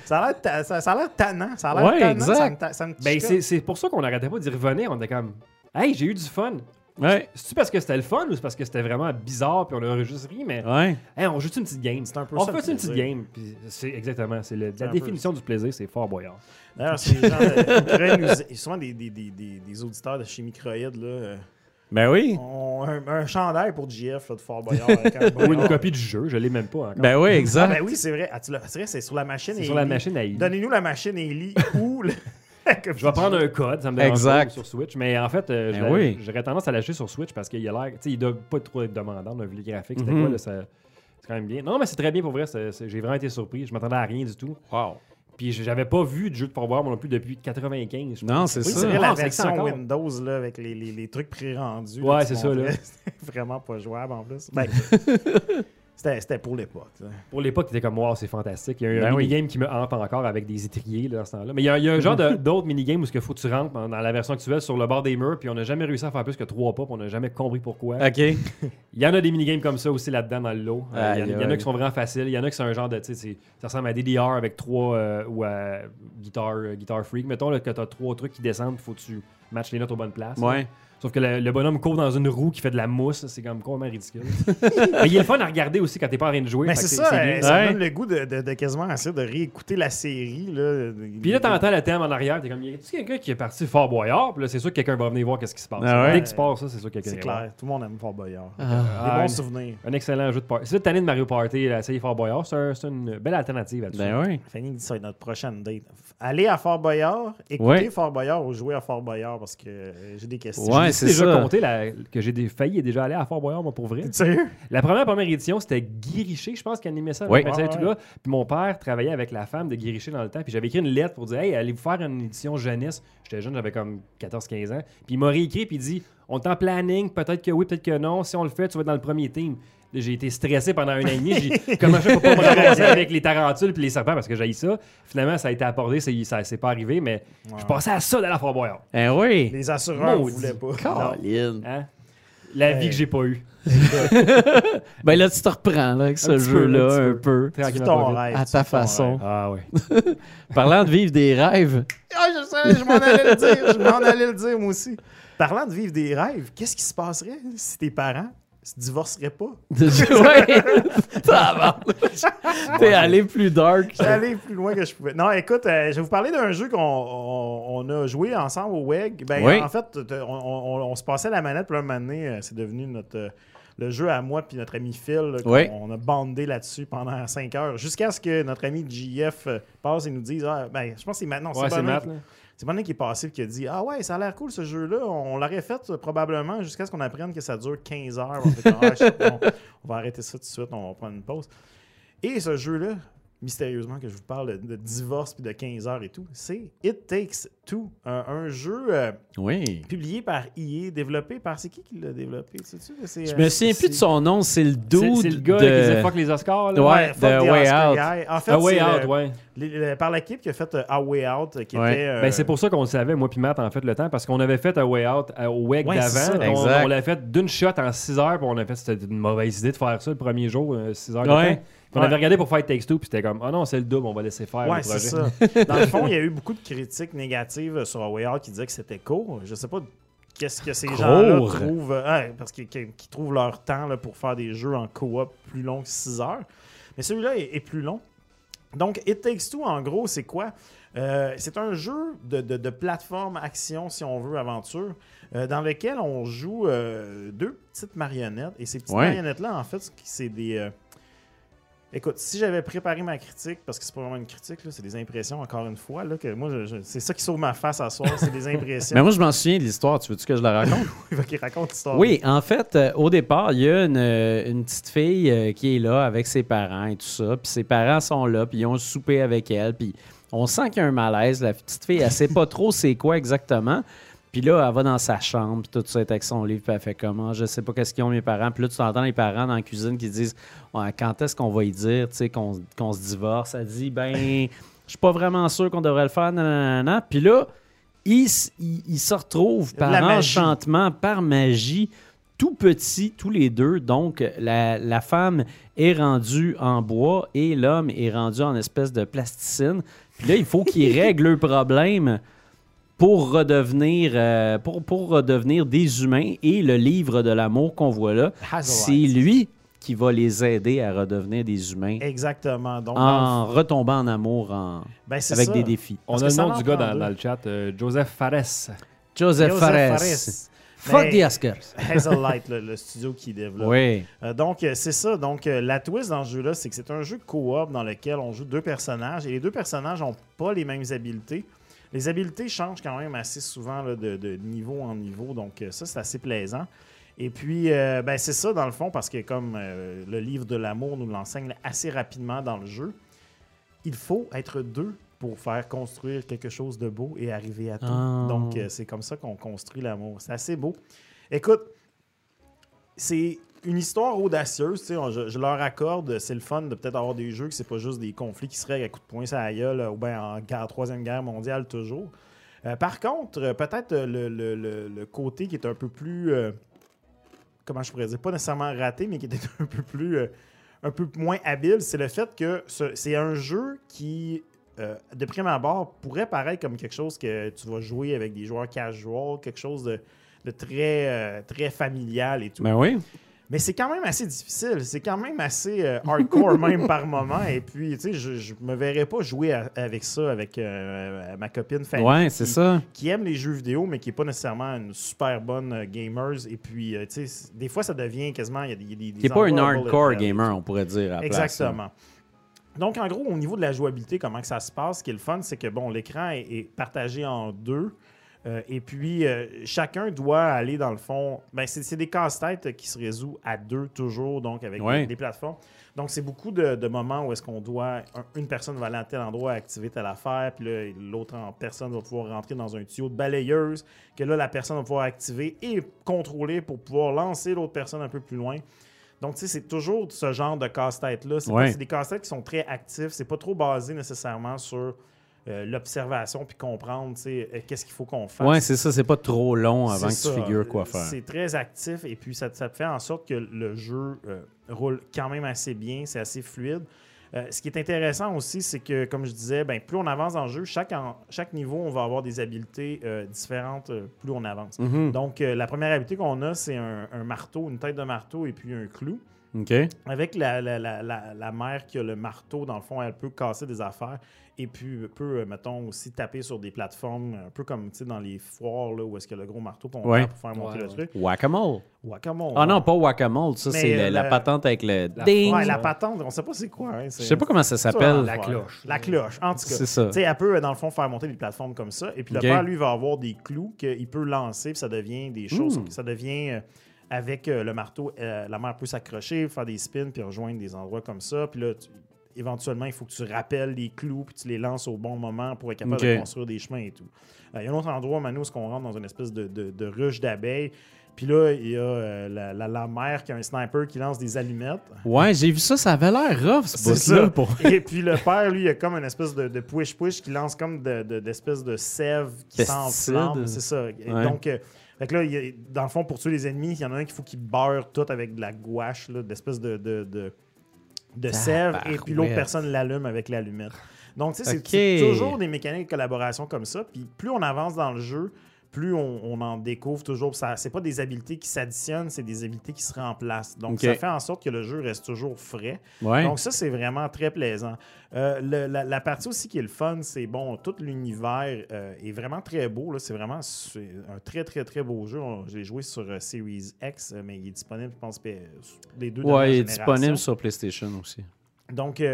Ça a l'air ta- ça, ça a l'air tannant. Ça a l'air Ouais, tannant. exact. Ça ça me Ben, c'est, c'est pour ça qu'on n'arrêtait pas d'y revenir. On était comme, hey, j'ai eu du fun. Ouais. C'est-tu parce que c'était le fun ou c'est parce que c'était vraiment bizarre puis on aurait juste ri, mais Ouais. hey, on joue une petite game? C'est un peu On fait une petite game. Puis c'est exactement, c'est le- C'est la définition du plaisir, c'est fort boyard. D'ailleurs, c'est souvent des, des, des, des, des auditeurs de chez Microïd là, euh, Ben oui. un, un chandail pour JF là, de Fort Boyard. avec un Ou une copie du jeu, je l'ai même pas encore. Ben oui, Ah, exact. ben oui, c'est vrai. Ah, c'est vrai, c'est sur la machine. c'est et sur la machine à Ellie. Donnez-nous la machine Ellie ou le- la copie Je vais prendre un code, ça me dérange pas, sur Switch, mais en fait, euh, je Ben oui. j'aurais tendance à l'acheter sur Switch parce qu'il a l'air, tu sais, il doit pas trop être demandant, on a vu les graphiques, c'était Mhm. quoi, là, ça- c'est quand même bien. Non, mais c'est très bien pour vrai, j'ai vraiment été surpris, je m'attendais à rien du tout. Wow. Puis j'avais pas vu de jeu de Boyard non plus depuis 95. je Non, c'est Oui, ça. c'est vrai, la version encore. Windows là, avec les, les, les trucs pré-rendus. Ouais, c'est ça, là. C'était vraiment pas jouable en plus. Ben, c'était pour l'époque. Pour l'époque, t'étais comme, wow, c'est fantastique. Il y a un, Ben un oui. minigame qui me hante encore avec des étriers là, dans ce temps-là. Mais il y a, il y a un genre de- d'autres minigames où il faut que tu rentres dans la version actuelle sur le bord des murs, puis on n'a jamais réussi à faire plus que trois pas, puis on n'a jamais compris pourquoi. OK. Il y en a des minigames comme ça aussi là-dedans dans le lot. Euh, il, y en, Aïe, il y en a qui sont vraiment faciles. Il y en a qui sont un genre de. tu sais, c'est- Ça ressemble à DDR avec trois. euh, ou à Guitar, euh, Guitar Freak. Mettons là, que tu as trois trucs qui descendent, il faut que tu matches les notes aux bonnes places. Ouais. Sauf que le, le bonhomme court dans une roue qui fait de la mousse. C'est comme complètement ridicule. Mais il est le fun à regarder aussi quand t'es pas en train de jouer. Mais que c'est ça, euh, ça Ouais. donne le goût de, de, de quasiment essayer de réécouter la série. Là. Puis là, t'entends le thème en arrière, t'es comme, y a quelqu'un qui est parti Fort Boyard? Puis là, c'est sûr que quelqu'un va venir voir qu'est-ce qui se passe. Ah ouais? Dès qu'il se passe ça, c'est sûr que quelqu'un C'est clair, tout le monde aime Fort Boyard. Ah. Des Ah, bons une- souvenirs. Un excellent jeu de party. C'est cette année de Mario Party, là, essayer Fort Boyard, c'est un- c'est une belle alternative là-dessus. Ben oui. Fanny dit ça va être notre prochaine date. Allez à Fort Boyard, écoutez Ouais. Fort Boyard ou jouez à Fort Boyard parce que euh, j'ai des questions. Ouais, J'ai c'est déjà ça. compté la- que j'ai des- failli et déjà aller à Fort Boyard, moi, pour vrai. T'es sérieux? La première première édition, c'était Guy Richer, je pense, qui animait ça. Oui. Marcel Ouais, Touga. Puis mon père travaillait avec la femme de Guy Richer dans le temps. Puis j'avais écrit une lettre pour dire Hey, allez-vous faire une édition jeunesse J'étais jeune, j'avais comme 14-15 ans. Puis il m'a réécrit, puis il dit On est en planning, peut-être que oui, peut-être que non. Si on le fait, tu vas être dans le premier team. J'ai été stressé pendant un an et demi. J'ai comment je fais pour pas me ramasser avec les tarentules puis les serpents parce que j'ai ça. Finalement, ça a été abordé, ça s'est pas arrivé, mais je passais à ça d'aller à Fort Boyard. Eh oui. Les assureurs ne voulaient pas. Colin. Hein? La vie que j'ai pas eue. Ben là, tu te reprends là, avec ce Un petit peu, jeu-là un peu. ton rêve. À ta façon. rêve. Ah ouais. Parlant de vivre des rêves. Ah, je sais, je m'en allais le dire. Je m'en allais le dire, moi aussi. Parlant de vivre des rêves, qu'est-ce qui se passerait si tes parents se divorceraient pas? ouais. T'es allé plus dark. J'étais allé plus loin que je pouvais. Non, écoute, euh, je vais vous parler d'un jeu qu'on on, on a joué ensemble au WEG. Ben, Oui. En fait, on, on- on se passait la manette, puis un moment donné, euh, c'est devenu notre, euh, le jeu à moi puis notre ami Phil. là, qu'on- Oui. On a bandé là-dessus pendant 5 heures, jusqu'à ce que notre ami JF passe et nous dise ah, ben, Je pense que c'est maintenant. Ouais, c'est qui- là. C'est Bonnet qui est passé et qui a dit Ah ouais, ça a l'air cool ce jeu-là. On l'aurait fait euh, probablement jusqu'à ce qu'on apprenne que ça dure 15 heures. Fait, Ah, on va arrêter ça tout de suite, on va prendre une pause. Et ce jeu-là, mystérieusement, que je vous parle de, de divorce puis de 15 heures et tout, c'est It Takes Two, un, un jeu euh, Oui. publié par EA, développé par. C'est qui qui l'a développé sais-tu? Je euh, me souviens plus de son nom, c'est le dude c'est le gars de... qui disait fuck les Oscars. Là. Ouais, Ouais, fuck Way Oscar Out. Guy. En fait, Ah, Way c'est Out, le- ouais. les- par l'équipe qui a fait euh, A Way Out, qui Ouais. était. euh, Ben, c'est pour ça qu'on le savait, moi puis Matt, en fait, le temps, parce qu'on avait fait un Way Out euh, au WEG Ouais, d'avant. On, Exact. on l'a fait d'une shot en 6 heures, puis on a fait, c'était une mauvaise idée de faire ça le premier jour, 6 heures de Ouais. temps. On Ouais. avait regardé pour faire Takes Two, puis c'était comme, ah non, c'est le double, on va laisser faire Ouais, le projet. c'est ça. Dans le fond, il y a eu beaucoup de critiques négatives sur A Way Out qui disaient que c'était court. Je sais pas qu'est-ce que ces gens-là trouvent. euh, ouais, parce qu'ils trouvent leur temps là, pour faire des jeux en coop plus longs que 6 heures. Mais celui-là est, est plus long. Donc, It Takes Two, en gros, c'est quoi? Euh, c'est un jeu de, de- de plateforme action, si on veut, aventure, euh, dans lequel on joue euh, deux petites marionnettes. Et ces petites Ouais. marionnettes-là, en fait, c'est des. Écoute, si j'avais préparé ma critique, parce que c'est pas vraiment une critique, c'est des impressions, encore une fois, là, que moi, c'est ça qui sauve ma face à soir, c'est des impressions. Mais moi, je m'en souviens de l'histoire. Tu veux-tu que je la raconte? Il va qu'il raconte l'histoire. Oui, en fait, euh, au départ, il y a une, euh, une petite fille euh, qui est là avec ses parents et tout ça. Puis ses parents sont là, puis ils ont soupé avec elle. Puis on sent qu'il y a un malaise. La petite fille, elle sait pas trop c'est quoi exactement. Puis là, elle va dans sa chambre, puis tout ça, elle est avec son livre, puis elle fait comment, je sais pas qu'est-ce qu'ils ont mes parents. Puis là, tu entends les parents dans la cuisine qui disent Ouais, quand est-ce qu'on va y dire, tu sais, qu'on se divorce? Elle dit ben, je suis pas vraiment sûr qu'on devrait le faire, nanana. Puis là, se retrouvent Il y a par enchantement, par magie, tout petits, tous les deux. Donc, la, la femme est rendue en bois et l'homme est rendu en espèce de plasticine. Puis là, il faut qu'il règle le problème pour redevenir, euh, pour, pour redevenir des humains. Et le livre de l'amour qu'on voit là, c'est lui qui va les aider à redevenir des humains Exactement. Donc, dans en retombant en amour en- ben, c'est avec ça. des défis. On Parce a le nom du gars dans, le chat, euh, Joseph Fares. Joseph, Joseph Fares. Fares. Fuck the Oscars. Hazelight, le, le studio qui développe. Oui. Euh, donc, euh, c'est ça. Donc, euh, la twist dans ce jeu-là, c'est que c'est un jeu coop dans lequel on joue deux personnages et les deux personnages n'ont pas les mêmes habiletés. Les habiletés changent quand même assez souvent là, de, de niveau en niveau. Donc, euh, ça, c'est assez plaisant. Et puis, euh, ben, c'est ça dans le fond, parce que comme euh, le livre de l'amour nous l'enseigne assez rapidement dans le jeu, il faut être deux pour faire construire quelque chose de beau et arriver à tout. Ah. Donc, euh, c'est comme ça qu'on construit l'amour. C'est assez beau. Écoute, c'est une histoire audacieuse, on- je, je leur accorde, c'est le fun de peut-être avoir des jeux que c'est pas juste des conflits qui se règlent à coups de poing sur la gueule ou bien en troisième guerre mondiale toujours. Euh, par contre, euh, peut-être euh, le, le- le- côté qui est un peu plus, euh, comment je pourrais dire, pas nécessairement raté, mais qui était un peu plus, euh, un peu moins habile, c'est le fait que ce- c'est un jeu qui, euh, de prime abord, pourrait paraître comme quelque chose que tu vas jouer avec des joueurs casual, quelque chose de, très, euh, très familial et tout. Ben oui. Mais c'est quand même assez difficile. C'est quand même assez euh, hardcore même par moment. Et puis, tu sais, je, je me verrais pas jouer à- avec ça avec euh, ma copine Fanny. Ouais, c'est qui- ça. Qui aime les jeux vidéo, mais qui n'est pas nécessairement une super bonne euh, gamer. Et puis, euh, tu sais, des fois, ça devient quasiment. Il y a des, Qui n'est pas une hardcore gamer, on pourrait dire. à place, hein. Exactement. Donc, en gros, au niveau de la jouabilité, comment que ça se passe, ce qui est le fun, c'est que bon, l'écran est, est partagé en deux. Euh, et puis, euh, chacun doit aller dans le fond. Ben, c'est des casse-têtes qui se résout à deux toujours, donc avec Ouais. des, plateformes. Donc, c'est beaucoup de, de moments où est-ce qu'on doit. un- une personne va aller à tel endroit, activer telle affaire, puis là, l'autre personne va pouvoir rentrer dans un tuyau de balayeuse, que là, la personne va pouvoir activer et contrôler pour pouvoir lancer l'autre personne un peu plus loin. Donc, tu sais, c'est toujours ce genre de casse-tête-là. C'est pas- Ouais. c'est des casse-têtes qui sont très actifs. C'est pas trop basé nécessairement sur euh, l'observation puis comprendre, euh, qu'est-ce qu'il faut qu'on fasse. Ouais, c'est ça. C'est pas trop long avant que C'est tu ça. figures quoi faire. C'est très actif et puis ça, ça fait en sorte que le jeu euh, roule quand même assez bien, c'est assez fluide. Euh, ce qui est intéressant aussi, c'est que, comme je disais, ben, plus on avance dans le jeu, chaque, en- chaque niveau, on va avoir des habiletés euh, différentes euh, plus on avance. Mhm. Donc, la première habileté qu'on a, c'est un, un marteau, une tête de marteau et puis un clou. OK. Avec la, la, la, la, la mère qui a le marteau, dans le fond, elle peut casser des affaires et puis peut, euh, mettons, aussi taper sur des plateformes, un peu comme tu sais, dans les foires là, où est-ce que le gros marteau qu'on Ouais. pour faire monter Ouais, le ouais. truc. Whack-a-mole. Wacamole. Ah non, pas whack-a-mole. Ça, c'est euh, la, patente avec le la- ding. Ouais, la patente, on sait pas c'est quoi. Hein, Je sais pas comment ça s'appelle. La cloche. La cloche, en tout cas. C'est ça. Tu sais, elle peut, dans le fond, faire monter des plateformes comme ça. Et puis le père, lui, va avoir des clous qu'il peut lancer, puis ça devient des choses. Hmm. Ça devient. euh, avec euh, le marteau, euh, la mère peut s'accrocher, faire des spins, puis rejoindre des endroits comme ça. Puis là, tu- éventuellement, il faut que tu rappelles les clous, puis tu les lances au bon moment pour être capable de construire des chemins et tout. Euh, Il y a un autre endroit, Manu, où on rentre dans une espèce de, de- de ruche d'abeilles. Puis là, il y a la, la- la mère qui a un sniper qui lance des allumettes. Ouais, j'ai vu ça. Ça avait l'air rough, ce C'est boss-là. Pour... Et puis le père, lui, il a comme une espèce de, de push-push qui lance comme de- de- d'espèces de, sève qui s'enflamme. C'est ça. Et Ouais. Donc, fait que là, il y a- dans le fond, pour tuer les ennemis, il y en a un qu'il faut qu'il beurre tout avec de la gouache, là, d'espèces de, de, de, de sève et puis l'autre personne l'allume avec l'allumette. Donc, tu sais, c'est toujours des mécaniques de collaboration comme ça. Puis plus on avance dans le jeu, plus on, on en découvre toujours. Ça, c'est pas des habiletés qui s'additionnent, c'est des habiletés qui se remplacent. Donc, ça fait en sorte que le jeu reste toujours frais. Ouais. Donc ça, c'est vraiment très plaisant. Euh, le- la, la partie aussi qui est le fun, c'est bon, tout l'univers euh, est vraiment très beau. C'est vraiment un très, très, très beau jeu. L'ai joué sur euh, Series X, mais il est disponible, je pense, les deux dernières ouais, il est disponible sur PlayStation aussi. Donc, tu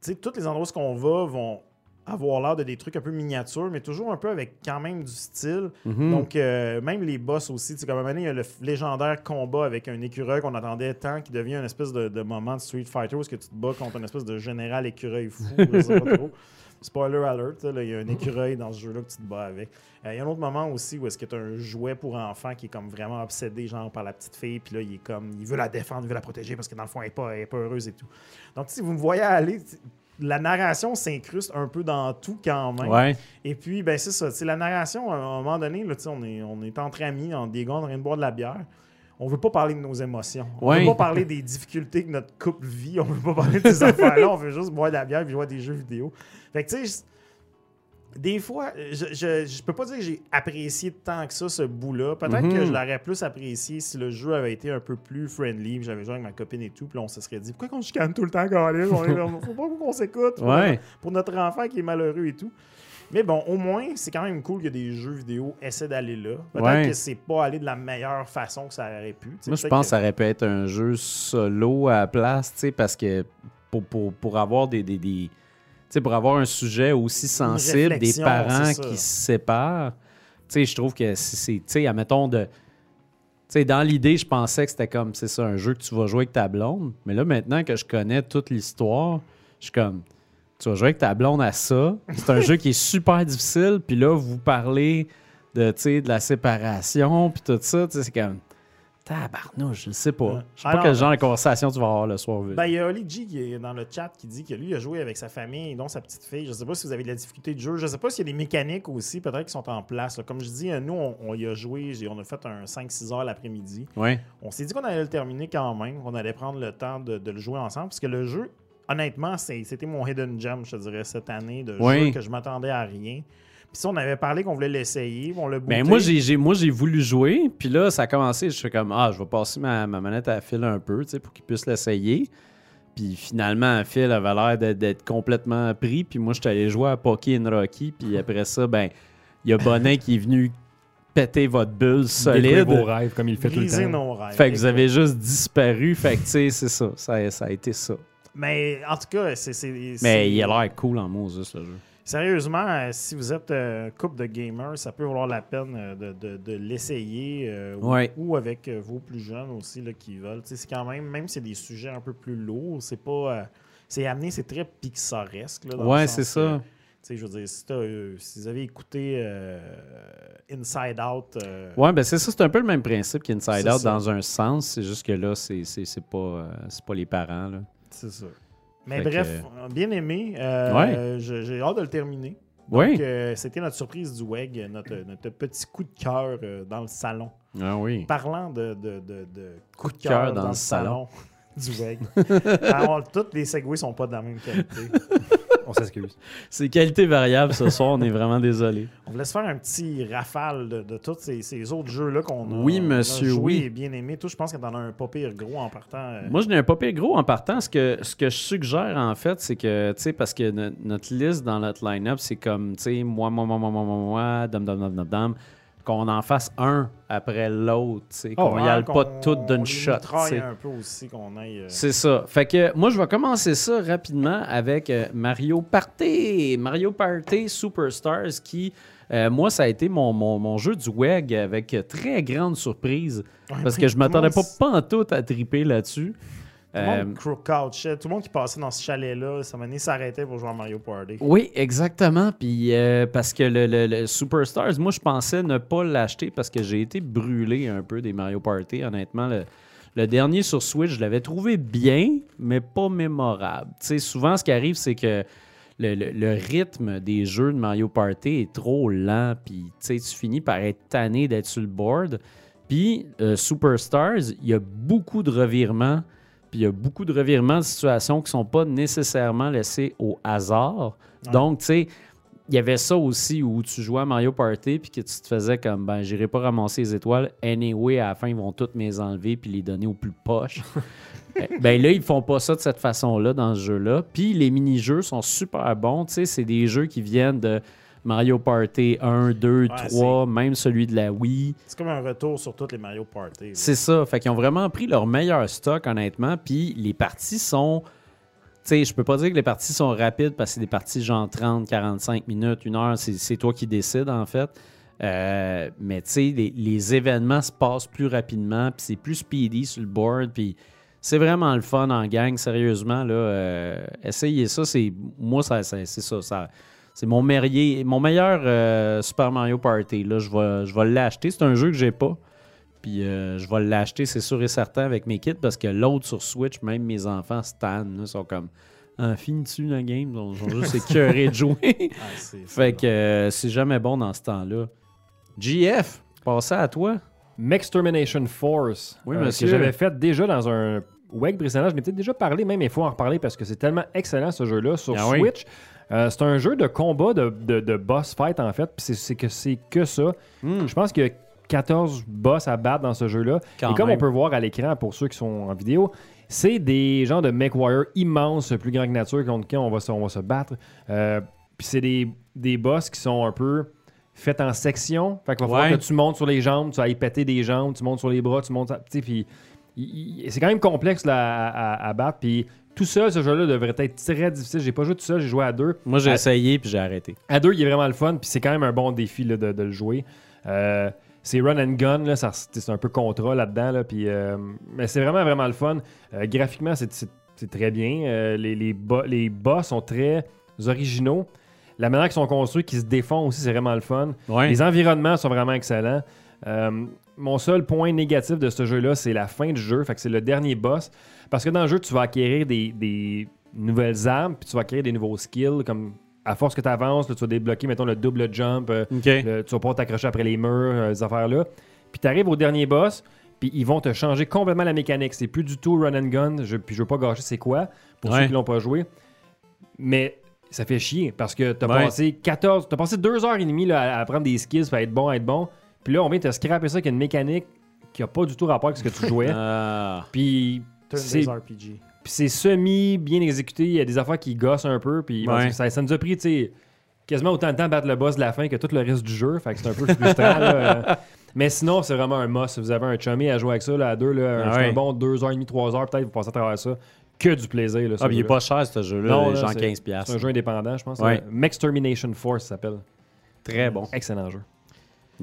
sais, tous les endroits où on va vont avoir l'air de des trucs un peu miniatures, mais toujours un peu avec quand même du style. Mhm. Donc, euh, même les boss aussi. Tu sais, comme à un moment donné, il y a le légendaire combat avec un écureuil qu'on attendait tant, qui devient une espèce de, de moment de Street Fighter où est-ce que tu te bats contre une espèce de général écureuil fou. pas trop. Spoiler alert, il y a un écureuil dans ce jeu-là que tu te bats avec. Euh, Il y a un autre moment aussi où est-ce que tu as un jouet pour enfant qui est comme vraiment obsédé genre par la petite fille, puis là, il est comme, il veut la défendre, il veut la protéger parce que dans le fond, elle n'est pas, elle est pas heureuse et tout. Donc, si vous me voyez aller, la narration s'incruste un peu dans tout quand même. Ouais. Et puis, ben c'est ça. La narration, à un moment donné, là, on, est, on est entre amis, en gars, en train de boire de la bière. On veut pas parler de nos émotions. On Ouais. veut pas parler des difficultés que notre couple vit. On veut pas parler de ces affaires-là. On veut juste boire de la bière et jouer à des jeux vidéo. Fait que, tu sais, des fois, je, je, je peux pas dire que j'ai apprécié tant que ça ce bout-là. Peut-être Mhm. que je l'aurais plus apprécié si le jeu avait été un peu plus friendly. J'avais joué avec ma copine et tout. Puis on se serait dit pourquoi qu'on chicane tout le temps, Colin? On est- Faut pas qu'on s'écoute. pour- Ouais. pour notre enfant qui est malheureux et tout. Mais bon, au moins, c'est quand même cool que des jeux vidéo essaient d'aller là. Peut-être Ouais. que c'est pas allé de la meilleure façon que ça aurait pu. Moi, je pense que ça aurait pu être un jeu solo à la place, tu sais, parce que pour, pour, pour avoir des. des, sais, pour avoir un sujet aussi sensible, des parents qui se séparent, tu sais, je trouve que c'est-. Tu sais, admettons de. Tu sais, dans l'idée, je pensais que c'était comme, c'est ça, un jeu que tu vas jouer avec ta blonde. Mais là, maintenant que je connais toute l'histoire, je suis comme, tu vas jouer avec ta blonde à ça. C'est un jeu qui est super difficile. Puis là, vous parlez de, de la séparation, puis tout ça. Tu sais, c'est comme, tabarnouche, je sais pas. Je sais pas quel genre de conversation tu vas avoir le soir. Ben, il y a Oli G qui est dans le chat qui dit que lui il a joué avec sa famille, dont sa petite fille. Je sais pas si vous avez de la difficulté de jeu. Je sais pas s'il y a des mécaniques aussi, peut-être qui sont en place. là. Comme je dis, euh, nous, on, on y a joué, on a fait un 5-6 heures l'après-midi. On s'est dit qu'on allait le terminer quand même, qu'on allait prendre le temps de, de le jouer ensemble, parce que le jeu, honnêtement, c'était mon hidden gem, je te dirais, cette année de Oui. jeu que je m'attendais à rien. Puis ça, on avait parlé qu'on voulait l'essayer, on l'a booté. Ben moi, j'ai, j'ai- moi, j'ai voulu jouer, puis là, ça a commencé, je suis comme, ah, je vais passer ma, ma manette à Phil un peu, tu sais, pour qu'il puisse l'essayer. Puis finalement, Phil avait l'air d'être, d'être complètement pris, puis moi, je suis allé jouer à Poké and Rocky, puis après ça, ben, il y a Bonin qui est venu péter votre bulle Détruire solide. vos rêves comme il le fait tout le temps. nos rêves. Fait que vous avez juste disparu, fait que, tu sais, c'est ça, ça, a- ça a été ça. Mais en tout cas, c'est... c'est- Mais il a l'air cool en Moses, le jeu. Sérieusement, euh, si vous êtes euh, couple de gamers, ça peut valoir la peine euh, de, de- de l'essayer euh, ou- Ouais. ou, avec vos plus jeunes aussi là, qui veulent. C'est quand même, même si c'est des sujets un peu plus lourds, c'est pas. euh, c'est amené, c'est très pixaresque. Là, Ouais, c'est ça. que, tu sais, je veux dire, si, euh, vous avez écouté Inside Out, Ouais, ben c'est ça, c'est un peu le même principe qu'Inside Out ça. dans un sens, c'est juste que là, c'est, pas, c'est pas les parents, c'est ça. Mais Fait bref, bien aimé. euh, Ouais. J'ai hâte de le terminer. Oui. Euh, c'était notre surprise du WEG, notre, notre petit coup de cœur euh, dans le salon. Ah oui. Parlant de, de, de, de coup de de cœur dans dans, le le salon du WEG. Alors, toutes les segways sont pas de la même qualité. On s'excuse. C'est qualité variable ce soir, on est vraiment désolé. On vous laisse faire un petit rafale de, de tous ces, ces autres jeux-là qu'on a, Oui, on a monsieur, joué oui. et bien aimé. Toi, je pense que t'en as un pas pire gros en partant. euh, Moi, je n'ai un papier gros en partant. Ce que, ce que je suggère, en fait, c'est que, tu sais, parce que no- notre liste dans notre line-up, c'est comme, tu sais, moi, moi, moi, moi, moi, moi, moi, dam, dam, dam, dam, dam, qu'on en fasse un après l'autre, sais, qu'on y ouais, aille pas tout d'une shot, un peu aussi, qu'on aille. euh, C'est ça. Fait que moi, je vais commencer ça rapidement avec euh, Mario Party. Mario Party Superstars qui, euh, moi, ça a été mon, mon, mon jeu du WEG avec très grande surprise ouais, parce que je m'attendais pas pas en tout à triper là-dessus. Tout le Euh, monde couchait, tout le monde qui passait dans ce chalet-là, ça m'a s'arrêtait pour jouer à Mario Party. Oui, exactement. Puis euh, parce que le, le- le Superstars, moi, je pensais ne pas l'acheter parce que j'ai été brûlé un peu des Mario Party. Honnêtement, le, le dernier sur Switch, je l'avais trouvé bien, mais pas mémorable. Tu sais, souvent, ce qui arrive, c'est que le, le- le rythme des jeux de Mario Party est trop lent. Puis tu finis par être tanné d'être sur le board. Puis euh, Superstars, il y a beaucoup de revirements. Puis il y a beaucoup de revirements de situation qui sont pas nécessairement laissés au hasard. Ouais. Donc, tu sais, il y avait ça aussi où tu jouais à Mario Party puis que tu te faisais comme ben j'irai pas ramasser les étoiles anyway à la fin ils vont toutes me les enlever puis les donner au plus poche. Eh, ben là ils font pas ça de cette façon-là dans ce jeu-là. Puis les mini-jeux sont super bons, tu sais, c'est des jeux qui viennent de Mario Party 1, 2, 3, même celui de la Wii. C'est comme un retour sur toutes les Mario Party. C'est ça. Fait qu'ils ont vraiment pris leur meilleur stock, honnêtement. Puis les parties sont. Tu sais, je peux pas dire que les parties sont rapides parce que c'est des parties genre 30, 45 minutes, une heure. C'est toi qui décides, en fait. Euh, mais tu sais, les, les événements se passent plus rapidement. Puis c'est plus speedy sur le board. Puis c'est vraiment le fun en gang, sérieusement. Là, euh, essayez ça. C'est Moi, ça, ça- c'est ça. ça c'est mon, meilleur- mon meilleur euh, Super Mario Party. Là, je vais, je vais l'acheter. C'est un jeu que j'ai pas. Puis euh, je vais l'acheter, c'est sûr et certain, avec mes kits, parce que l'autre sur Switch, même mes enfants Stan, là, sont comme ah, finis-tu la game? Ils sont juste écœurés de jouer. Ah, c'est- fait que euh, c'est jamais bon dans ce temps-là. GF, passez à toi. Extermination Force. Oui, euh, monsieur. Que j'avais fait déjà dans un WEG précédent. Je n'ai peut-être déjà parlé, même, il faut en reparler parce que c'est tellement excellent ce jeu-là sur Ah oui? Euh, c'est un jeu de combat de, de- de boss fight en fait. Puis c'est- que c'est que ça. Hmm, Je pense qu'il y a 14 boss à battre dans ce jeu-là. Et comme même. on peut voir à l'écran pour ceux qui sont en vidéo, c'est des genres de MechWarrior immenses, plus grands que nature, contre qui on va se, on va se battre. Euh, Puis c'est des, des boss qui sont un peu faits en sections. Fait qu'il va falloir que tu montes sur les jambes, tu ailles péter des jambes, tu montes sur les bras, tu montes. Tu sais, puis c'est quand même complexe là, à, à- à battre. Puis tout seul, ce jeu-là devrait être très difficile. J'ai pas joué tout seul, j'ai joué à deux. Moi, j'ai À- essayé puis j'ai arrêté. À deux, il est vraiment le fun, puis c'est quand même un bon défi là, de, de le jouer. Euh, c'est run and gun, là, c'est un peu contrat là-dedans, là, puis, euh, mais c'est vraiment, vraiment le fun. Euh, graphiquement, c'est- très bien. Les, les, bo- les boss sont très originaux. La manière qu'ils sont construits, qu'ils se défont aussi, c'est vraiment le fun. Ouais. Les environnements sont vraiment excellents. Euh, mon seul point négatif de ce jeu-là, c'est la fin du jeu. Fait que c'est le dernier boss. Parce que dans le jeu, tu vas acquérir des, des nouvelles armes, puis tu vas acquérir des nouveaux skills. Comme à force que tu avances, tu vas débloquer, mettons, le double jump. euh, OK. le- tu vas pas t'accrocher après les murs, euh, ces affaires-là. Puis tu arrives au dernier boss, puis ils vont te changer complètement la mécanique. C'est plus du tout run and gun. Je, puis je veux pas gâcher c'est quoi, pour Ouais. ceux qui l'ont pas joué. Mais ça fait chier parce que t'as Ouais. passé 14, t'as passé deux heures et demie là, à apprendre des skills, à être bon, à être bon. Puis là, on vient te scraper ça avec une mécanique qui a pas du tout rapport avec ce que tu jouais. Ah. Puis c'est RPG. puis c'est semi bien exécuté. Il y a des affaires qui gossent un peu. Puis Ouais. ça, ça nous a pris, tu sais, quasiment autant de temps à battre le boss de la fin que tout le reste du jeu. Fait que c'est un peu frustrant. là. Mais sinon, c'est vraiment un must. Si vous avez un chummy à jouer avec ça là, à deux, là, Ah ouais. un bon 2h30, 3h, peut-être, vous passez à travers ça. Que du plaisir. Là, ce Ah, puis il est pas cher, ce jeu-là. Genre c'est- 15$. C'est un jeu indépendant, je pense. Ouais. Euh, Mextermination Force ça s'appelle. Très bon. Excellent jeu.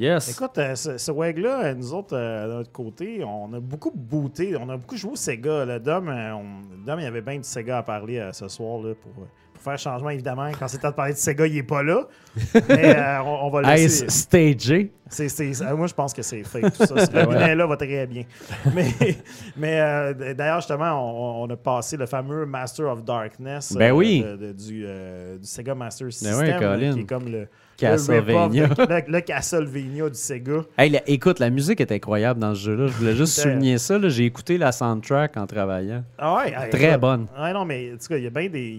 Yes. Écoute, euh, ce, ce WEG-là, euh, nous autres, euh, de notre côté, on a beaucoup booté, on a beaucoup joué au Sega. Là. Dom, on- Dom, il y avait bien du Sega à parler ce soir là, pour, pour faire changement, évidemment. Quand c'est temps de parler de Sega, il est pas là. Mais on, on va le laisser. Stagé? Euh, moi, je pense que c'est fake, tout ça. Ce cabinet-là va très bien. Mais, mais d'ailleurs, justement, on, on a passé le fameux Master of Darkness Ben oui. de- de- du, du Sega Master Ben System, oui, qui est comme le, Castlevania. le, Castlevania du Sega. Hey, la- écoute, la musique est incroyable dans ce jeu-là. Je voulais juste souligner ça. là. J'ai écouté la soundtrack en travaillant. Ah ouais, Très bonne. Ouais, non, mais en tout cas, il y a bien des,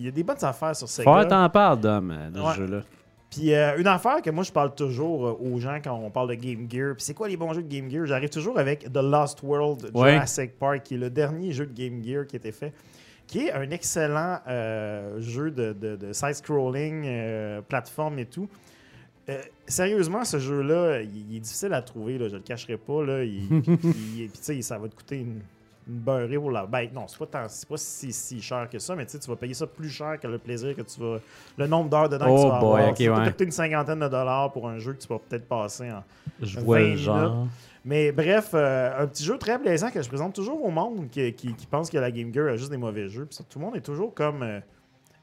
y a des bonnes affaires sur Sega. Faut t'en parle, Dom, euh, de ce jeu-là. Puis euh, une affaire que moi je parle toujours euh, aux gens quand on parle de Game Gear. Puis c'est quoi les bons jeux de Game Gear? J'arrive toujours avec The Lost World. Jurassic Park, qui est le dernier jeu de Game Gear qui a été fait, qui est un excellent euh, jeu de, de- de side-scrolling, euh, plateforme et tout. Euh, sérieusement, ce jeu-là, il, il est difficile à trouver, là, je le cacherai pas. Là, il, puis, ça va te coûter une, une beurrée pour la. Ben, non, c'est pas, tant- pas si, si cher que ça, mais tu vas payer ça plus cher que le plaisir que tu vas. Le nombre d'heures dedans que Oh tu vas boy, avoir. ok, Ça va te ouais. coûter une cinquantaine de dollars pour un jeu que tu vas peut-être passer en. Je 20 vois le minutes. Mais bref, euh, un petit jeu très plaisant que je présente toujours au monde qui, qui, qui pense que la Game Gear a juste des mauvais jeux. Puis tout le monde est toujours comme euh,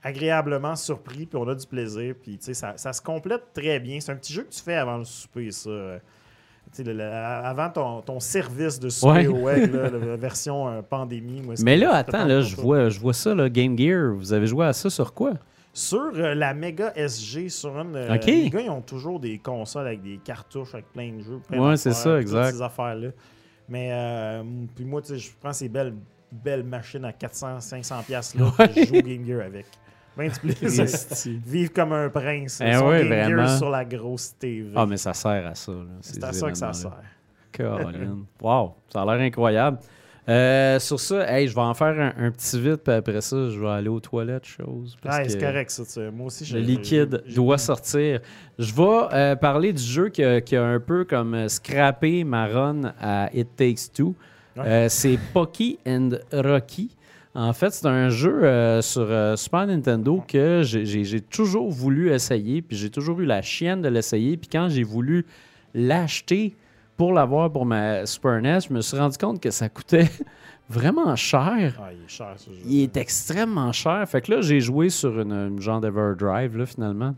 agréablement surpris, puis on a du plaisir. Puis tu sais, ça, ça se complète très bien. C'est un petit jeu que tu fais avant le souper, ça. Euh, le- le- avant ton, ton service de souper Ouais. au là, la version euh, pandémie. moi, Mais là, attends, là, je vois, je vois ça, là, Game Gear. Vous avez joué à ça sur quoi? Sur euh, la Mega SG, sur une. euh, Ok. Les gars, ils ont toujours des consoles avec des cartouches, avec plein de jeux. plein Ouais, c'est ça, toutes exact. Ces affaires-là. Mais, euh, puis moi, tu sais, je prends ces belles belle machine à 400-500$ piastres, là, puis je joue Game Gear avec. Ben. Vivre comme un prince. Eh ouais, Game vraiment. Gear sur la grosse TV. Ah, mais ça sert à ça. c'est ces à ça que ça sert. Colin. Wow, ça a l'air incroyable. Euh, sur ça, hey, je vais en faire un, un petit vite, puis après ça, je vais aller aux toilettes, chose. Ouais, c'est correct, ça. tu sais. Moi aussi, Le liquide doit sortir. Je vais euh, parler du jeu qui a, qui a un peu comme euh, scrappé ma run à It Takes Two. Ouais. Euh, c'est Pocky and Rocky. En fait, c'est un jeu sur Super Nintendo que j'ai toujours voulu essayer, puis j'ai toujours eu la chienne de l'essayer. Puis quand j'ai voulu l'acheter pour l'avoir pour ma Super NES, je me suis rendu compte que ça coûtait vraiment cher. Ah, il est cher, ce jeu. Il est extrêmement cher. Fait que là, j'ai joué sur une, une genre d'Everdrive, là, finalement,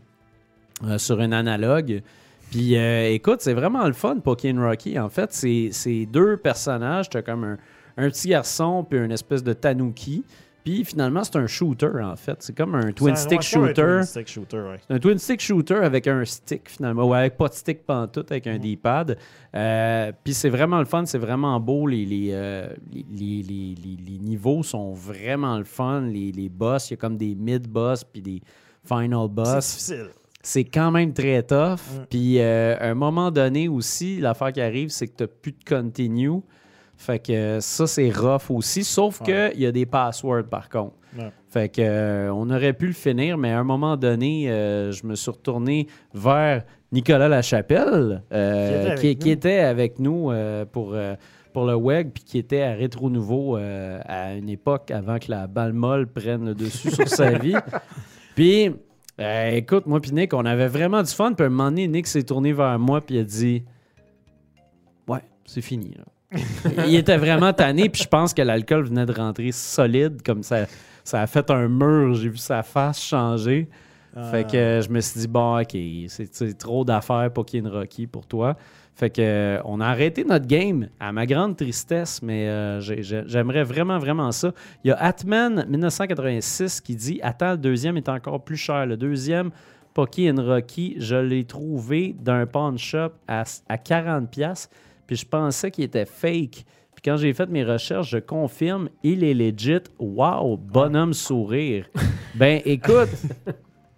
euh, sur un analogue. Puis euh, écoute, c'est vraiment le fun, Pokémon Rocky. En fait, c'est deux personnages. T'as comme un, un petit garçon puis une espèce de tanuki. Puis finalement, c'est un shooter, en fait. C'est comme un twin C'est stick ouais, c'est un shooter. twin stick shooter, ouais. C'est un twin stick shooter avec un stick finalement, ou avec pas de stick pantoute, avec un D-pad. Euh, Puis c'est vraiment le fun, c'est vraiment beau. Les, les, euh, les, les- niveaux sont vraiment le fun. Les, les boss, il y a comme des mid-boss puis des final C'est boss. difficile. C'est quand même très tough. Mm. Puis euh, à un moment donné aussi, l'affaire qui arrive, c'est que tu n'as plus de continue. Fait que ça, c'est rough aussi. Sauf Ouais. qu'il y a des passwords par contre. Ouais. Fait que euh, on aurait pu le finir, mais à un moment donné, euh, je me suis retourné vers Nicolas Lachapelle, euh, Qui était qui, avec nous. était avec nous pour, pour le WEG, puis qui était à Rétro Nouveau à une époque avant que la balle molle prenne le dessus sur sa vie. Puis, écoute, moi puis Nick, on avait vraiment du fun. Puis à un moment donné, Nick s'est tourné vers moi puis il a dit Ouais, c'est fini. là. Il était vraiment tanné, puis je pense que l'alcool venait de rentrer solide, comme ça, ça a fait un mur. J'ai vu sa face changer. Fait que euh, je me suis dit, bon, OK, c'est trop d'affaires pour qu'il y ait une Rocky pour toi. Fait que euh, on a arrêté notre game à ma grande tristesse, mais euh, j'ai- j'ai- j'aimerais vraiment, vraiment ça. Il y a Atman 1986 qui dit Attends, le deuxième est encore plus cher. Le deuxième, Pocky and Rocky, je l'ai trouvé d'un pawn shop à, à 40$, puis je pensais qu'il était fake. Puis quand j'ai fait mes recherches, je confirme, il est legit. Wow, bonhomme sourire. ben écoute,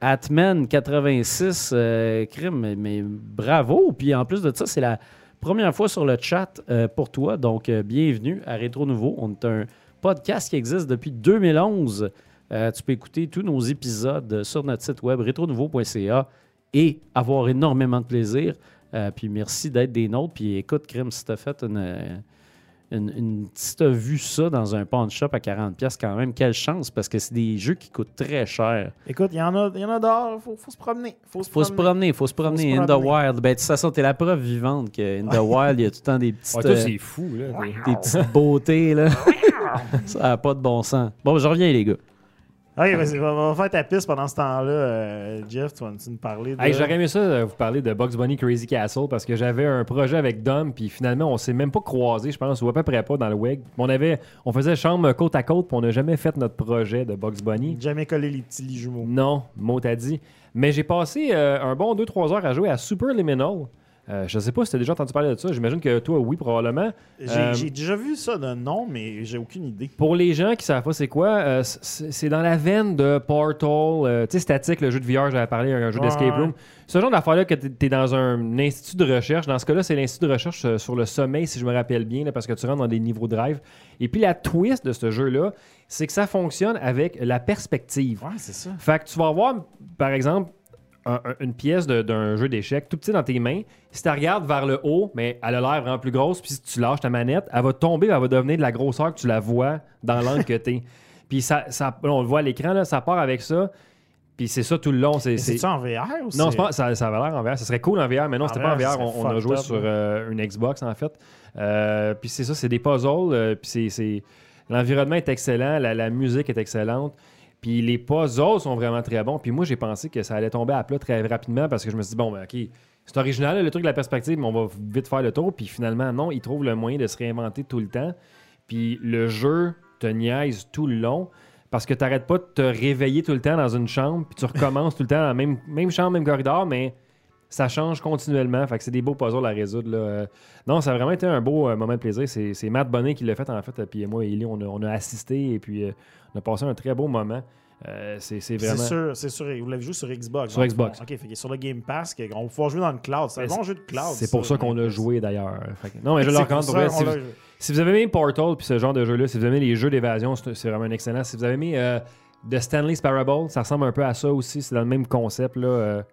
Atman 86, euh, crime, mais, mais bravo. Puis en plus de ça, c'est la première fois sur le chat euh, pour toi. Donc, euh, bienvenue à Rétro Nouveau. On est un podcast qui existe depuis 2011. Euh, tu peux écouter tous nos épisodes sur notre site web rétronouveau.ca et avoir énormément de plaisir. Euh, puis merci d'être des nôtres. Puis écoute, Crime, si tu as fait une. une, une- si tu as vu ça dans un pawn shop à 40$, quand même, quelle chance, parce que c'est des jeux qui coûtent très cher. Écoute, il y en a, il y en a dehors. Faut, faut se promener. Faut se Faut se promener. promener, faut se promener. in the wild. Ben, de toute façon, t'es la preuve vivante que in the wild, il y a tout le temps des petites, Ouais, toi, euh, c'est fou, là. des petites beautés, là. ça n'a pas de bon sens. Bon, je reviens, les gars. Ok, vas-y, va, va faire ta piste pendant ce temps-là. euh, Jeff, tu vas nous parler de. Hey, J'aurais aimé ça euh, vous parler de Bugs Bunny Crazy Castle parce que j'avais un projet avec Dom, puis finalement, on s'est même pas croisés, je pense, ou à peu près pas dans le WEG. On, avait, on faisait chambre côte à côte, puis on n'a jamais fait notre projet de Bugs Bunny. Jamais collé les petits lits jumeaux. Non, mot t'as dit. Mais j'ai passé euh, un bon 2-3 heures à jouer à Super Liminal. Euh, je sais pas si tu as déjà entendu parler de ça. J'imagine que toi, oui, probablement. J'ai Euh, j'ai déjà vu ça de nom, mais j'ai aucune idée. Pour les gens qui savent pas c'est quoi, euh, c'est dans la veine de Portal, tu sais, statique, le jeu de VR, j'avais parlé, un jeu Ouais, d'escape room. Ce genre d'affaire-là que tu es dans un institut de recherche. Dans ce cas-là, c'est l'institut de recherche sur le sommeil, si je me rappelle bien, là, parce que tu rentres dans des niveaux de drive. Et puis la twist de ce jeu-là, c'est que ça fonctionne avec la perspective. Ouais, c'est ça. Fait que tu vas avoir, par exemple, un- un- une pièce d'un jeu d'échecs tout petit dans tes mains. Si tu la regardes vers le haut, mais elle a l'air vraiment plus grosse, puis si tu lâches ta manette, elle va tomber, elle va devenir de la grosseur que tu la vois dans l'angle que t'es. Puis ça, ça, on le voit à l'écran, ça part avec ça. Puis c'est ça tout le long. C'est, C'est-tu en VR ou non, pas, ça, ça avait l'air en VR. Ça serait cool en VR, mais non, c'était pas en VR, ça. On, a joué up, sur euh, une Xbox, en fait. Euh, puis c'est ça, c'est des puzzles. euh, puis c'est- c'est... L'environnement est excellent, la, la musique est excellente. Puis les puzzles sont vraiment très bons. Puis moi, j'ai pensé que ça allait tomber à plat très rapidement parce que je me suis dit, bon, ben, OK, c'est original, le truc de la perspective, mais on va vite faire le tour. Puis finalement, non, ils trouvent le moyen de se réinventer tout le temps. Puis le jeu te niaise tout le long parce que tu n'arrêtes pas de te réveiller tout le temps dans une chambre, puis tu recommences tout le temps dans la même chambre, même corridor, mais ça change continuellement. Fait que c'est des beaux puzzles à résoudre. là. Non, ça a vraiment été un beau euh, moment de plaisir. C'est Matt Bonnet qui l'a fait, en fait. euh, Puis moi et Ellie, on a, on a assisté et puis euh, on a passé un très beau moment. Euh, c'est c'est C'est vraiment. sûr, c'est sûr. Vous l'avez joué sur Xbox. Sur Xbox. OK, fait sur le Game Pass, on va pouvoir jouer dans le cloud. C'est un bon jeu de cloud. C'est pour ça qu'on l'a joué d'ailleurs. Non, mais je le recommande Si si vous avez aimé Portal puis ce genre de jeu-là, si vous avez aimé les jeux d'évasion, c'est vraiment un excellent. Si vous avez aimé euh, The Stanley's Parable, ça ressemble un peu à ça aussi. C'est dans le même concept. Là.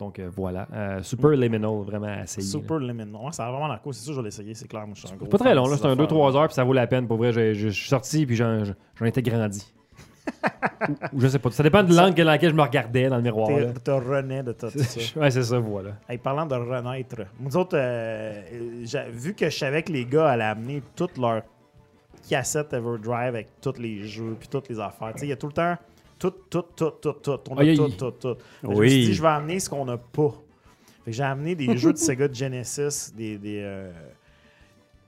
Donc euh, voilà. Euh, Super Liminal, vraiment à essayer. là. Super Limit. Ouais, ça a vraiment l'air cool. C'est sûr, je vais l'essayer. C'est clair. Moi, je suis un gros. C'est pas très long, là, ces c'est un affaires-là. 2-3 heures, puis ça vaut la peine. Pour vrai, j'ai- je je suis sorti, puis j'en j'en étais grandi. ou, je sais pas. Ça dépend de l'angle dans laquelle je me regardais dans le miroir. T'as rené de tout ça. ouais, c'est ça, voilà. Hey, parlant de renaître, nous autres, euh, vu que je savais que les gars allaient amener toutes leurs cassettes Everdrive avec tous les jeux puis toutes les affaires, tu sais, il y a tout le temps tout, tout, tout, tout, tout. On a Aïe, tout, tout, tout. Fait que Je me Oui. suis dit, je vais amener ce qu'on n'a pas. Fait que j'ai amené des jeux de Sega Genesis, des, des, euh,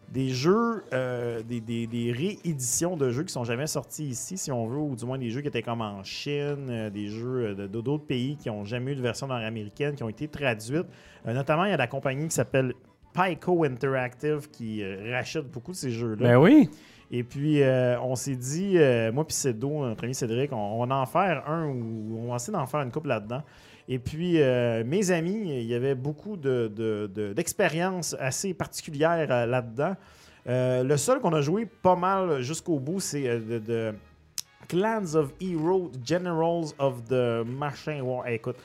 des jeux, euh, des, des- des rééditions de jeux qui sont jamais sortis ici, si on veut, ou du moins des jeux qui étaient comme en Chine, euh, des jeux euh, de de- d'autres pays qui n'ont jamais eu de version nord-américaine, qui ont été traduites. Euh, notamment, il y a la compagnie qui s'appelle Pico Interactive qui euh, rachète beaucoup de ces jeux-là. Ben oui. Et puis, euh, on s'est dit, euh, moi puis Cédo, notre ami Cédric, on, on va en faire un ou on va essayer d'en faire une couple là-dedans. Et puis, euh, mes amis, il y avait beaucoup de- de- de- d'expériences assez particulières là-dedans. Le seul qu'on a joué pas mal jusqu'au bout, c'est de Clans of Heroes, Generals of the Machin. Ouais, écoute,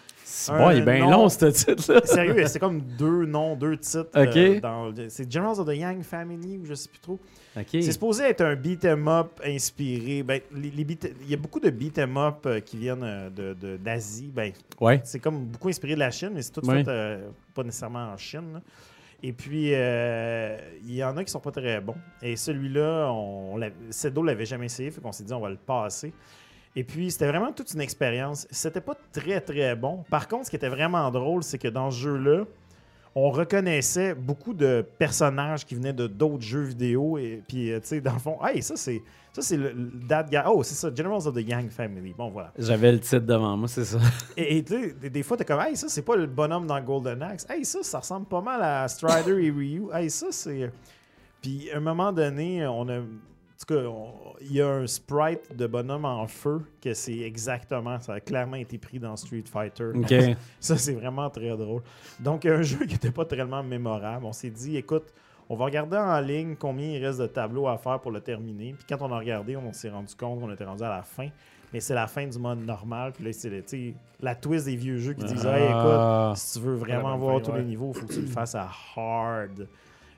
Un Bon, il est bien long, ce titre-là. sérieux, c'est comme deux noms, deux titres. Ok. euh, c'est Generals of the Yang Family ou je sais plus trop. OK. C'est supposé être un beat 'em up inspiré. Ben, les, les beat- il y a beaucoup de beat 'em up euh, qui viennent euh, de- de- d'Asie. Ben, Ouais. c'est comme beaucoup inspiré de la Chine, mais c'est tout Ouais. fait euh, pas nécessairement en Chine. là. Et puis, euh, il y en a qui sont pas très bons. Et celui-là, on, Cedo l'avait jamais essayé, fait qu'on s'est dit on va le passer. Et puis, c'était vraiment toute une expérience. C'était pas très, très bon. Par contre, ce qui était vraiment drôle, c'est que dans ce jeu-là, on reconnaissait beaucoup de personnages qui venaient de d'autres jeux vidéo. Et puis, euh, tu sais, dans le fond, hey, ça, c'est ça c'est le, le- that guy. Oh, c'est ça, Generals of the Yang Family. Bon, voilà. J'avais le titre devant moi, c'est ça. Et, tu sais, des, des fois, t'es comme, hey, ça, c'est pas le bonhomme dans Golden Axe. Hey, ça, ça ressemble pas mal à Strider et Ryu. Hey, ça, c'est. Puis, à un moment donné, on a. En tout cas, il y a un sprite de bonhomme en feu que c'est exactement, ça a clairement été pris dans Street Fighter. OK. Ça, c'est vraiment très drôle. Donc, un jeu qui n'était pas tellement mémorable. On s'est dit, écoute, on va regarder en ligne combien il reste de tableaux à faire pour le terminer. Puis quand on a regardé, on s'est rendu compte qu'on était rendu à la fin. Mais c'est la fin du mode normal. Puis là, c'est la twist des vieux jeux qui disent, hey, écoute, Ah. si tu veux vraiment voir fin, tous ouais. les niveaux, il faut que tu le fasses à hard.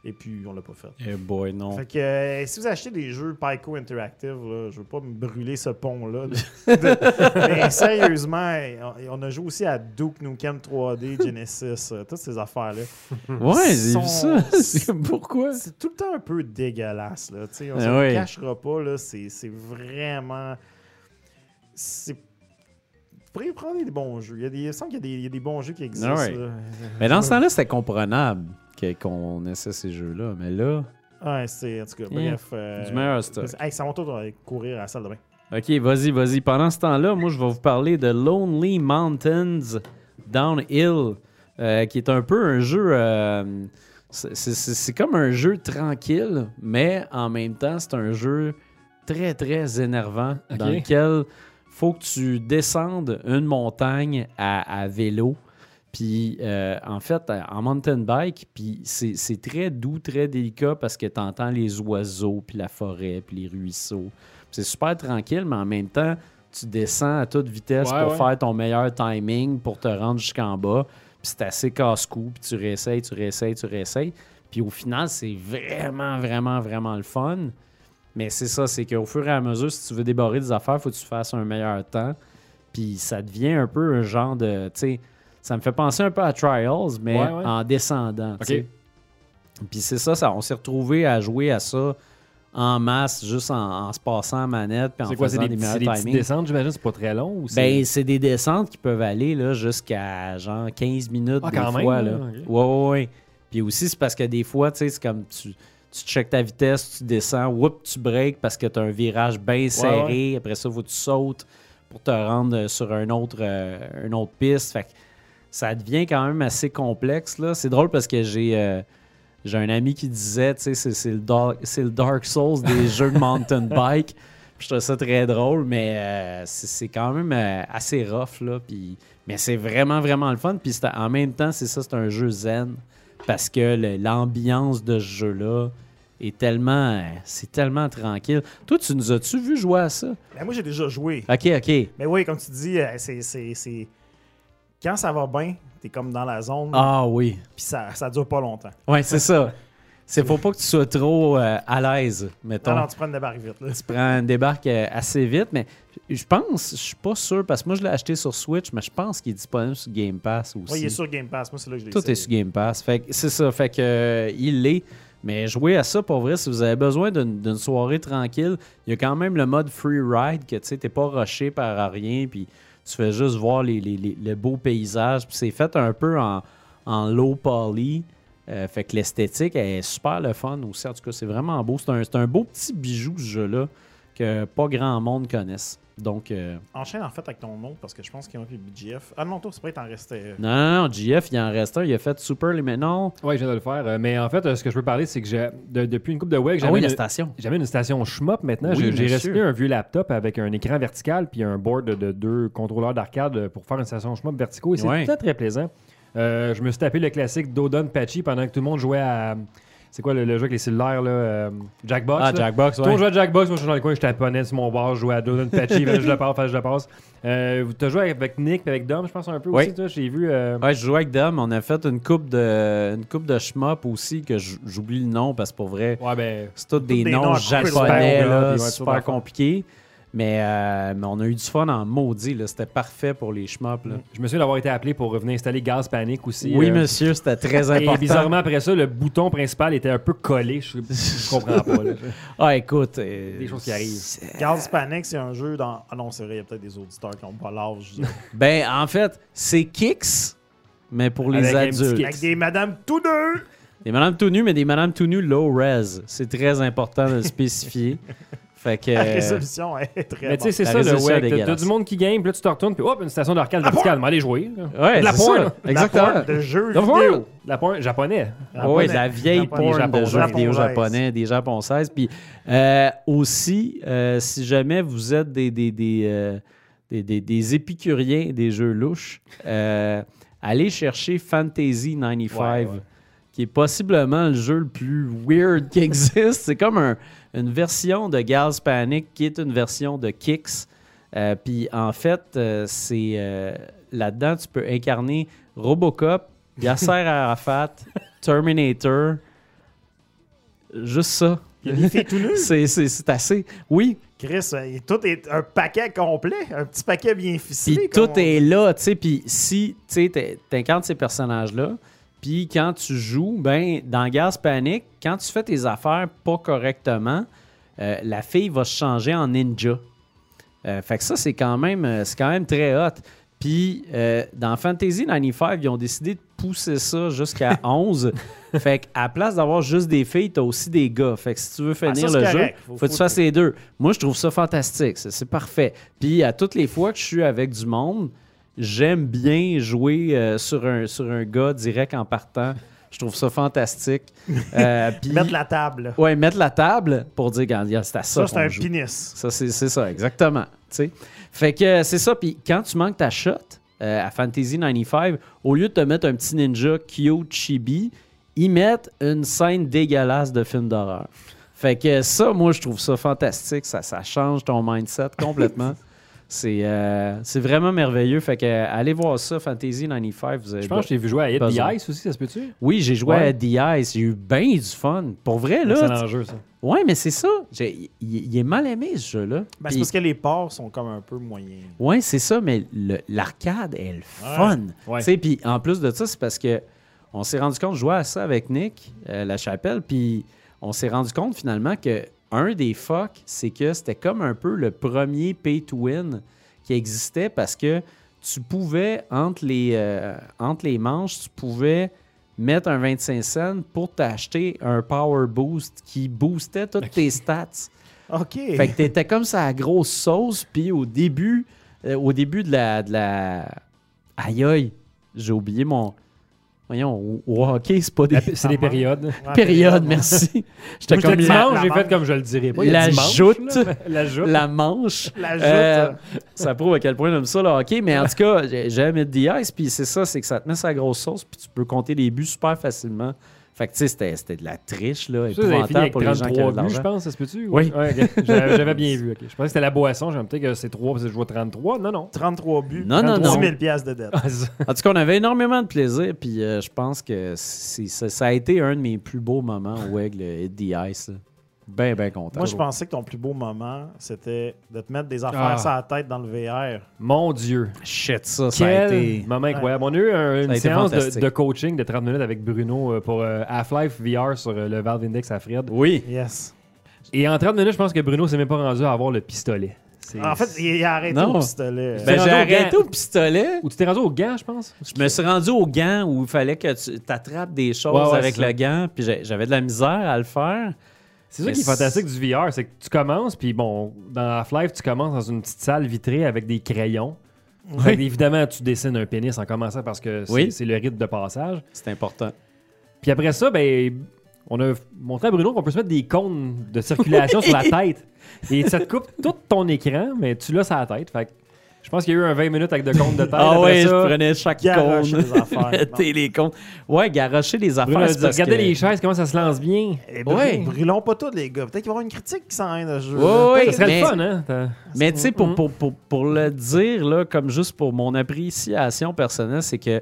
Et puis, on l'a pas fait. Eh boy, non. Fait que euh, si vous achetez des jeux Pico Interactive, là, je veux pas me brûler ce pont-là. de- mais sérieusement, on, on a joué aussi à Duke Nukem 3D, Genesis, euh, toutes ces affaires-là. Ouais, j'ai vu ça. C'est comme, Pourquoi? C'est tout le temps un peu dégueulasse. Là, tu sais, on Ah se cachera pas. là, C'est c'est vraiment. C'est. Vous pourriez prendre des bons jeux. Il, y a des, il me semble qu'il y, a des- il y a des bons jeux qui existent. Ah ouais. là. Mais dans ce temps-là, c'était comprenable qu'on essaie ces jeux-là. Mais là, Ouais, c'est. En tout cas, bref. euh, du meilleur stock. Hey, ça va tout courir à la salle de bain. OK, vas-y, vas-y. Pendant ce temps-là, moi, je vais vous parler de Lonely Mountains Downhill, euh, qui est un peu un jeu... euh, c'est- comme un jeu tranquille, mais en même temps, c'est un jeu très, très énervant OK. dans lequel faut que tu descendes une montagne à, à vélo. Puis, euh, en fait, en mountain bike, puis c'est c'est très doux, très délicat parce que tu entends les oiseaux, puis la forêt, puis les ruisseaux. C'est super tranquille, mais en même temps, tu descends à toute vitesse Ouais, pour ouais. faire ton meilleur timing pour te rendre jusqu'en bas. Puis c'est assez casse-cou, puis tu réessayes, tu réessayes, tu réessayes. Puis au final, c'est vraiment, vraiment, vraiment le fun. Mais c'est ça, c'est qu'au fur et à mesure, si tu veux débarrer des affaires, il faut que tu fasses un meilleur temps. Puis ça devient un peu un genre de. Tu sais, ça me fait penser un peu à Trials, mais Ouais, ouais. en descendant. Puis c'est ça, ça, on s'est retrouvé à jouer à ça en masse, juste en, en se passant en manette, C'est quoi, c'est faisant des, des des petites descentes, j'imagine, c'est pas très long ou Ben, c'est des descentes qui peuvent aller jusqu'à genre 15 minutes Ah, des quand même, fois. là. ok. Ouais, ouais, ouais. Puis aussi, c'est parce que des fois, tu sais, c'est comme tu, tu checkes ta vitesse, tu descends, whoop, tu breaks parce que tu as un virage bien serré. Après ça, faut que tu sautes pour te rendre euh, sur un autre, euh, une autre piste. Fait que ça devient quand même assez complexe. là. C'est drôle parce que j'ai euh, j'ai un ami qui disait, tu sais, c'est- c'est le, dark- c'est le Dark Souls des jeux de mountain bike. Puis je trouve ça très drôle, mais euh, c'est c'est quand même euh, assez rough, là. Puis, mais c'est vraiment, vraiment le fun. Puis c'est- en même temps, c'est ça, c'est un jeu zen. Parce que le- l'ambiance de ce jeu-là est tellement... euh, C'est tellement tranquille. Toi, tu nous as-tu vu jouer à ça? Ben, moi, j'ai déjà joué. OK, OK. Mais oui, comme tu dis, c'est. c'est- c'est- Quand ça va bien, t'es comme dans la zone, Ah oui. puis ça, ça dure pas longtemps. Ouais, c'est ça. C'est faut pas que tu sois trop euh, à l'aise, mettons. Non, non, tu prends une débarque vite. Là. tu prends une débarque euh, assez vite, mais je pense, je suis pas sûr, parce que moi je l'ai acheté sur Switch, mais je pense qu'il est disponible sur Game Pass aussi. Oui, il est sur Game Pass. Moi, c'est là que je l'ai Tout est sur Game Pass. Fait c'est ça. Fait que euh, il l'est. Mais jouer à ça, pour vrai, si vous avez besoin d'une d'une soirée tranquille, il y a quand même le mode free ride que tu sais, t'es pas rushé par rien, puis tu fais juste voir les, les, les- le beau paysage. Puis c'est fait un peu en, en low poly. Euh, fait que l'esthétique est super le fun aussi. En tout cas, c'est vraiment beau. C'est un, c'est un beau petit bijou, ce jeu-là, que pas grand monde connaisse. Donc, euh, Enchaîne en fait avec ton nom parce que je pense qu'ils ont pris le BGF. Ah non, toi, c'est pas, il t'en restait. non, non, non, GF, il en reste un. Il a fait Super Liminal. Oui, je viens de le faire. euh, mais en fait, euh, ce que je peux parler, c'est que j'ai, de- depuis une coupe de web, Ah j'avais la une, station. j'avais une station Schmop maintenant. Oui, J'ai- reçu un vieux laptop avec un écran vertical puis un board de, de deux contrôleurs d'arcade euh, pour faire une station Schmop verticaux. Et c'est Ouais. très, très plaisant. Euh, je me suis tapé le classique Dodon Patchy pendant que tout le monde jouait à. C'est quoi le, le jeu avec les cellulaires, là euh, Jackbox. Ah, là? Jackbox, ouais. jouait à Jackbox, moi je suis dans le coin, je taponnais sur mon bar, je jouais à Dodon Patchy, je le passe, je le passe. Euh, tu as joué avec Nick avec Dom, je pense un peu Oui. aussi, toi, j'ai vu. euh, Ouais, je jouais avec Dom. On a fait une coupe de, une coupe de shmup aussi, que j'oublie le nom parce que pour vrai, Ouais, ben. c'est tous des, des noms japonais, là, là, super compliqués. Mais, euh, mais on a eu du fun en maudit. là. C'était parfait pour les shmups. là. Je me souviens d'avoir été appelé pour revenir installer Gaz Panic aussi. Oui, euh, monsieur, c'était très important. Et bizarrement, après ça, le bouton principal était un peu collé. Je, je comprends pas. là. Ah, écoute. euh, Des choses qui arrivent. c'est- Girls Panic, c'est un jeu dans. Ah non, c'est vrai, il y a peut-être des auditeurs qui n'ont pas l'âge. Ben, en fait, c'est Kicks, mais pour les Avec adultes. Avec des madames tous deux. Des madames tout nues, mais des madames tout nues low res. C'est très important de le spécifier. Fait que. La résolution est très Mais tu sais, c'est La ça le. T'as- du monde qui game, puis là, tu te retournes, puis hop, une station d'arcade verticale. Mais allez jouer. là. Ouais, De la pointe, ça. Exactement. La pointe de la vidéo. pointe. De La pointe japonais. Ah oui, de la vieille porn de jeux vidéo japonais, des japonaises. Puis euh, aussi, euh, si jamais vous êtes des, des, des, euh, des, des- des épicuriens des jeux louches, euh, allez chercher Fantasy 95, Ouais, ouais. qui est possiblement le jeu le plus weird qui existe. C'est comme un- une version de Gals Panic qui est une version de Kicks. Euh, Puis en fait, euh, c'est euh, là-dedans, tu peux incarner Robocop, Yasser Arafat, Terminator. Juste ça. Il y a des filles tout nues. C'est assez. Oui, Chris, tout est un paquet complet, un petit paquet bien ficelé. puis tout est là, tu sais. Puis si tu incarnes ces personnages-là, puis quand tu joues, ben dans Gas Panic, quand tu fais tes affaires pas correctement, euh, la fille va se changer en ninja. Euh, fait que ça, c'est quand même, euh, c'est quand même très hot. Puis euh, dans Fantasy 95, ils ont décidé de pousser ça jusqu'à 11. fait qu'à place d'avoir juste des filles, t'as aussi des gars. Fait que si tu veux Ah, finir ça, le jeu, faut, Faut- que tu fasses les deux. Moi, je trouve ça fantastique. C'est c'est parfait. Puis à toutes les fois que je suis avec du monde, j'aime bien jouer euh, sur, un, sur un gars direct en partant. Je trouve ça fantastique. Euh, Mettre la table. Ouais, mettre la table pour dire, regarde, c'est à ça, Ça, c'est un joue. pénis. Ça, c'est ça, exactement. Fait que euh, c'est ça. Puis quand tu manques ta shot euh, à Fantasy 95, au lieu de te mettre un petit ninja cute chibi, ils mettent une scène dégueulasse de film d'horreur. Fait que ça, moi, je trouve ça fantastique. Ça, ça change ton mindset complètement. C'est euh, c'est vraiment merveilleux. Fait que euh, allez voir ça, Fantasy 95. Vous avez Je pense que je t'ai vu jouer à Hit the Ice aussi, ça se peut-tu? Oui, j'ai joué Ouais. à The Ice. J'ai eu bien du fun. Pour vrai, là. C'est l'enjeu, ça. Ouais, mais c'est ça. J'ai- Il il est mal aimé, ce jeu-là. Ben, c'est parce que les ports sont comme un peu moyens. Ouais, c'est ça, mais le- l'arcade est le fun. Ouais. Tu sais, Puis en plus de ça, c'est parce que on s'est rendu compte, je jouais à ça avec Nick, euh, la chapelle, puis on s'est rendu compte finalement que un des fuck, c'est que c'était comme un peu le premier pay to win qui existait parce que tu pouvais, entre les, euh, entre les manches, tu pouvais mettre un 25 cents pour t'acheter un power boost qui boostait toutes tes stats. OK. Fait que t'étais comme ça à grosse sauce, puis au début, euh, au début de la, de la... Aïe aïe, j'ai oublié mon. Voyons, au, au hockey, c'est pas des. C'est des périodes. Ouais, Période, ouais. merci. J'étais Moi, comme dimanche, j'ai fait comme je le dirais pas. Il y a La dimanche, joute. là. La joute. la manche. La joute. Euh, ça prouve à quel point j'aime ça le hockey, mais en tout cas, j'ai- j'aime mettre the ice, puis c'est ça, c'est que ça te met sa grosse sauce, puis tu peux compter les buts super facilement. Fait que tu sais, c'était- c'était de la triche, là, épouvantable avec pour les gens qui 33 avaient de buts, je pense, ça se peut-tu? Oui. Ouais. J'avais bien vu. ok. Je pensais que c'était la boisson. J'ai peut-être que c'est 3 parce que je vois 33. Non, non. 33 buts. Non, non, 10 non. 000 piastres de dette. Ah. En tout cas, on avait énormément de plaisir, puis euh, je pense que ça, ça a été un de mes plus beaux moments au Aigle Hit the Ice. là. Ben, ben content. Moi, je pensais que ton plus beau moment, c'était de te mettre des affaires Ah. sur la tête dans le VR. Mon Dieu. Shit, ça, ça a été... moment incroyable. On a eu un- Ça a une séance de, coaching de 30 minutes avec Bruno euh, pour euh, Half-Life VR sur euh, le Valve Index à Fred. Oui. Yes. Et en 30 minutes, je pense que Bruno s'est même pas rendu à avoir le pistolet. En fait, il a arrêté Non. au pistolet. Ben, j'ai au arrêté gant. au pistolet? Ou tu t'es rendu au gant, je pense? Je me suis rendu au gant où il fallait que tu attrapes des choses Ouais, ouais, avec le gant, puis j'avais de la misère à le faire. C'est ça qui est fantastique du VR, c'est que tu commences, puis bon, dans Half-Life, tu commences dans une petite salle vitrée avec des crayons. Fait évidemment, tu dessines un pénis en commençant parce que c'est Oui. le rite de passage. C'est important. Puis après ça, ben, on a montré à Bruno qu'on peut se mettre des cônes de circulation sur la tête. Et ça te coupe tout ton écran, mais tu l'as sur la tête. Fait je pense qu'il y a eu un 20 minutes avec de cônes de tête. Ah Après ouais, ça, je prenais chaque Garocher cône. des affaires. Les cônes. Ouais, garocher les affaires. parce regardez que- les chaises, comment ça se lance bien? Et brû- Ouais. Brûlons pas tout, les gars. Peut-être qu'il va y avoir une critique qui s'en vient de ce jeu. Ouais. Ça serait mais- le fun, hein? Mais tu sais, pour, Mhm. pour, pour, pour le dire, là, comme juste pour mon appréciation personnelle, c'est que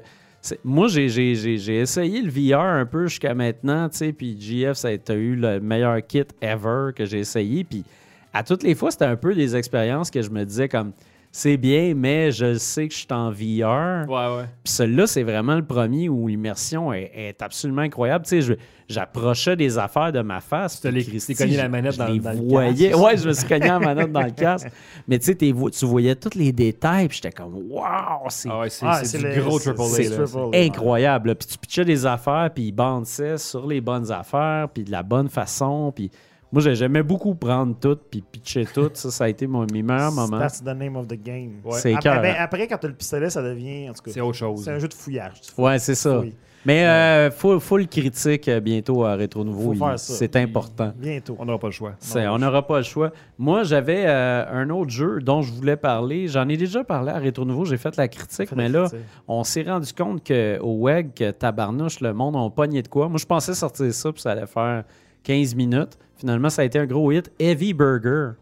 moi, j'ai- j'ai j'ai- j'ai essayé le VR un peu jusqu'à maintenant, tu sais, puis GF, ça a été eu le meilleur kit ever que j'ai essayé, puis à toutes les fois, c'était un peu des expériences que je me disais comme, c'est bien, mais je sais que je suis en VR. Ouais, ouais. Puis celui-là, c'est vraiment le premier où l'immersion est, est absolument incroyable. Tu sais, je- j'approchais des affaires de ma face. puis les- Christy, t'es cogné la je- manette je dans- les dans le voyais. casque. Ouais, je me suis cogné la manette dans le casque. Mais tu sais, tu voyais tous les détails, puis j'étais comme, waouh, c'est Ah ouais, c'est Ah, c'est c'est du le- gros c'est- triple A. c'est incroyable. Puis tu pitchais des affaires, puis ils bandissaient sur les bonnes affaires, puis de la bonne façon. Puis moi, j'ai- j'aimais beaucoup prendre tout, puis pitcher tout. Ça, ça a été mon, mes meilleurs moments. That's the name of the game. Ouais. C'est Après, ben, après, quand t'as le pistolet, ça devient. En tout cas, C'est autre chose. c'est un jeu de fouillage. Tu Ouais, c'est ça. Mais euh, full, full critique euh, bientôt à Rétro Faut Nouveau. il- faire ça. C'est important. Bientôt. On n'aura pas le choix. C'est- on n'aura pas le choix. Moi, j'avais euh, un autre jeu dont je voulais parler. J'en ai déjà parlé à Rétro Nouveau. J'ai fait la critique, mais la là, on s'est rendu compte qu'au WEG, que tabarnouche, le monde a pogné de quoi. Moi, je pensais sortir ça, puis ça allait faire 15 minutes. Finalement, ça a été un gros hit. Heavy Burger.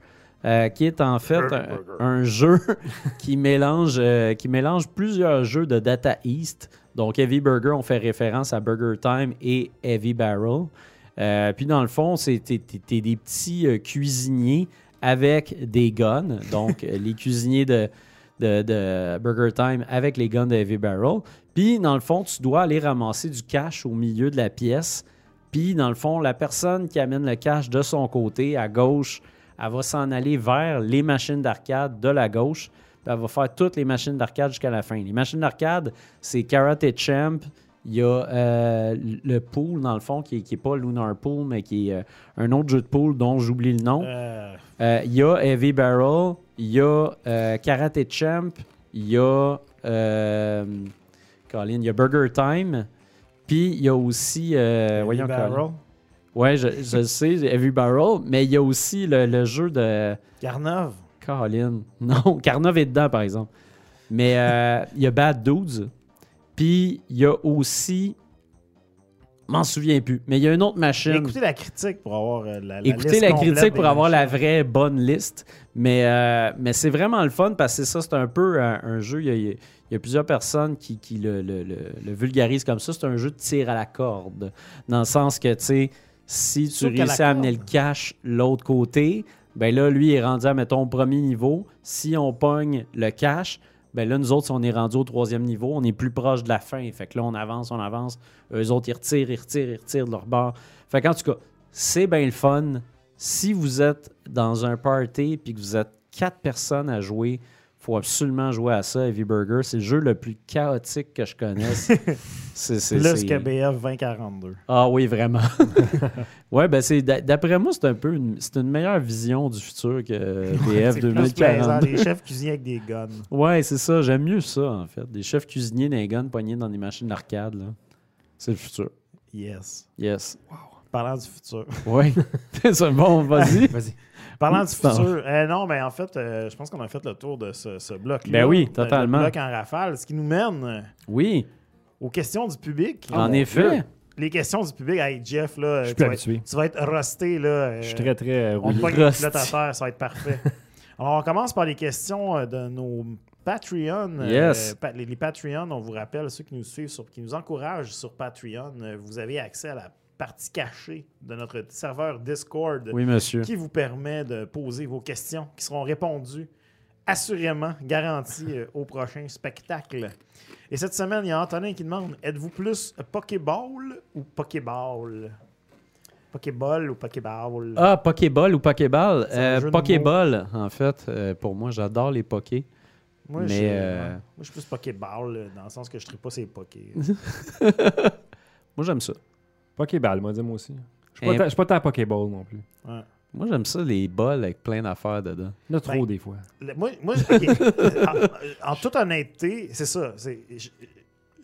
euh, qui est en fait un, un jeu qui mélange, euh, qui mélange plusieurs jeux de Data East. Donc, Heavy Burger, on fait référence à Burger Time et Heavy Barrel. Euh, puis, dans le fond, c'est t'es- t'es- t'es des petits cuisiniers avec des guns. Donc, les cuisiniers de, de, de Burger Time avec les guns de Heavy Barrel. Puis, dans le fond, tu dois aller ramasser du cash au milieu de la pièce. Puis, dans le fond, la personne qui amène le cash de son côté, à gauche, elle va s'en aller vers les machines d'arcade de la gauche. Puis elle va faire toutes les machines d'arcade jusqu'à la fin. Les machines d'arcade, c'est Karate Champ. Il y a euh, le pool, dans le fond, qui n'est pas Lunar Pool, mais qui est euh, un autre jeu de pool dont j'oublie le nom. Euh, Il y a Heavy Barrel, il y a Karate Champ, il y a. Colin, il y a Burger Time. Puis il y a aussi. euh, voyons, Barrel. Ouais, je, je le sais, Heavy Barrel, mais il y a aussi le, le jeu de. Carnov. Colin. Non, Carnov est dedans, par exemple. Mais euh, il y a Bad Dudes. Puis il y a aussi. M'en souviens plus. Mais il y a une autre machine. Écoutez la critique pour avoir euh, la, la Écoutez liste la critique pour avoir la vraie bonne liste. Mais, euh, mais c'est vraiment le fun parce que ça, c'est un peu un, un jeu. Il y, a, il y a plusieurs personnes qui, qui le, le- le- le vulgarisent comme ça. C'est un jeu de tir à la corde. Dans le sens que, tu sais, si tu réussis à amener le cash l'autre côté, ben là, lui est rendu à, mettons, au premier niveau. Si on pogne le cash, ben là, nous autres, si on est rendu au troisième niveau, on est plus proche de la fin. Fait que là, on avance, on avance. Eux autres, ils retirent, ils retirent, ils retirent de leur bord. Fait qu'en tout cas, c'est bien le fun. Si vous êtes dans un party puis que vous êtes quatre personnes à jouer, faut absolument jouer à ça, Heavy Burger. C'est le jeu le plus chaotique que je connaisse. c'est, c'est, Plus que BF 2042. Ah oui, vraiment. ouais, ben c'est d'a- d'après moi, c'est un peu une, c'est une meilleure vision du futur que BF C'est plus plaisant, 2042. les chefs cuisiniers avec des guns. Ouais, c'est ça. J'aime mieux ça, en fait. Des chefs cuisiniers d'un gun poignés dans des machines d'arcade, là. C'est le futur. Yes. Yes. Parlant du futur. Ouais. c'est bon, vas-y. Vas-y. Parlant du futur, euh, non, mais en fait, euh, je pense qu'on a fait le tour de ce, ce bloc-là. Ben oui, Le- totalement. Le bloc en rafale, ce qui nous mène euh, Oui, aux questions du public. en mon effet. Dieu. Les questions du public, hey Jeff, là, Je suis tu, plus vas être, habitué. tu vas être rusté. Là, euh, Je suis très, très euh, on à terre, ça va être parfait. Alors, on commence par les questions euh, de nos Patreon. euh, Yes. pa- les, les Patreon, on vous rappelle, ceux qui nous suivent, sur- qui nous encouragent sur Patreon, euh, vous avez accès à la partie cachée de notre serveur Discord Oui, monsieur. qui vous permet de poser vos questions qui seront répondues assurément, garanties euh, au prochain spectacle. Et cette semaine, il y a Antonin qui demande êtes-vous plus Pokéball ou Pokéball? Pokéball ou Pokéball? Ah, Pokéball ou Pokéball? Euh, Pokéball, en fait. euh, pour moi, j'adore les Pokés. Moi, mais, je, euh, ouais. Moi, je suis plus Pokéball, dans le sens que je ne pas ces Poké. Moi, j'aime ça. Pokéball, moi, dis moi aussi. Je suis Eh. pas pas tant Pokéball non plus. Ouais. Moi, j'aime ça, les bols avec plein d'affaires dedans. Il y en a trop Ben, des fois. Le- Moi, moi, en, en toute honnêteté, c'est ça.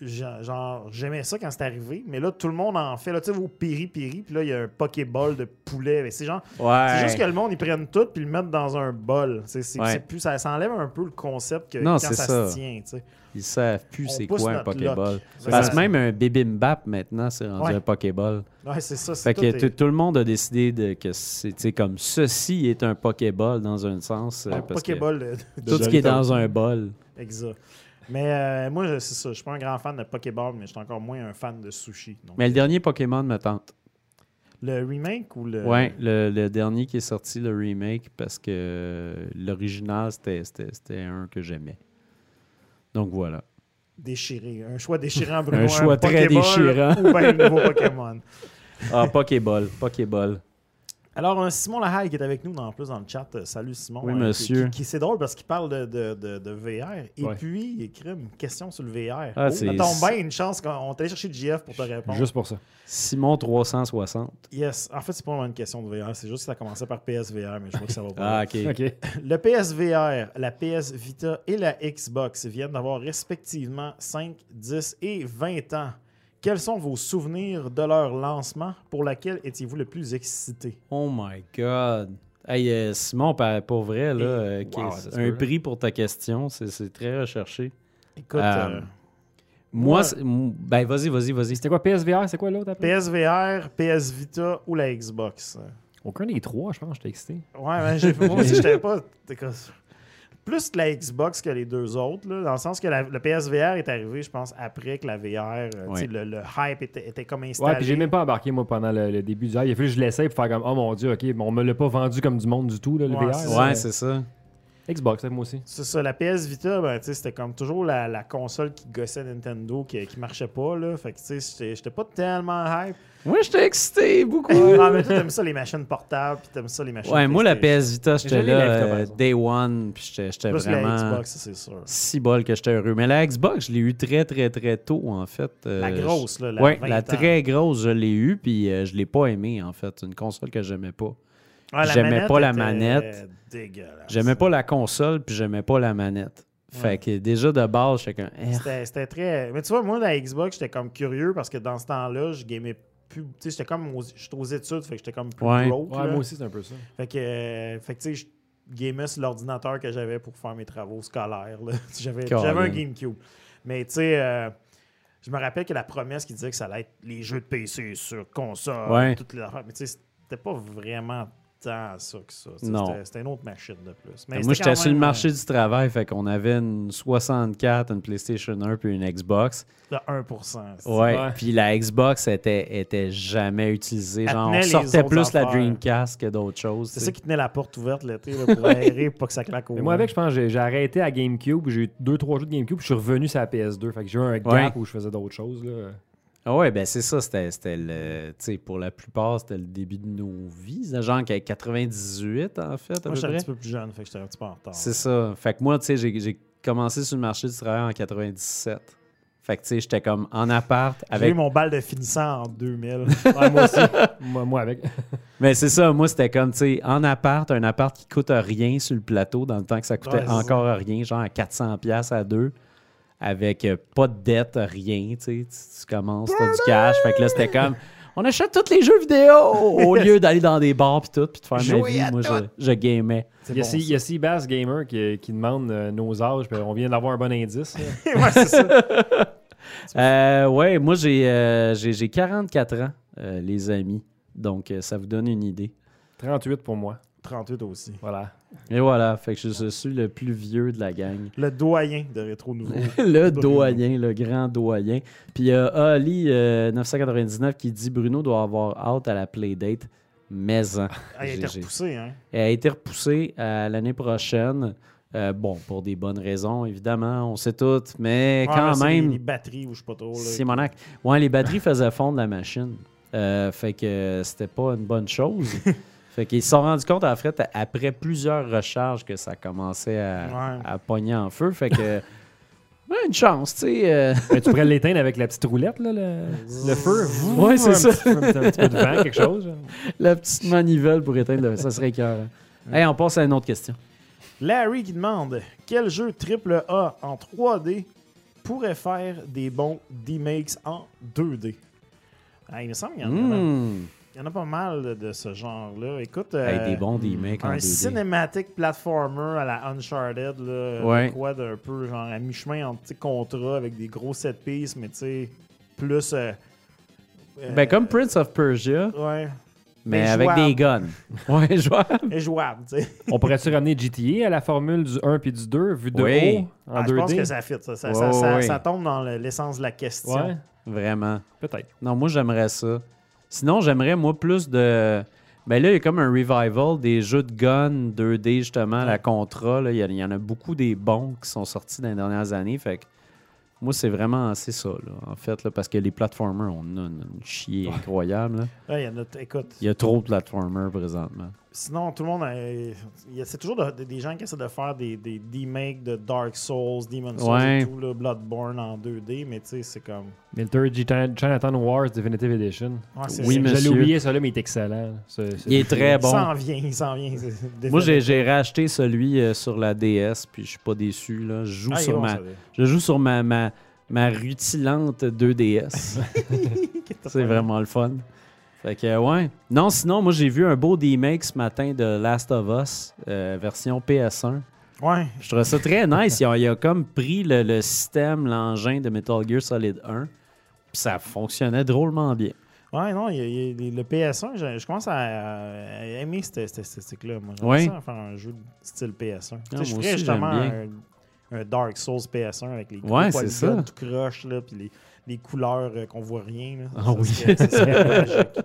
Genre, j'aimais ça quand c'est arrivé, mais là, tout le monde en fait. Là, tu sais, vos piri-piri, puis là, il y a un Pokéball de poulet. Mais C'est genre, Ouais. c'est juste que le monde, ils prennent tout puis ils le mettent dans un bol. C'est, c'est- Ouais. plus, ça, ça enlève un peu le concept que Non, quand ça, ça. se tient. tu sais. Ils savent plus c'est quoi un Pokéball. Parce que même un bibimbap, maintenant, c'est rendu Ouais. un Pokéball. Ouais, c'est ça. Fait tout que tout, tout le monde a décidé de, que c'est comme ceci est un Pokéball dans un sens. euh, un parce que Pokéball de, de tout ce qui est dans un bol. Exact. Mais euh, moi, je- c'est ça. Je suis pas un grand fan de Pokéball, mais je suis encore moins un fan de sushi. Donc, Mais le dernier Pokémon me tente. Le remake ou le. Ouais, le, le dernier qui est sorti, le remake, parce que euh, l'original, c'était- un que j'aimais. Donc voilà. Déchiré. Un choix déchirant, Bruno. Un choix très Pokéball déchirant. Ou bien le nouveau Pokémon? Ah, Pokéball, Pokéball. Alors, un Simon Lahaye qui est avec nous dans, en plus dans le chat. Euh, Salut Simon. Oui, Euh, qui- monsieur. Qui, qui- c'est drôle parce qu'il parle de, de, de, de VR. Et Ouais. puis, il écrit une question sur le VR. Ah, Oh, c'est- ça tombe bien, une chance qu'on t'allait chercher JF pour te répondre. Juste pour ça. Simon 360. Yes. En fait, c'est pas vraiment une question de VR. C'est juste que ça commençait par PSVR, mais je vois que ça va pas. Ah, ok. OK. Le PSVR, la PS Vita et la Xbox viennent d'avoir respectivement 5, 10 et 20 ans. Quels sont vos souvenirs de leur lancement? Pour laquelle étiez-vous le plus excité? Oh my God. Hey, euh, Simon, pour vrai, là, euh, wow, un là. prix pour ta question, c'est très recherché. Écoute, Euh, euh, Moi, ben vas-y, vas-y, vas-y. C'était quoi PSVR? C'est quoi l'autre après? PSVR, PS Vita ou la Xbox? Aucun des trois, je pense. J'étais excité. Ouais, mais j'ai moi aussi, j'étais pas. Plus la Xbox que les deux autres, là, dans le sens que la- le PSVR est arrivé, je pense, après que la VR. euh, Ouais. le, le hype était, était comme installé. Ouais, puis j'ai même pas embarqué, moi, pendant le, le début du VR. Il a fallu que je l'essaye pour faire comme, oh mon dieu, OK, mais on me l'a pas vendu comme du monde du tout, là, le Ouais, VR. Ouais, c'est ça. Xbox, moi aussi. C'est ça, la PS Vita, ben, tu sais, c'était comme toujours la, la console qui gossait Nintendo, qui, qui marchait pas. Là. Fait que tu sais, j'étais- pas tellement hype. Moi, j'étais excité beaucoup. Ah, mais toi, t'aimes ça les machines portables, puis t'aimes ça les machines. Ouais, moi, la. PS Vita, j'étais là, euh, day one, puis j'étais vraiment la Xbox, ça, c'est sûr. si bol que j'étais heureux. Mais la Xbox, je l'ai eu très, très, très tôt, en fait. Euh, La grosse, là, la ouais, 20 la ans. très grosse, je l'ai eu, puis euh, je l'ai pas aimée, en fait. C'est une console que j'aimais pas. La j'aimais pas la était manette. Dégueulasse. J'aimais pas la console, puis j'aimais pas la manette. Fait Ouais. que déjà de base, comme... Eh, C'était c'était très. Mais tu vois, moi, la Xbox, j'étais comme curieux parce que dans ce temps-là, je gamais plus. Tu sais, j'étais comme. aux- J'étais aux études, fait que j'étais comme plus Ouais. broke. Ouais, là. moi aussi, c'est un peu ça. Fait que, euh, fait que tu sais, je gamais sur l'ordinateur que j'avais pour faire mes travaux scolaires. là. J'avais un GameCube. Mais tu sais, euh, je me rappelle que la promesse qui disait que ça allait être les jeux de PC sur console, Ouais. toutes les affaires. Mais tu sais, c'était pas vraiment tant ça que ça. Tu sais, Non. C'était une autre machine de plus. Mais Moi, j'étais sur le marché du travail, fait qu'on avait une 64, une PlayStation 1 puis une Xbox. euh, De 1%. c'est- Ouais. Ouais. Puis la Xbox était, était jamais utilisée. Genre, on sortait plus la. Dreamcast que d'autres choses. C'est ça qui tenait la porte ouverte l'été pour aérer pour pas que ça claque au Mais moi, avec, je pense, j'ai j'ai arrêté à GameCube. J'ai eu deux, trois jeux de GameCube. puis Je suis revenu sur la PS2. Fait que j'ai eu un gap Ouais. où je faisais d'autres choses. Là. Ah ouais, ben c'est ça, c'était c'était le. Tu sais, pour la plupart, c'était le début de nos vies. C'est Genre qu'à 98, en fait, à Moi, j'étais un petit peu plus jeune, fait que j'étais un petit peu en retard. C'est ça. Fait que moi, tu sais, j'ai- commencé sur le marché du travail en 97. Fait que, tu sais, j'étais comme en appart J'ai eu avec. mon bal de finissant en 2000. Ouais, moi aussi. moi, moi avec. Mais c'est ça, moi, c'était comme, tu sais, en appart, un appart qui coûte rien sur le plateau, dans le temps que ça coûtait Ouais, encore rien, genre à 400$ piastres à deux, avec euh, pas de dette, rien, tu. Tu, tu commences, t'as du cash. Fait que là, c'était comme, on achète tous les jeux vidéo au lieu d'aller dans des bars puis tout, puis de faire ma Jouer vie. à Moi, je, je gamais. Il y a, bon, y a Seabass Gamer qui, qui demande euh, nos âges, puis on vient d'avoir un bon indice. ouais, c'est ça. Euh, ouais, moi, j'ai euh, j'ai- j'ai 44 ans, euh, les amis. Donc, euh, ça vous donne une idée. 38 pour moi. 38 aussi. Voilà. Et voilà, fait que je, je suis le plus vieux de la gang. Le doyen de Rétro Nouveau. le doyen, le grand doyen. Puis il y a Ali euh, 999 qui dit Bruno doit avoir hâte à la playdate maison. Ah, il a été J'ai- j'ai- repoussé, hein? Elle a été repoussée à l'année prochaine. Euh, bon, pour des bonnes raisons, évidemment, on sait toutes, mais Ouais, quand mais même, Les, les batteries ou je sais pas trop. Simonac. Ouais, les batteries faisaient fondre la machine. Euh, fait que c'était pas une bonne chose. fait qu'ils se sont rendus compte, en fait, après plusieurs recharges, que ça commençait à, Ouais. à pogner en feu. Fait que. ouais, une chance, tu sais. euh, Ben, tu pourrais l'éteindre avec la petite roulette, là, le, le feu. Ouais, c'est un ça. petit- Un, petit peu de vent, quelque chose. la petite manivelle pour éteindre le. Ça serait cœur. Hey, on passe à une autre question. Larry qui demande quel jeu triple A en 3D pourrait faire des bons D-Makes en 2D Ah, Il me semble qu'il y, en a- Hmm. Il y en a pas mal de, de ce genre-là. Écoute, Hey, euh, des bons en un 2D. cinématique platformer à la Uncharted, là, Ouais. de quoi d'un peu genre à mi-chemin entre tu sais, contrat avec des gros set pieces, mais tu sais, plus. euh, euh, Ben, comme Prince of Persia, Ouais. mais Mais avec des guns. Ouais, jouable. Et jouable, tu sais. On pourrait-tu ramener GTA à la formule du 1 puis du 2, vu de Oui. haut, en Ah, je 2D? pense que ça fit. Ça, ça, ça- ça- ouais. ça tombe dans le- l'essence de la question. Ouais, Vraiment. peut-être. Non, moi, j'aimerais ça. Sinon, j'aimerais, moi, plus de. Ben là, il y a comme un revival des jeux de gun 2D, justement, la Contra. là. Il y, a- il y en a beaucoup des bons qui sont sortis dans les dernières années. Fait que moi, c'est vraiment assez ça, là, en fait, là, parce que les platformers, on a une, une chier incroyable. là. Ouais, il y en a- écoute, Il y a trop de platformers présentement. Sinon, tout le monde. a- il y a- C'est toujours de- des gens qui essaient de faire des, des remakes de Dark Souls, Demon Souls Ouais. et tout, là, Bloodborne en 2D, mais tu sais, c'est comme. Military Chin- Chinatown Wars Definitive Edition. Ouais, Oui, monsieur. J'allais oublier ça là, mais il est excellent. Ce- ce- Il est très Il bon. s'en vient, il s'en vient. Moi, j'ai racheté celui euh, sur la DS, puis je suis pas déçu. Là. Je joue Ah, il sur bon, ma, je joue sur ma, ma, ma rutilante 2DS. C'est vraiment le fun. Fait que, ouais. Non, sinon, moi, j'ai vu un beau remake ce matin de Last of Us, euh, version PS1. Ouais. Je trouve ça très nice. Il a, il a comme pris le, le système, l'engin de Metal Gear Solid 1, puis ça fonctionnait drôlement bien. Ouais, non, il il le PS1, je, je commence à, à aimer cette, cette esthétique-là. Moi, j'aimerais Ouais. ça faire un jeu de style PS1. Tu sais, moi je aussi, ferais justement j'aime un, un Dark Souls PS1 avec les gros Ouais, polygones tout croche, là, puis les, les couleurs euh, qu'on voit rien. Là. Ah oui. serait- ça serait magique.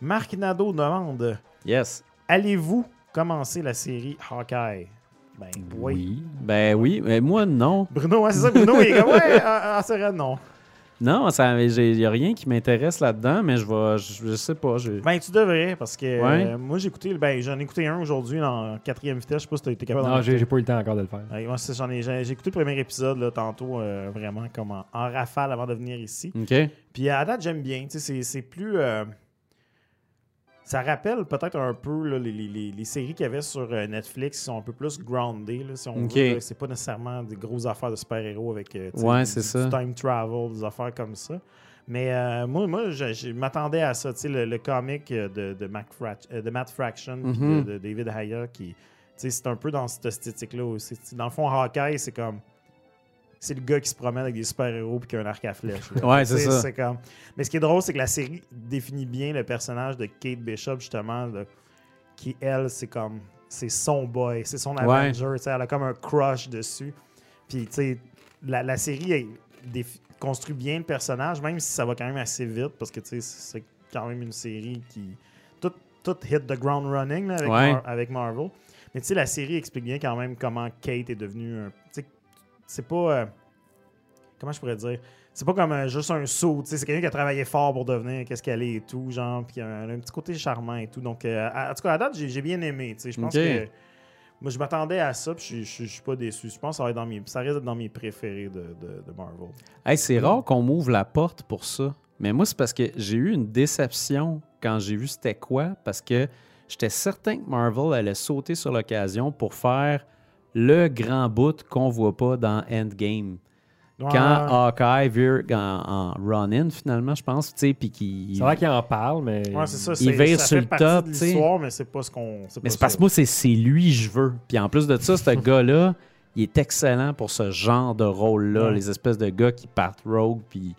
Marc Nadeau demande Yes. Allez-vous commencer la série Hawkeye? Ben oui. Ben oui, mais moi, non. Bruno, c'est ça. Bruno, il est comme Ouais, ah, c'est vrai, non. Non, il n'y a rien qui m'intéresse là-dedans, mais je vais. Je, je sais pas. Ben, tu devrais, parce que Ouais. euh, moi, j'ai écouté, ben, j'en ai écouté un aujourd'hui en quatrième vitesse. Je sais pas si tu été capable Non, j'ai pas eu le temps encore de le faire. Ouais, moi, j'en ai, j'ai j'ai écouté le premier épisode là, tantôt, euh, vraiment comme en, en rafale avant de venir ici. OK. Puis à date, j'aime bien. Tu sais, c'est- c'est plus. euh, ça rappelle peut-être un peu là, les, les- les- séries qu'il y avait sur euh, Netflix qui sont un peu plus groundées, là, si on Ok. veut. là. C'est pas nécessairement des grosses affaires de super-héros avec euh, Ouais, du- ça. time travel, des affaires comme ça. Mais euh, moi, moi je, je m'attendais à ça. Le, le comic euh, de, de, Mac de Matt Fraction Mhm. de, de David Haya qui. C'est un peu dans cette esthétique-là aussi. Dans le fond, Hawkeye, c'est comme c'est le gars qui se promène avec des super-héros puis qui a un arc à flèche. là. Ouais, c'est ça. c'est comme... Mais ce qui est drôle, c'est que la série définit bien le personnage de Kate Bishop, justement, là, qui, elle, c'est comme... C'est son boy, c'est son Ouais. Avenger. tu sais, Elle a comme un crush dessus. Puis, tu sais, la, la série elle, défi- construit bien le personnage, même si ça va quand même assez vite, parce que, tu sais, c'est quand même une série qui... Tout, tout hit the ground running là, avec, Ouais. Mar- avec Marvel. Mais, tu sais, la série explique bien quand même comment Kate est devenue un... c'est pas. euh, comment je pourrais dire? C'est pas comme euh, juste un saut, tu sais, c'est quelqu'un qui a travaillé fort pour devenir qu'est-ce qu'elle est et tout, genre, puis un, un petit côté charmant et tout. Donc, euh, à- en tout cas, à date, j'ai bien aimé, tu sais. Je pense que. Moi, je m'attendais à ça, puis je, je, je suis pas déçu. Je pense que ça, va être dans mes, ça risque d'être dans mes préférés de, de, de Marvel. Hey, c'est rare qu'on m'ouvre la porte pour ça. Mais moi, c'est parce que j'ai eu une déception quand j'ai vu c'était quoi, parce que j'étais certain que Marvel allait sauter sur l'occasion pour faire le grand bout qu'on voit pas dans Endgame. Ouais. Quand Hawkeye vire en, en run-in, finalement, je pense, tu sais, puis qu'il... C'est vrai qu'il en parle, mais. Ouais, c'est ça. Il vire ça sur fait le top, tu sais. mais c'est pas ce qu'on. Mais pas c'est parce que moi, c'est c'est lui je veux. Puis en plus de ça, ce gars-là, il est excellent pour ce genre de rôle-là. Ouais. Les espèces de gars qui partent rogue puis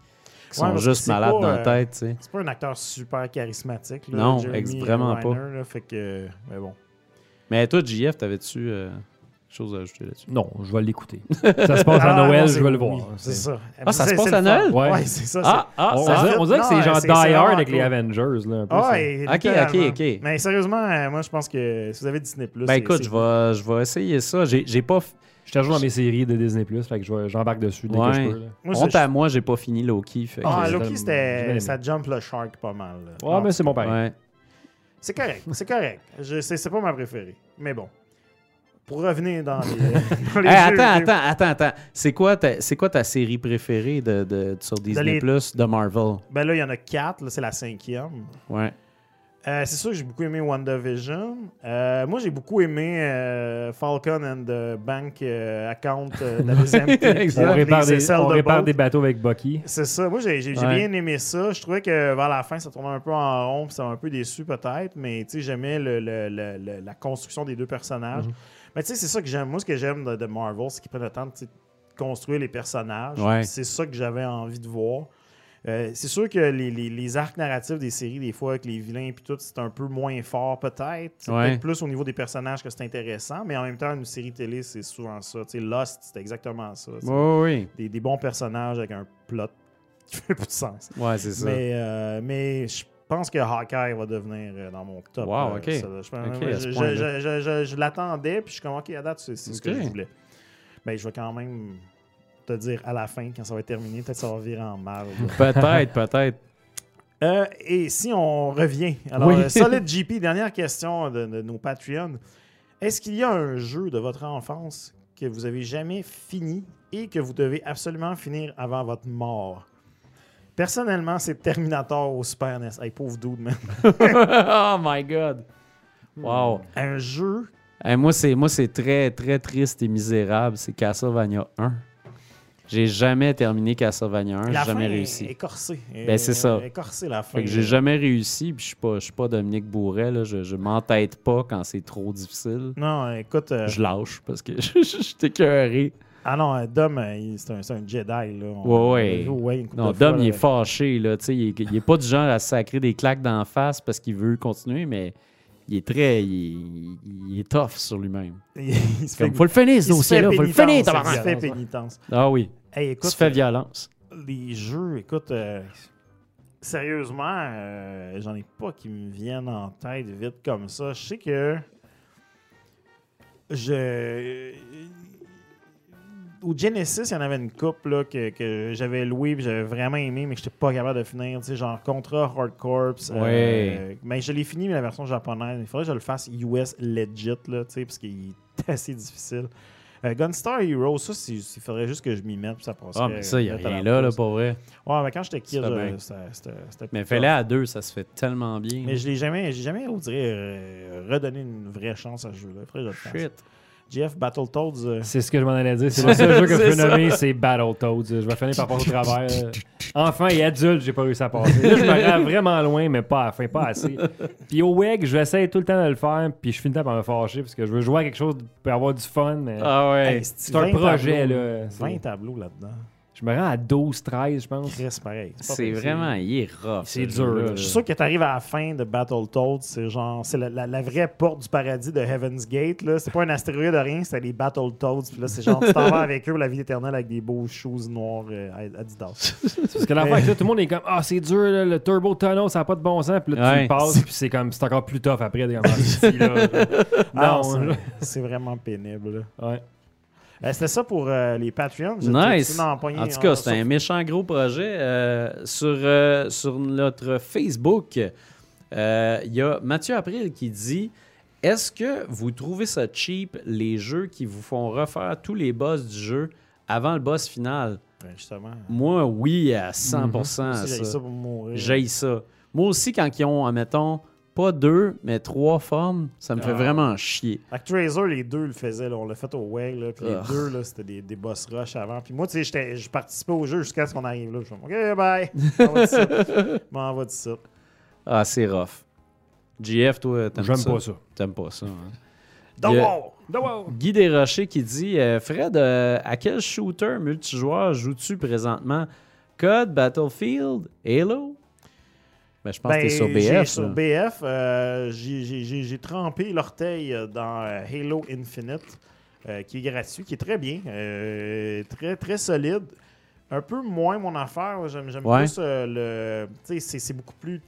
qui sont juste c'est malades pas, dans la euh, tête, tu sais. C'est pas un acteur super charismatique. Là, Non, Jeremy vraiment pas. Renner, là, fait que. Mais bon. Mais toi, JF, t'avais-tu euh, chose à ajouter là-dessus? Non, je vais l'écouter. ça se passe à Ah, Noël, je vais le voir. C'est ça. Ah, ça se passe à. Noël? Ouais. Ouais, c'est ça. Ah, ah, On, ça- dirait, on dirait que c'est genre Die Hard avec les. Avengers. Là, un peu, Ah, Ok, ok, ok. Mais sérieusement, moi, je pense que si vous avez Disney Plus. Ben écoute, je vais, je vais essayer ça. J'ai j'ai pas. Je te dans mes séries de Disney+, fait que j'embarque dessus dès que Ouais. je peux. là. Moi, Honte à moi, j'ai pas fini Loki. Fait que- Ah, Loki, c'était. Ça jump le shark pas mal. là. Ouais, Ah, mais c'est bon pareil. ouais. C'est correct, c'est correct. Je- c'est pas ma préférée. Mais bon. Pour revenir dans les. dans les Hey, jeux attends, attends, attends, attends. C'est quoi, ta- c'est quoi ta série préférée de, de- sur Disney les- Plus de Marvel? Ben là, il y en a quatre. Là, c'est la cinquième. Ouais. Euh, c'est sûr que j'ai beaucoup aimé WandaVision. Euh, moi, j'ai beaucoup aimé euh, Falcon and the Bank euh, Account euh, de la deuxième Exact. On répare, des, on de répare boat. des bateaux avec Bucky. C'est ça. Moi, j'ai Ouais. bien aimé ça. Je trouvais que vers la fin, ça tournait un peu en rond, ça m'a un peu déçu peut-être, mais tu sais, j'aimais le- le- le- le- la construction des deux personnages. Mhm. Mais tu sais, c'est ça que j'aime. Moi, ce que j'aime de, de Marvel, c'est qu'ils prennent le temps de construire les personnages. Ouais. C'est ça que j'avais envie de voir. Euh, c'est sûr que les, les- les arcs narratifs des séries, des fois, avec les vilains et tout, c'est un peu moins fort, peut-être. C'est Ouais. peut-être plus au niveau des personnages que c'est intéressant, mais en même temps, une série télé, c'est souvent ça. Tu sais, Lost, c'était exactement ça. C'est Ouais, oui. Des, des bons personnages avec un plot qui fait plus de sens. Ouais, c'est ça. Mais, euh, mais je pense que Hawkeye va devenir euh, dans mon top. Wow, ok. Je, je- je- je- je- je l'attendais, puis je suis comme, OK, à date, c'est ce que je voulais. Ben, je vais quand même te dire à la fin, quand ça va être terminé, peut-être ça va virer en marde. Peut-être, peut-être. Euh, et si on revient, alors, Oui. euh, Solid GP, dernière question de, de nos Patreons. Est-ce qu'il y a un jeu de votre enfance que vous avez jamais fini et que vous devez absolument finir avant votre mort? Personnellement, c'est Terminator au Super NES. Hey, pauvre dude, man. oh my God. Wow. Un jeu Hey, moi, c'est moi, c'est très, très triste et misérable. C'est Castlevania 1. J'ai jamais terminé Castlevania 1. J'ai jamais fin réussi. est écorcée. Ben, c'est ça. Écorcée, la fin. Fait que j'ai jamais réussi. Puis je suis pas, je suis pas Dominique Bourret. Là. Je, je m'entête pas quand c'est trop difficile. Non, écoute. euh, Je lâche parce que je suis écœuré. Ah non, euh, Dom, euh, il- c'est un, Jedi. Là. On- Ouais, ouais. on Non, fois, Dom, il est fâché. Là. Il, est, il est pas du genre à se sacrer des claques d'en face parce qu'il veut continuer, mais il est très. Il, il est tough sur lui-même. Il, il se fait, Comme, faut le finir, il ce se fait dossier-là. Faut le finir, Il se fait pénitence. Ah oui. Hey, Tu écoute, fais euh, violence. les jeux, écoute, euh, sérieusement, euh, j'en ai pas qui me viennent en tête vite comme ça. Je sais que je au Genesis, il y en avait une coupe là, que, que j'avais loué et j'avais vraiment aimé, mais que j'étais pas capable de finir. Tu sais, genre Contra Hard Corps. euh, Ouais. mais je l'ai fini, mais la version japonaise. Il faudrait que je le fasse US legit, là, tu sais, parce qu'il est assez difficile. Euh, Gunstar Hero, ça, il faudrait juste que je m'y mette, puis ça passerait. Ah, mais ça, il n'y a rien là, là, pour vrai. Ouais, mais quand j'étais kid, bien. c'était- Mais fais-le à deux, ça se fait tellement bien. Mais je l'ai jamais, j'ai jamais, on dirait, euh, redonné une vraie chance à ce jeu-là. Il faudrait que je le fasse. Shit. Jeff, Battletoads, euh, C'est ce que je m'en allais dire. C'est le seul jeu que je peux ça. nommer, c'est Battletoads. Je vais finir par passer au travers. euh. Enfant et adulte, j'ai pas réussi à passer. Là, je me rends vraiment loin, mais pas à la fin, pas assez. Puis au WEG, je vais essayer tout le temps de le faire, puis je finis par me fâcher parce que je veux jouer à quelque chose pour avoir du fun, mais Ah ouais. hey, c'est un 20 projet, tableaux, là. 20 tableaux là-dedans. Je me rends à 12, 13, je pense. Chris, pareil. c'est vraiment, il est rough. C'est ce dur, jeu-là, là. là. Je suis sûr que tu arrives à la fin de Battletoads, c'est genre, c'est la, la- la vraie porte du paradis de Heaven's Gate. Là. C'est pas un astéroïde de rien, c'est les Battletoads. Puis là, c'est genre, tu t'en vas avec eux pour la vie éternelle avec des beaux shoes noirs euh, Adidas. Parce que l'affaire tout le monde est comme Ah, c'est dur, là, le Turbo Tunnel, ça n'a pas de bon sens. Puis là, tu Ouais. passes, puis c'est comme c'est encore plus tough après. Ah, c'est- là. Ah, non, c'est- vraiment pénible. là. Ouais. Euh, C'était ça pour euh, les Patreons. J'ai- Nice. j'ai- j'ai- En tout cas, en- c'est un méchant gros projet. Euh, sur, sur notre Facebook, il y a Mathieu April qui dit Est-ce que vous trouvez ça cheap, les jeux qui vous font refaire tous les boss du jeu avant le boss final? Ouais, justement. Moi, oui, à 100%. Aussi, j'ai ça. ça pour mourir. J'haïs ça. Moi aussi, quand ils ont, admettons, pas deux, mais trois formes, ça me fait Ah. vraiment chier. Actraiser, les deux le faisaient. Là. On l'a fait au WEG. Là, puis les Ugh. deux, là, c'était des, des boss rush avant. Puis moi, tu sais, je participais au jeu jusqu'à ce qu'on arrive là. Je suis comme, OK, bye. M'en va d'ici. M'en va d'ici. Ah, c'est rough. GF, toi, t'aimes J'aime ça? pas ça. T'aimes pas ça, hein? Il y a- wow. Guy Desrochers qui dit euh, Fred, euh, à quel shooter multijoueur joues-tu présentement? COD, Battlefield, Halo ben, Je pense que Ben, t'es sur j'ai- BF. Sur. BF, euh, j'ai- trempé l'orteil euh, dans euh, Halo Infinite, euh, qui est gratuit, qui est très bien, euh, très, très solide. Un peu moins mon affaire. J'aime Ouais. plus le. Tu sais, c'est beaucoup plus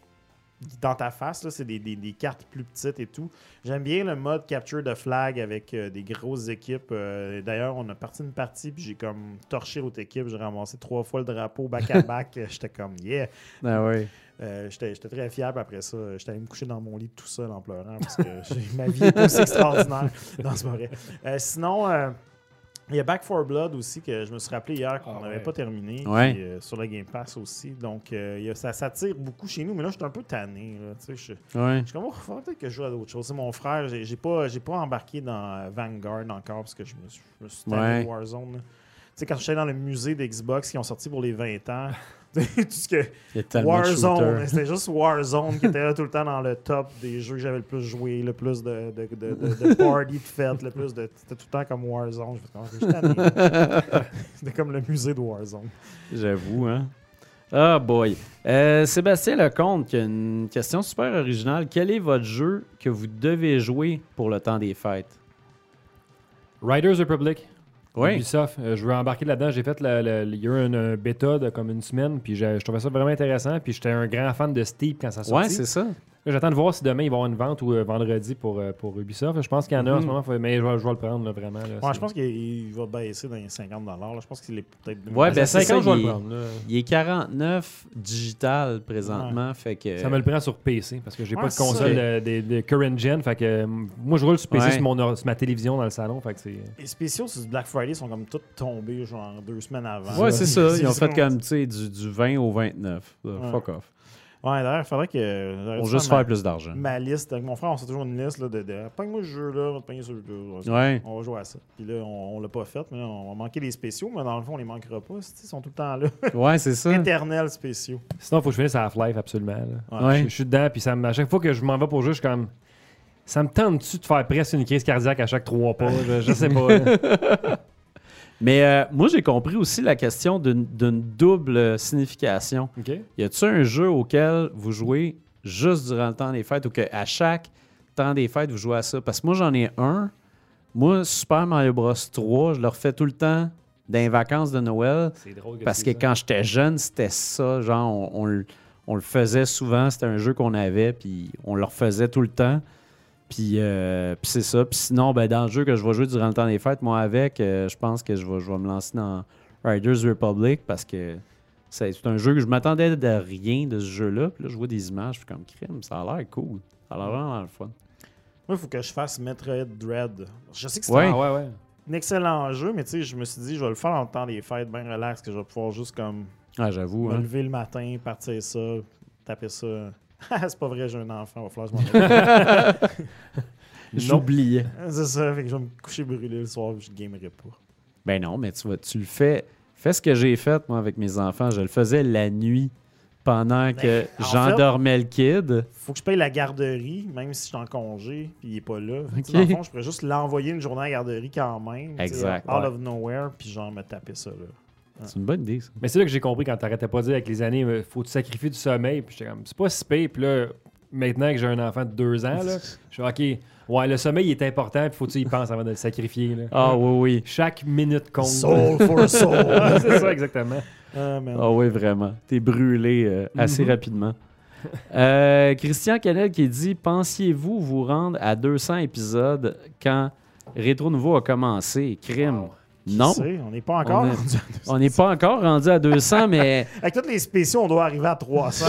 dans ta face. C'est des, des- des cartes plus petites et tout. J'aime bien le mode capture de flag avec euh, des grosses équipes. Euh, D'ailleurs, on a parti une partie, puis j'ai comme torché l'autre équipe. J'ai ramassé trois fois le drapeau back-à-back. J'étais comme, yeah. Ah oui. Euh, J'étais très fier. Après ça, euh, j'étais allé me coucher dans mon lit tout seul en pleurant parce que ma vie est aussi extraordinaire. Pas vrai. Euh, sinon, euh, il y a Back 4 Blood aussi que je me suis rappelé hier qu'on Ah n'avait ouais. pas terminé. Ouais. puis, euh, sur le Game Pass aussi. Donc, euh, il y a- ça s'attire beaucoup chez nous. Mais là, je suis un peu tanné. là. Tu sais, je, Ouais. suis comme, oh, peut-être que je joue à d'autres choses. C'est mon frère, j'ai j'ai pas, j'ai pas embarqué dans euh, Vanguard encore parce que je me suis, je me suis tanné Ouais. de Warzone. là. Tu sais, quand j'étais dans le musée d'Xbox qui ont sorti pour les 20 ans, tout ce que. Warzone, c'était juste Warzone qui était là tout le temps dans le top des jeux que j'avais le plus joué, le plus de, de, de, de, de party de fête, le plus de. C'était tout le temps comme Warzone. C'était comme le musée de Warzone. J'avoue, hein. Ah boy. Euh, Sébastien Lecomte qui a une question super originale. Quel est votre jeu que vous devez jouer pour le temps des fêtes? Riders Republic. Oui. Ubisoft. Euh, je veux embarquer là-dedans. J'ai fait la- la- il y a eu un, un bêta de comme une semaine, puis j'ai- je trouvais ça vraiment intéressant. Puis j'étais un grand fan de Steep quand ça sortit. Ouais, c'est ça. J'attends de voir si demain il va y avoir une vente ou euh, vendredi pour, euh, pour Ubisoft. Je pense qu'il y en a en ce Mhm. moment, faut- mais je vais, je vais le prendre là, vraiment. Là, Ouais, c'est- je pense qu'il il va baisser dans les 50 là. Je pense qu'il est peut-être. Ouais, ben, c'est 50, ça, je vais il le est- prendre. là. Il est 49 digital présentement, fait que... Ça me le prend sur PC parce que j'ai Ouais, pas de console de, de- de current gen. Fait que euh, moi je roule sur PC Ouais. sur, mon or- sur ma télévision dans le salon. Fait que c'est. Les spéciaux sur Black Friday sont comme tous tombés genre deux semaines avant. Ouais, c'est ça. Ils ont fait comme, tu sais, du, du 20 au 29. Là, Ouais. Fuck off. Ouais, d'ailleurs, il faudrait que. dû juste ma- faire plus d'argent. Ma liste, avec mon frère, on s'est toujours une liste là, de, de Pogne-moi ce jeu-là, on va te pogner ce jeu-là. Ouais. On va jouer à ça. Puis là, on, on l'a pas fait, mais là, on va manquer les spéciaux, mais dans le fond, on les manquera pas. Ils sont tout le temps là. Ouais, c'est ça. Éternels spéciaux. Sinon, il faut que je finisse Half-Life absolument. là. Ouais. Ouais. Je, je suis dedans, puis ça me- à chaque fois que je m'en vais pour jouer, je suis comme. Ça me tente-tu de faire presque une crise cardiaque à chaque trois pas? Je, je sais pas. Mais euh, moi, j'ai compris aussi la question d'une double signification. OK? Y a-tu un jeu auquel vous jouez juste durant le temps des fêtes ou qu'à chaque temps des fêtes, vous jouez à ça? Parce que moi, j'en ai un. Moi, Super Mario Bros. 3, je le refais tout le temps dans les vacances de Noël. C'est drôle Parce que quand j'étais jeune, c'était ça. Genre, on, on le- on le faisait souvent. C'était un jeu qu'on avait, puis on le refaisait tout le temps. Puis, euh, puis c'est ça. Puis sinon, ben, dans le jeu que je vais jouer durant le temps des fêtes, moi, avec, euh, je pense que je vais, je vais me lancer dans Riders Republic parce que c'est c'est un jeu que je m'attendais de rien de ce jeu-là. Puis là, je vois des images, je suis comme crime. Ça a l'air cool. Ça a l'air vraiment le fun. Moi, il faut que je fasse Metroid Dread. Je sais que c'est Ouais. Ouais, ouais. un excellent jeu, mais tu sais, je me suis dit, je vais le faire dans le temps des fêtes, bien relax, que je vais pouvoir juste comme Ah, j'avoue. me hein. lever le matin, partir ça, taper ça. c'est pas vrai, j'ai un enfant, il va falloir que je. J'oubliais. C'est ça, fait que je vais me coucher brûlé le soir, je ne gamerai pas. Ben non, mais tu, vas, tu le fais. Fais ce que j'ai fait, moi, avec mes enfants. Je le faisais la nuit pendant que Ben, en j'endormais le kid. Faut que je paye la garderie, même si je suis en congé, puis il est pas là. Tu sais, Ok. Dans le fond, je pourrais juste l'envoyer une journée à la garderie quand même. Exact, Out ouais. of nowhere, puis genre me taper ça là. C'est une bonne idée, ça. Mais c'est là que j'ai compris quand t'arrêtais pas de dire avec les années, euh, faut te sacrifier du sommeil. Puis j'étais comme, c'est pas si pire. Puis là, maintenant que j'ai un enfant de deux ans, là, je suis OK, ouais, le sommeil il est important. Puis faut que tu y penses avant de le sacrifier. Là. Ah oui, oui. Chaque minute compte. Soul for soul. Ah, c'est ça, exactement. Ah. Ah oui, vraiment. T'es brûlé euh, assez Mhm. rapidement. Euh, Christian Canel qui dit Pensiez-vous vous rendre à 200 épisodes quand Rétro Nouveau a commencé? Crime. Qui Non. sait? On n'est pas encore On rendu à 200. On n'est pas encore rendu à 200, mais Avec tous les spéciaux, on doit arriver à 300.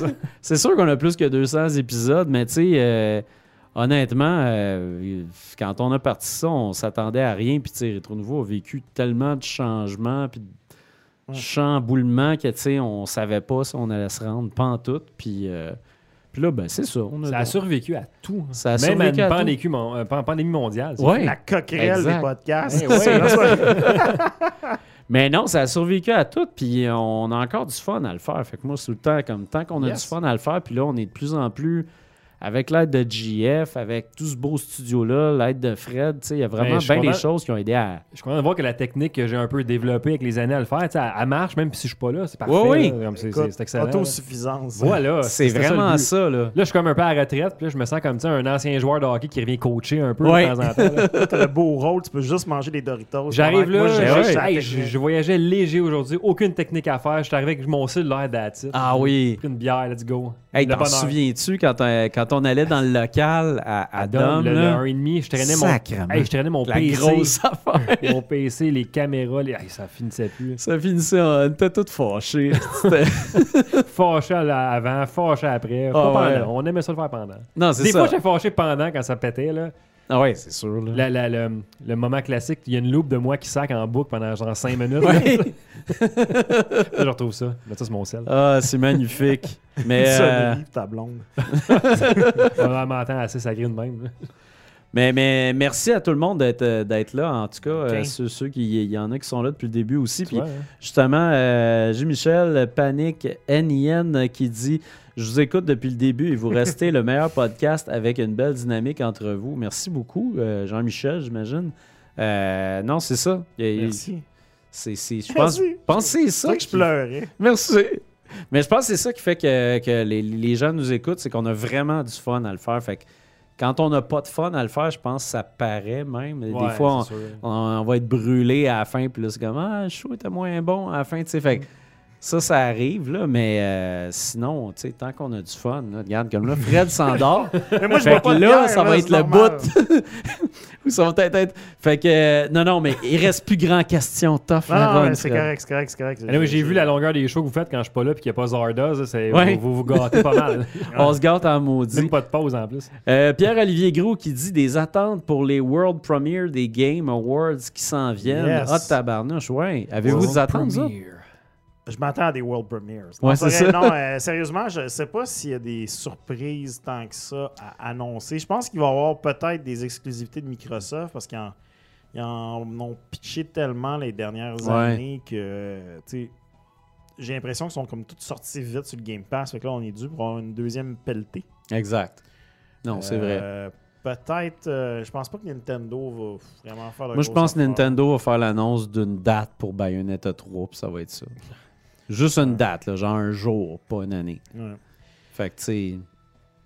c'est sûr qu'on a plus que 200 épisodes, mais tu sais, euh, honnêtement, euh, quand on a parti ça, on s'attendait à rien. Puis, tu sais, Rétro Nouveau a vécu tellement de changements, puis de Ouais. chamboulements que, tu sais, on savait pas si on allait se rendre, pas en tout. Puis, euh, puis là, ben, c'est ça. On a, Ça a survécu à tout. hein. Ça a Même survécu à à une tout. pandémie, mon- euh, pan- pandémie mondiale. Ouais. La coquerelle Exact. des podcasts. Eh ouais. Mais non, ça a survécu à tout, puis on a encore du fun à le faire. Fait que moi, c'est tout le temps comme tant qu'on a Yes. du fun à le faire, puis là, on est de plus en plus avec l'aide de JF, avec tout ce beau studio-là, l'aide de Fred, tu sais, il y a vraiment Ben, bien des choses qui ont aidé à. Je suis content de voir que la technique que j'ai un peu développée avec les années à le faire, elle, elle marche même si je suis pas là. C'est parfait. Oui, oui. là. C'est- Écoute, c'est c'est excellent. Autosuffisance. Voilà. C'est ça vraiment ça, là. Là, je suis comme un peu à la retraite, puis là, je me sens comme tu sais, un ancien joueur de hockey qui revient coacher un peu Ouais. de temps en temps. là. T'as le beau rôle, tu peux juste manger des Doritos. J'arrive que moi, là, je voyageais léger aujourd'hui, aucune technique à faire. Je suis arrivé avec mon cellulaire d'attitude. Ah oui. J'ai pris une bière, let's go. Hey, t'en souviens-tu quand, on- quand on allait dans le local à, Dom, Dom, le, le là? 1,5, je traînais mon, hey, je traînais mon la PC. grosse affaire. Mon PC, les caméras, les... hey, ça finissait plus. Ça finissait en... On était tous fâchés. C'était- Fâché avant, fâché après. Pas Ah pendant. On aimait ça le faire pendant. non, c'est Des ça. fois, j'étais fâché pendant quand ça pétait. Là. Ah ouais, c'est sûr. Là. La- la- le, le moment classique, il y a une loupe de moi qui sac en boucle pendant genre 5 minutes. Ouais. Je retrouve ça. Mets ça sur mon sel. Ah, c'est magnifique. Mais, euh, sonnerie, ta blonde. On m'entend assez sacré de même. mais, mais merci à tout le monde d'être euh, d'être là. En tout cas, euh, ceux, ceux qui, il y en a qui sont là depuis le début aussi. Puis Ouais, hein. justement, euh, J-Michel Panique NIN qui dit Je vous écoute depuis le début et vous restez le meilleur podcast avec une belle dynamique entre vous. Merci beaucoup, euh, Jean-Michel, j'imagine. Euh, non, c'est ça. Il Merci. C'est, je pense, c'est ça. que je pleurais. Merci. Mais je pense que c'est ça qui fait que, que les, les gens nous écoutent, c'est qu'on a vraiment du fun à le faire. Fait que quand on n'a pas de fun à le faire, je pense que ça paraît même. Des fois, on, va être brûlé à la fin, puis là, c'est comme Ah, le show était moins bon à la fin. tu sais. Fait que ça, ça arrive, là, mais euh, sinon, tu sais, tant qu'on a du fun, là, regarde, comme là, Fred s'endort. Mais moi, je Fait vois que pas de là, ça va être le bout. Ou ça va peut-être être. Fait que, euh, non, non, mais il reste plus grand question. Tough, Non, c'est correct, c'est correct, c'est correct. Anyway, j'ai vu la longueur des shows que vous faites quand je suis pas là et qu'il n'y a pas Zardoz. Ouais. Vous, vous vous gâtez pas mal. On se gâte en maudit. Même pas de pause en plus. Euh, Pierre-Olivier Gros qui dit des attentes pour les World Premiere des Game Awards qui s'en viennent. Yes. Ah, tabarnouche, ouais. Avez-vous des attentes, ça? Je m'attends à des World Premiers. Ouais, Non, c'est ça. Non, euh, sérieusement, je sais pas s'il y a des surprises tant que ça à annoncer. Je pense qu'il va y avoir peut-être des exclusivités de Microsoft parce qu'ils en, ont pitché tellement les dernières Ouais. années que j'ai l'impression qu'ils sont comme toutes sorties vite sur le Game Pass. Fait que là, on est dû pour avoir une deuxième pelletée. Exact. Non, c'est vrai. Euh, Peut-être, euh, je pense pas que Nintendo va vraiment faire le Moi, je pense que. Nintendo va faire l'annonce d'une date pour Bayonetta 3, puis ça va être ça. Juste une date, là, genre un jour, pas une année. Ouais. Fait que, tu sais,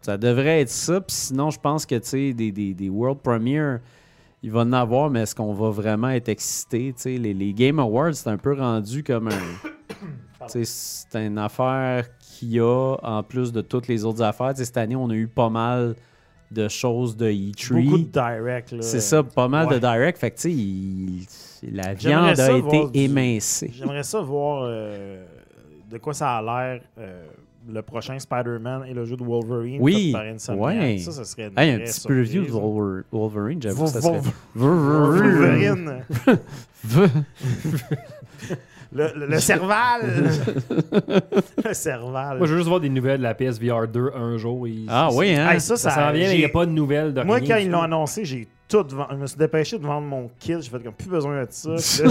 ça devrait être ça. Puis sinon, je pense que, tu sais, des, des, des World Premiere, il va en avoir, mais est-ce qu'on va vraiment être excité? Tu sais, les, les Game Awards, c'est un peu rendu comme un. tu sais, c'est une affaire qu'il y a en plus de toutes les autres affaires. Tu sais, cette année, on a eu pas mal de choses de E3. Beaucoup de direct. là. C'est ça, pas mal de direct. Fait que, tu sais, il- la J'aimerais viande ça a voir été du- émincée. J'aimerais ça voir euh, de quoi ça a l'air euh, le prochain Spider-Man et le jeu de Wolverine. Oui, par ouais. Ça, ça serait une Hey, un petit preview de. Wolver- Wolverine, j'avoue, ça serait... Wolverine. Le, le, le Serval. le Serval. Moi, je veux juste voir des nouvelles de la PSVR 2 un jour. Ah oui, hein? Hey, ça, Ça, ça, s'en vient, mais il n'y a pas de nouvelles de Moi, rien quand ils l'ont annoncé, j'ai tout vend- Je me suis dépêché de vendre mon kit. J'ai fait comme plus besoin de ça.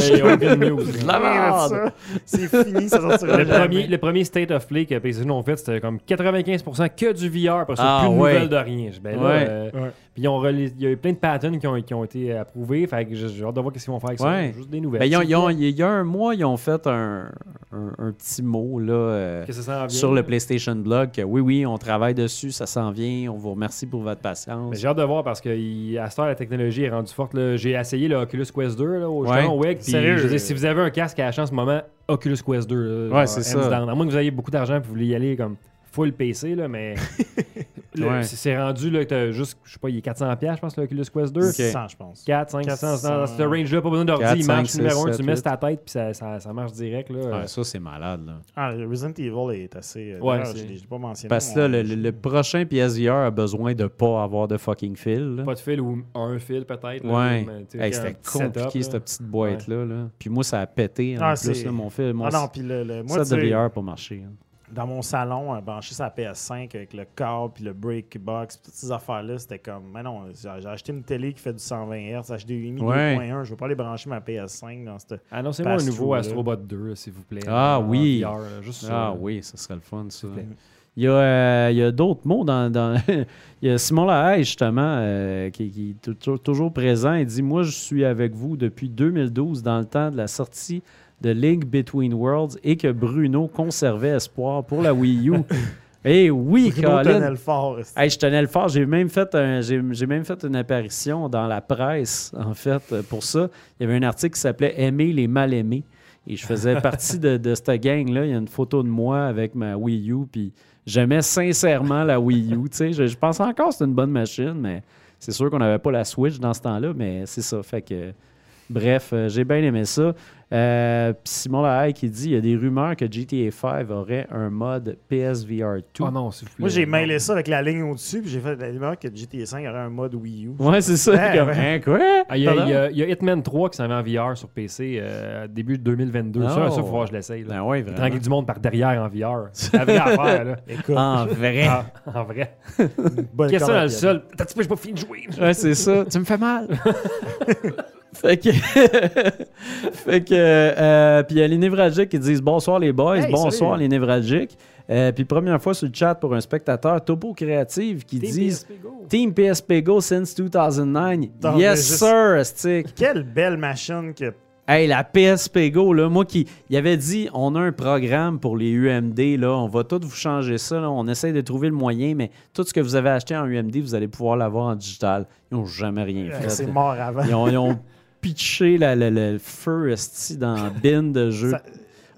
C'est fini, ça sortira Le premier, le premier State of Play que PlayStation ont fait, c'était comme 95% que du VR, parce que Ah, plus de ouais. nouvelles de rien. Ben là, Ouais. euh, Ouais. Puis ils ont relais- il y a eu plein de patterns qui ont, qui ont été approuvés. Fait que j'ai hâte de voir ce qu'ils vont faire avec Ouais. ça. Juste des nouvelles. Ben, ils ont- C'est ils ont- quoi? il y a un mois, ils ont fait un, un- un petit mot là, euh, Que ça s'en vient. sur le PlayStation Blog que oui, oui, on travaille dessus, ça s'en vient, on vous remercie pour votre patience. Mais j'ai hâte de voir parce que il- à cette heure, la technologie est rendue forte. là. J'ai essayé le Oculus Quest 2 là, au Ouais. Sérieux? je veux dire, si vous avez un casque à acheter en ce moment, Oculus Quest 2. là, Ouais, genre, c'est hands ça. down. À moins que vous ayez beaucoup d'argent et vous voulez y aller comme full PC, là, mais Ouais. c'est- rendu là que t'as juste, je sais pas, il est 400$, piastres, je pense, l'Oculus Quest 2. 100, je pense. 4, 5, 600, 400, dans ce range-là, pas besoin d'ordi, 4, il marche 5, numéro 1, 6, tu 7, mets sur ta tête, puis ça, ça, ça marche direct. Là. Ouais, ça, c'est malade. Là. Ah, le Resident Evil est assez. euh, Ouais, je l'ai- pas mentionné. Parce que là, le, le- prochain PSVR a besoin de pas avoir de fucking fil. là. Pas de fil ou un fil peut-être. Ouais. Hey, C'était compliqué, cette petite boîte-là. là. Puis moi, ça a pété en Ah, plus. mon fil, mon Ah non, puis le, moi, set de VR n'a pas marché. Dans mon salon, euh, branché sa PS5 avec le câble puis le break box, toutes ces affaires-là, c'était comme, mais non, j'ai acheté une télé qui fait du 120 Hz, HDMI Ouais. 2.1, je veux pas aller brancher ma PS5 dans cette. Annoncez-moi un Pass-through, nouveau. Astrobot 2, s'il vous plaît. Ah, en oui. VR, là, juste ça, Ah oui, ça serait le fun, ça. Il y a, euh, il y a d'autres mots dans. dans- il y a Simon Lahaye, justement, euh, qui, qui est tou- toujours présent. Il dit Moi, je suis avec vous depuis 2012, dans le temps de la sortie de Link Between Worlds, et que Bruno conservait espoir pour la Wii U. Eh oui, Bruno Colin. le fort. Hey, je tenais le fort. J'ai même fait un- j'ai j'ai même fait une apparition dans la presse, en fait, pour ça. Il y avait un article qui s'appelait Aimer les mal aimés. Et je faisais partie de, de cette gang-là. Il y a une photo de moi avec ma Wii U. Puis j'aimais sincèrement la Wii U. Tu sais, je, je pense encore que c'est une bonne machine, mais c'est sûr qu'on n'avait pas la Switch dans ce temps-là. Mais c'est ça. Fait que. Bref, euh, j'ai bien aimé ça. Euh, puis Simon Lahaye qui dit il y a des rumeurs que GTA 5 aurait un mode PSVR 2. Oh non, s'il vous plaît. Moi, j'ai mêlé ça avec la ligne au-dessus, puis j'ai fait la rumeur que GTA 5 aurait un mode Wii U. Ouais, c'est ça. Ouais, comme, ouais. hein, quoi? Ah, Il y, a- il y Hitman 3 qui s'en va en VR sur PC euh, début 2022. Ça, Oh. ça, faut voir, je l'essaye. Ben vraiment. Tranquille du monde par derrière en VR. C'est la vraie affaire, là. Écoute, En vrai. Ah, en vrai. bonne Qu'est-ce que corde dans à le sol? T'as petit peu, j'ai pas fini de jouer. Ouais, c'est ça. tu me fais mal. fait que. fait que. euh, puis il y a les névralgiques qui disent bonsoir les boys, Hey, bonsoir salut. les névralgiques. Euh, puis première fois sur le chat pour un spectateur Topo Créative qui disent Team PSP Go since 2009. Attends, mais yes juste- sir, stick. Quelle belle machine que. Hey, la PSP Go, là, moi qui. Il avait dit on a un programme pour les UMD, là, on va tout vous changer ça, là, on essaie de trouver le moyen, mais tout ce que vous avez acheté en UMD, vous allez pouvoir l'avoir en digital. Ils n'ont jamais rien fait. C'est mort avant. Ils ont, ils ont pitché le feu dans la bin de jeu. Ça-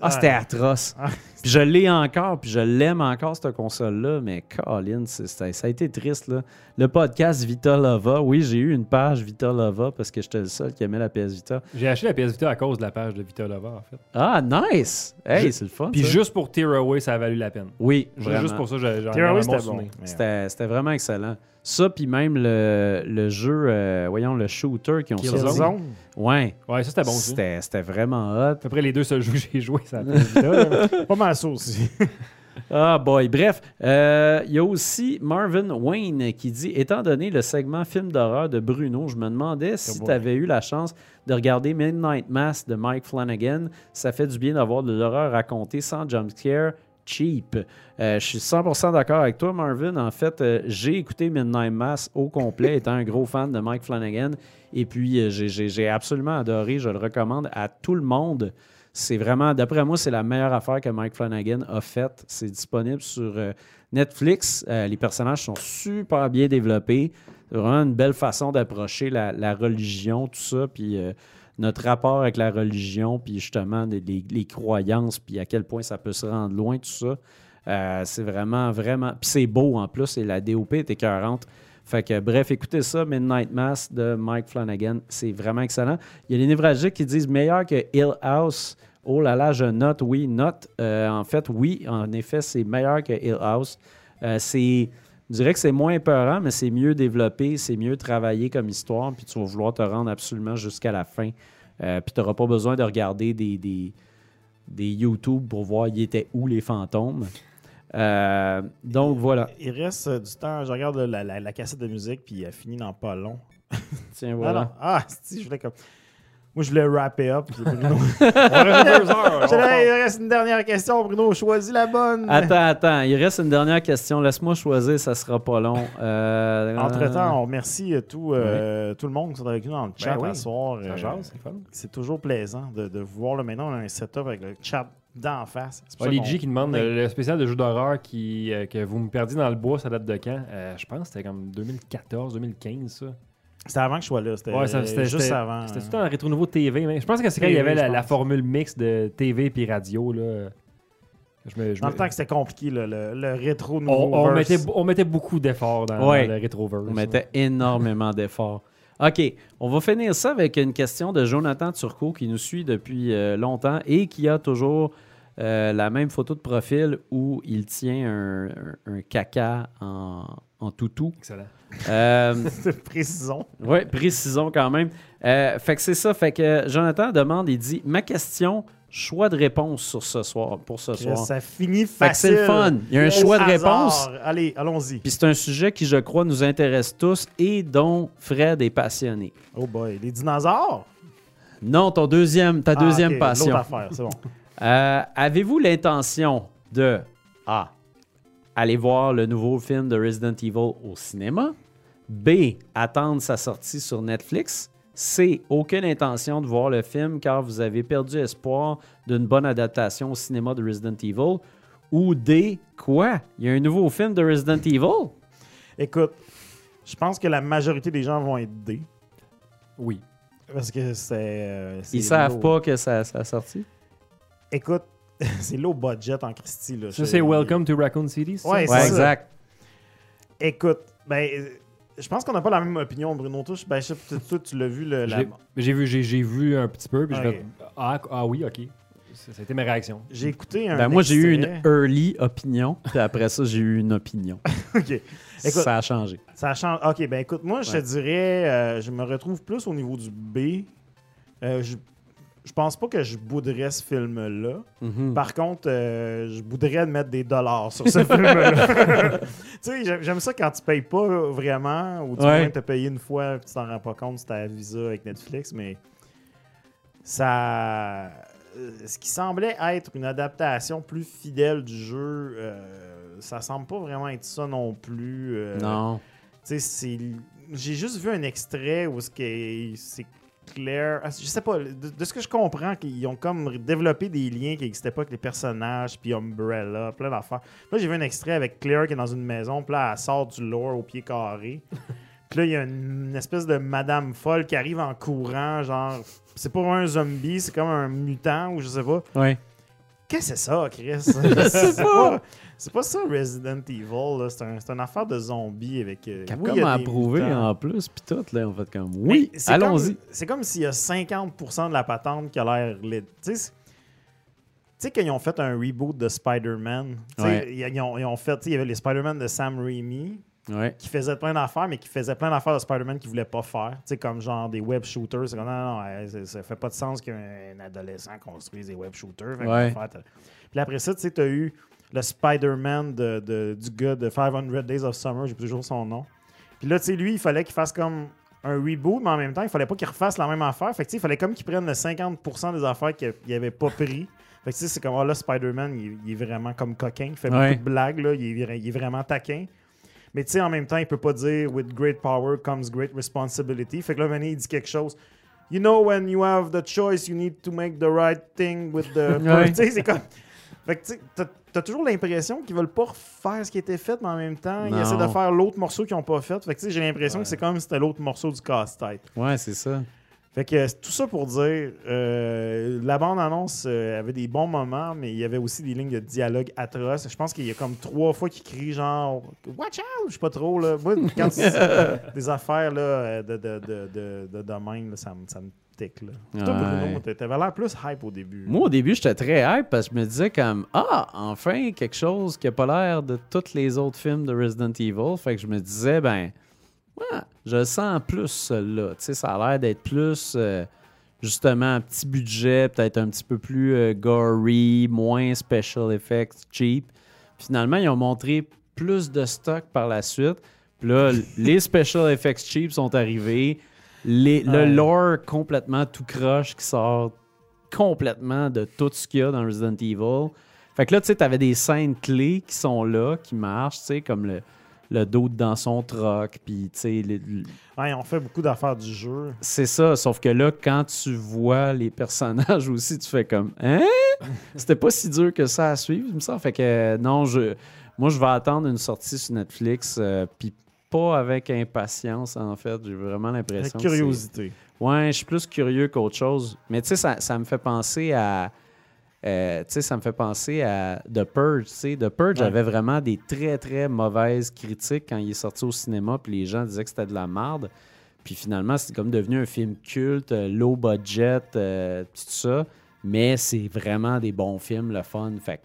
Ah, c'était atroce. Puis je l'ai encore, puis je l'aime encore, cette console-là, mais Colin, c'est- c'est- ça a été triste. Là. Le podcast Vita Lova, oui, j'ai eu une page Vita Lova parce que j'étais le seul qui aimait la PS Vita. J'ai acheté la PS Vita à cause de la page de Vita Lover, en fait. Ah, nice! Hey, c'est le fun. Puis ça. juste pour Tear Away, ça a valu la peine. Oui, Juste- vraiment. Juste pour ça, j'ai- j'en ai c'était bon. C'était c'était vraiment excellent. Ça, puis même le, le jeu, euh, voyons, le shooter qui ont sorti. Killzone. Ouais, Ouais, ça, c'était bon aussi. c'était c'était vraiment hot. À peu près les deux seuls jeux que j'ai joués, ça. la PS Vita, là. Pas mal ça aussi. Ah boy, bref, euh, il y a aussi Marvin Wayne qui dit étant donné le segment film d'horreur de Bruno, je me demandais si boy. tu avais eu la chance de regarder Midnight Mass de Mike Flanagan. Ça fait du bien d'avoir de l'horreur racontée sans jumpscare cheap. Euh, je suis 100% d'accord avec toi, Marvin. En fait, euh, j'ai écouté Midnight Mass au complet, étant un gros fan de Mike Flanagan. Et puis, j'ai absolument adoré. Je le recommande à tout le monde. C'est vraiment, d'après moi, c'est la meilleure affaire que Mike Flanagan a faite. C'est disponible sur euh, Netflix. Euh, les personnages sont super bien développés. C'est vraiment une belle façon d'approcher la, religion, tout ça. Puis euh, notre rapport avec la religion, puis justement les, les- croyances, puis à quel point ça peut se rendre loin, tout ça. C'est vraiment, vraiment. Puis c'est beau en plus, et la DOP est écœurante. Fait que, bref, écoutez ça, Midnight Mass de Mike Flanagan. C'est vraiment excellent. Il y a les névralgiques qui disent meilleur que Hill House. Oh là là, je note, oui, note. Euh, en fait, oui, en effet, c'est meilleur que Hill House. Euh, c'est. Je dirais que c'est moins épeurant, mais c'est mieux développé, c'est mieux travaillé comme histoire, puis tu vas vouloir te rendre absolument jusqu'à la fin. Euh, puis tu n'auras pas besoin de regarder des, des, des YouTube pour voir il était où les fantômes. Euh, donc voilà. Il reste euh, du temps. Je regarde la, la- la cassette de musique, puis elle finit dans pas long. Tiens, Ah, voilà. non. Ah, si, je voulais comme. Moi, je voulais wrap it up. Bruno. On reste deux heures. Il reste une dernière question, Bruno. Choisis la bonne. Attends, attends, il reste une dernière question. Laisse-moi choisir, ça sera pas long. Euh, Entre-temps, on remercie euh, tout, euh, tout le monde qui sont avec nous dans le chat oui. à soir. Euh, c'est toujours plaisant de, de vous voir. Là, maintenant, on a un setup avec le chat d'en face. Oli G qui demande on euh, le spécial de jeu d'horreur qui, euh, que vous me perdiez dans le bois, ça date de quand? Euh, Je pense que c'était comme 2014, 2015, ça. C'était avant que je sois là. C'était Ouais, juste avant. C'était tout en rétro nouveau TV. Mais je pense que c'est quand il y avait la, formule mix de TV puis radio. Là. Je me- je Dans me- le temps que c'était compliqué, le, le, le rétro on, nouveau on verse. mettait, on mettait beaucoup d'efforts dans, Ouais. dans le Retroverse. On mettait énormément d'efforts. OK, on va finir ça avec une question de Jonathan Turcot qui nous suit depuis euh, longtemps et qui a toujours euh, la même photo de profil où il tient un, un- un caca en, en toutou. Excellent. Euh, Précisons. oui, précisons quand même. Euh, fait que c'est ça. Fait que Jonathan demande, il dit Ma question, choix de réponse sur ce soir, pour ce soir. Ça finit c'est facile. le fun. Il y a un choix de réponse. Allez, allons-y. Puis c'est un sujet qui, je crois, nous intéresse tous et dont Fred est passionné. Oh boy, les dinosaures? Non, ton deuxième, ta Ah, deuxième passion. Affaire, c'est bon. Euh, Avez-vous l'intention de A. Aller voir le nouveau film de Resident Evil au cinéma? B. Attendre sa sortie sur Netflix? C. Aucune intention de voir le film car vous avez perdu espoir d'une bonne adaptation au cinéma de Resident Evil. Ou D. Quoi? Il y a un nouveau film de Resident Evil? Écoute, je pense que la majorité des gens vont être D. Oui. Parce que c'est. euh, Ils savent low. pas que ça, ça a sorti? Écoute, c'est low budget en Christie. Là. Ça, c'est Welcome to Raccoon City, c'est ça? Ouais, c'est Ouais, ça. exact. Écoute, ben. Je pense qu'on n'a pas la même opinion, Bruno. Toi, je- ben, je sais toi, tu l'as vu. Le, la- J'ai vu, j'ai, vu un petit peu, puis je ah, ah oui, ok. Ça, ça a été ma réaction. J'ai écouté un. Ben, moi, j'ai eu une early opinion, puis après ça, j'ai eu une opinion. OK. Écoute, ça a changé. Ça change. Ok, ben écoute, moi, je te dirais, euh, je me retrouve plus au niveau du B. Euh, je, je pense pas que je bouderais ce film-là. Mhm. Par contre, euh, je bouderais de mettre des dollars sur ce film-là. tu sais, j'aime- ça quand tu payes pas vraiment, ou du Ouais. moins tu as payé une fois et tu t'en rends pas compte, c'était à Visa avec Netflix, mais ça. Ce qui semblait être une adaptation plus fidèle du jeu, euh, ça semble pas vraiment être ça non plus. euh, Non. tu sais, c'est- j'ai juste vu un extrait où c'est clair. Ah, Je sais pas, de, de ce que je comprends, qu'ils ont comme développé des liens qui n'existaient pas avec les personnages, puis Umbrella, plein d'affaires. Là, j'ai vu un extrait avec Claire qui est dans une maison, puis là, elle sort du lore au pied carré. Puis là, il y a une, une espèce de madame folle qui arrive en courant, genre. C'est pas un zombie, c'est comme un mutant ou je sais pas. Ouais. Qu'est-ce que c'est ça, Chris? c'est pas. C'est pas ça Resident Evil, là. c'est un, une affaire de zombies avec. euh, Capcom oui, a approuvé en plus, puis tout, là, on fait comme oui, c'est allons-y. comme- C'est comme s'il y a 50% de la patente qui a l'air lit. Tu sais, quand ils ont fait un reboot de Spider-Man, Ouais. ils, ils ont, ils ont fait, tu sais, il y avait les Spider-Man de Sam Raimi Ouais. qui faisaient plein d'affaires, mais qui faisaient plein d'affaires de Spider-Man qu'ils voulaient pas faire. Tu sais, comme genre des web shooters. C'est comme, non, non, ça, fait pas de sens qu'un adolescent construise des web shooters. Fait Ouais. Puis après ça, tu sais, t'as eu le Spider-Man de, de- du gars de 500 Days of Summer, j'ai toujours son nom. Puis là, tu sais, lui, il fallait qu'il fasse comme un reboot, mais en même temps, il fallait pas qu'il refasse la même affaire. Fait que, tu sais, il fallait comme qu'il prenne le 50% des affaires qu'il avait pas pris. Fait que, tu sais, c'est comme, ah, là, Spider-Man, il, il est vraiment comme coquin. Il fait Ouais. beaucoup de blagues, là. Il est, vra- il est vraiment taquin. Mais, tu sais, en même temps, il peut pas dire, with great power comes great responsibility. Fait que là, maintenant, il dit quelque chose. You know, when you have the choice, you need to make the right thing with the. Ouais. Tu sais, c'est comme. Fait que, tu sais, t'as- toujours l'impression qu'ils veulent pas refaire ce qui a été fait, mais en même temps, ils essaient de faire l'autre morceau qu'ils ont pas fait. Fait que, tu sais, j'ai l'impression Ouais. que c'est comme si c'était l'autre morceau du casse-tête. Ouais, c'est ça. Fait que tout ça pour dire, euh, la bande-annonce euh, avait des bons moments, mais il y avait aussi des lignes de dialogue atroces. Je pense qu'il y a comme trois fois qu'il crie genre « Watch out! » Je sais pas trop. Là. Moi, quand c'est des affaires là, euh, de, de, de, de, de domaine, là, ça, me- tic. Là. Toi, Ouais. Bruno, t'a- t'avais l'air plus hype au début. Moi, au début, j'étais très hype parce que je me disais comme Ah, enfin, quelque chose qui a pas l'air de tous les autres films de Resident Evil. Fait que je me disais, ben, ouais, je le sens plus, celui-là. Tu sais, ça a l'air d'être plus, euh, justement, un petit budget, peut-être un petit peu plus euh, gory, moins special effects, cheap. Finalement, ils ont montré plus de stock par la suite. Puis là, les special effects cheap sont arrivés. Les-. Le lore complètement tout croche qui sort complètement de tout ce qu'il y a dans Resident Evil. Fait que là, tu sais, t'avais des scènes clés qui sont là, qui marchent, tu sais, comme le, le dos dans son troc, puis tu sais, Ouais, on fait beaucoup d'affaires du jeu. c'est ça. Sauf que là, quand tu vois les personnages aussi, tu fais comme Hein? C'était pas si dur que ça à suivre, semble. Fait que euh, non, je, moi, je vais attendre une sortie sur Netflix, euh, puis pas avec impatience, en fait. J'ai vraiment l'impression. c'est- curiosité. Ouais, je suis plus curieux qu'autre chose. Mais tu sais, ça, ça me fait penser à Euh, tu sais, ça me fait penser à The Purge. sais. The Purge Ouais. avait vraiment des très, très mauvaises critiques quand il est sorti au cinéma, puis les gens disaient que c'était de la merde. Puis finalement, c'est comme devenu un film culte, euh, low budget, euh, tout ça. Mais c'est vraiment des bons films, le fun. Fait que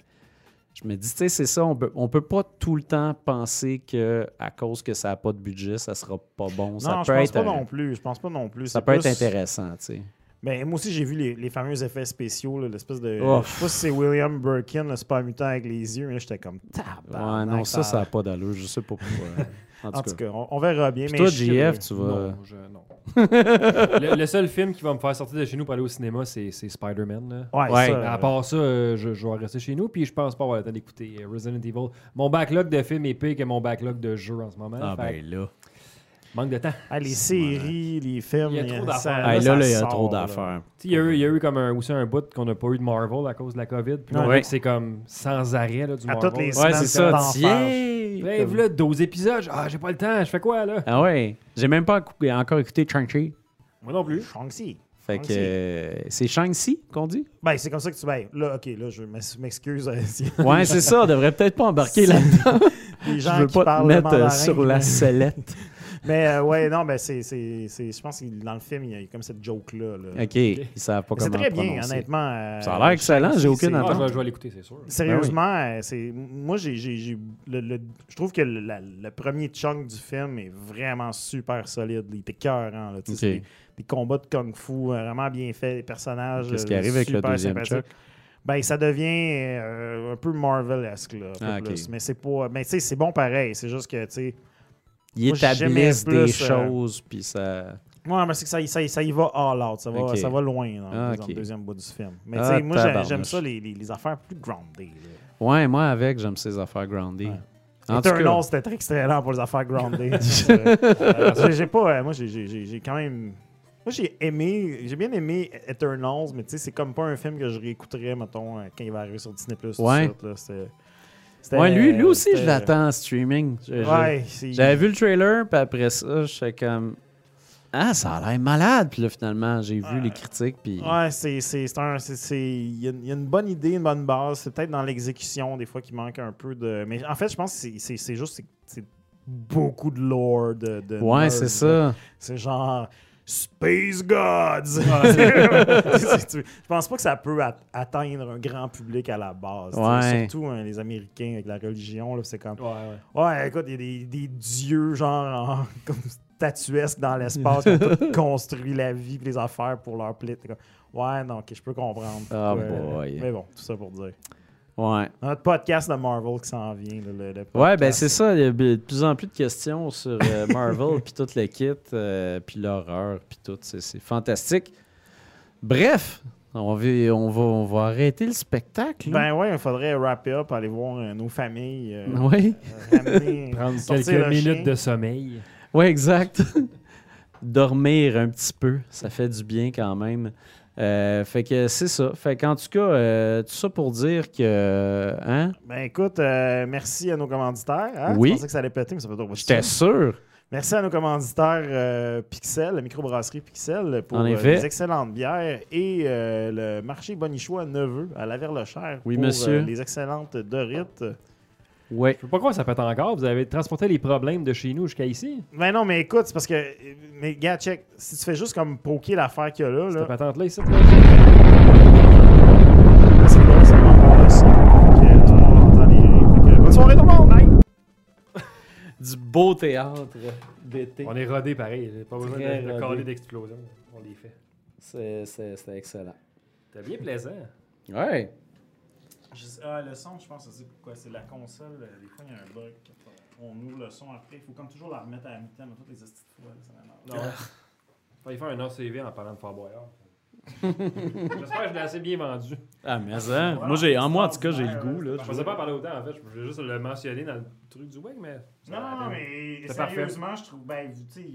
je me dis, tu sais, c'est ça, on peut, on peut pas tout le temps penser que à cause que ça n'a pas de budget, ça sera pas bon. ça Non, je peut pense être, pas non plus. Je pense pas non plus. ça peut être intéressant, tu sais. Ben, moi aussi, j'ai vu les, les fameux effets spéciaux, l'espèce de. Oh. Je sais pas si c'est William Birkin, le super mutant avec les yeux, mais j'étais comme. Ouais, non, ça, ça n'a pas d'allure. Je sais pas pourquoi. En tout En cas. tout cas, on, on verra bien. Puis mais toi. JF, tu vas. Non, je- non. le, le seul film qui va me faire sortir de chez nous pour aller au cinéma, c'est Spider-Man. Ouais, Ouais. ça, à part ça, euh, je, je vais rester chez nous, puis je pense pas avoir le temps d'écouter euh, Resident Evil. Mon backlog de films est pire que mon backlog de jeux en ce moment. Ah, Fait ben là. Que manque de temps. ah, les séries, les films. Il y a trop d'affaires. Là, il y a sort, trop d'affaires. Il y, a eu- y a eu comme un, aussi un bout qu'on n'a pas eu de Marvel à cause de la COVID. Puis Ouais. c'est comme sans arrêt là, du À Marvel. toutes les Ouais, semaines, c'est ça. Tiens! Là, 12 épisodes. Ah, j'ai pas le temps. Je fais quoi, là? Ah ouais. J'ai même pas encore écouté Shang-Chi. Moi non plus. Shang-Chi. Fait que euh, c'est Shang-Chi qu'on dit? Ben, c'est comme ça que tu. Ben, là, ok, là, je m'ex- m'excuse. euh, Ouais, c'est ça. On devrait peut-être pas embarquer là-dedans. les Je gens veux qui pas te mettre euh, mandarin, sur la sellette. Mais euh, ouais, non, ben, c'est. c'est- c'est- Je pense que dans le film, il y a comme cette joke-là. là. OK. Ils savent pas Mais C'est comment très bien, prononcer. honnêtement. euh, Ça a l'air excellent, j'ai aucune c'est- Ah, attente. je, vais, je vais l'écouter, c'est sûr. Sérieusement, euh, c'est moi j'ai j'ai- j'ai- le, le- je trouve que le, la- le premier chunk du film est vraiment super solide. Il était cœurant. là, tu sais, Ok. c'est Des, des combats de kung-fu euh, vraiment bien faits, des personnages. Qu'est-ce euh, qui arrive avec le super deuxième sympathiques. Chuck? Ben, ça devient euh, un peu Marvel-esque, là, un peu Ah, ok. plus. Mais c'est pas. Mais tu sais, c'est bon pareil. C'est juste que, tu sais. Ils Moi, établissent des plus, euh, choses, puis ça... Ouais, mais c'est que ça, y- ça, ça y va all out. Ça va, ça va loin dans, Ah, dans le deuxième bout du film. Mais Ah, tu sais, moi, j'aime ça, les, les, les affaires plus grounded. là. Ouais, moi, avec, j'aime ces affaires groundées. Ouais. Eternal, c'était très excellent pour les affaires grounded. Euh, j'ai pas. euh, moi, j'ai- quand même. Moi, j'ai aimé. J'ai bien aimé Eternals, mais tu sais, c'est comme pas un film que je réécouterais, mettons, euh, quand il va arriver sur Disney Plus. Ouais. C'était- ouais, lui, lui aussi, je l'attends en streaming. Ouais, J'avais vu le trailer, puis après ça, j'étais comme... Ah, ça a l'air malade. Puis là, finalement, j'ai vu les critiques, puis... Ouais, c'est c'est- c'est un. c'est- c'est- Il y, a- il y a une bonne idée, une bonne base. C'est peut-être dans l'exécution, des fois, qu'il manque un peu de. Mais en fait, je pense que c'est- c'est c'est juste. c'est- C'est beaucoup de lore. De, de Ouais, c'est ça. C'est genre Space Gods. Je pense pas que ça peut at- atteindre un grand public à la base. Ouais. Surtout hein, les Américains avec la religion. C'est comme. Ouais, ouais. Ouais, écoute, il y a des, des dieux genre en- comme statuesques dans l'espace qui ont construit la vie et les affaires pour leur comme, Ouais, non, ok, je peux comprendre. Ah, boy. Mais bon, tout ça pour dire. Ouais. Notre podcast de Marvel qui s'en vient. le, le Ouais, ben c'est ça. Il y a de plus en plus de questions sur euh, Marvel, puis tout le kit, euh, puis l'horreur, puis tout. C'est fantastique. Bref, on va, on, va, on va arrêter le spectacle. là. Ben ouais, il faudrait wrap up, aller voir euh, nos familles. euh, oui, euh, ramener- Prendre quelques minutes chien. de sommeil. ouais, exact. Dormir un petit peu, ça fait du bien quand même. Euh, fait que c'est ça. Fait qu'en tout cas, euh, tout ça pour dire que. Hein? Ben écoute, euh, merci à nos commanditaires. Hein? Oui. Je pensais que ça allait péter, mais ça fait trop J'étais sûr. Merci à nos commanditaires Pixel, la microbrasserie Pixel, pour les excellentes bières et le marché Bonichois Neveu à la Verlechère Oui, pour monsieur. les excellentes Dorites. Ouais. Je sais pas quoi ça pète encore. Vous avez transporté les problèmes de chez nous jusqu'à ici? Ben non, mais écoute, c'est parce que. Mais gars, check. Si tu fais juste comme poker l'affaire qu'il y a là, Cette là patente-là ici. c'est là, c'est vraiment le son. Fait que tout le monde entend les rires. Fait que, bonne soirée tout le monde! Bye! Du beau théâtre d'été. On est rodé pareil. Pas besoin Très de, de d'explosion. On les fait. C'est- C'était excellent. C'était bien plaisant. Ouais. Je sais- ah, le son, je pense que c'est pourquoi. C'est la console. euh, Des fois, il y a un bug. On ouvre le son après. Il faut comme toujours la remettre à la mi-temps, mais toutes les astuces de fois. là, ça m'énerve. Non. Fallait faire un ACV en parlant de Fort Boyard. J'espère que je l'ai assez bien vendu. Ah, mais ça. moi, j'ai, en moi, en tout cas, j'ai le goût. Là. Je faisais pas en parler autant en fait. Je voulais juste le mentionner dans le truc du web, mais. Non, non, mais sérieusement, je trouve. Ben, tu sais,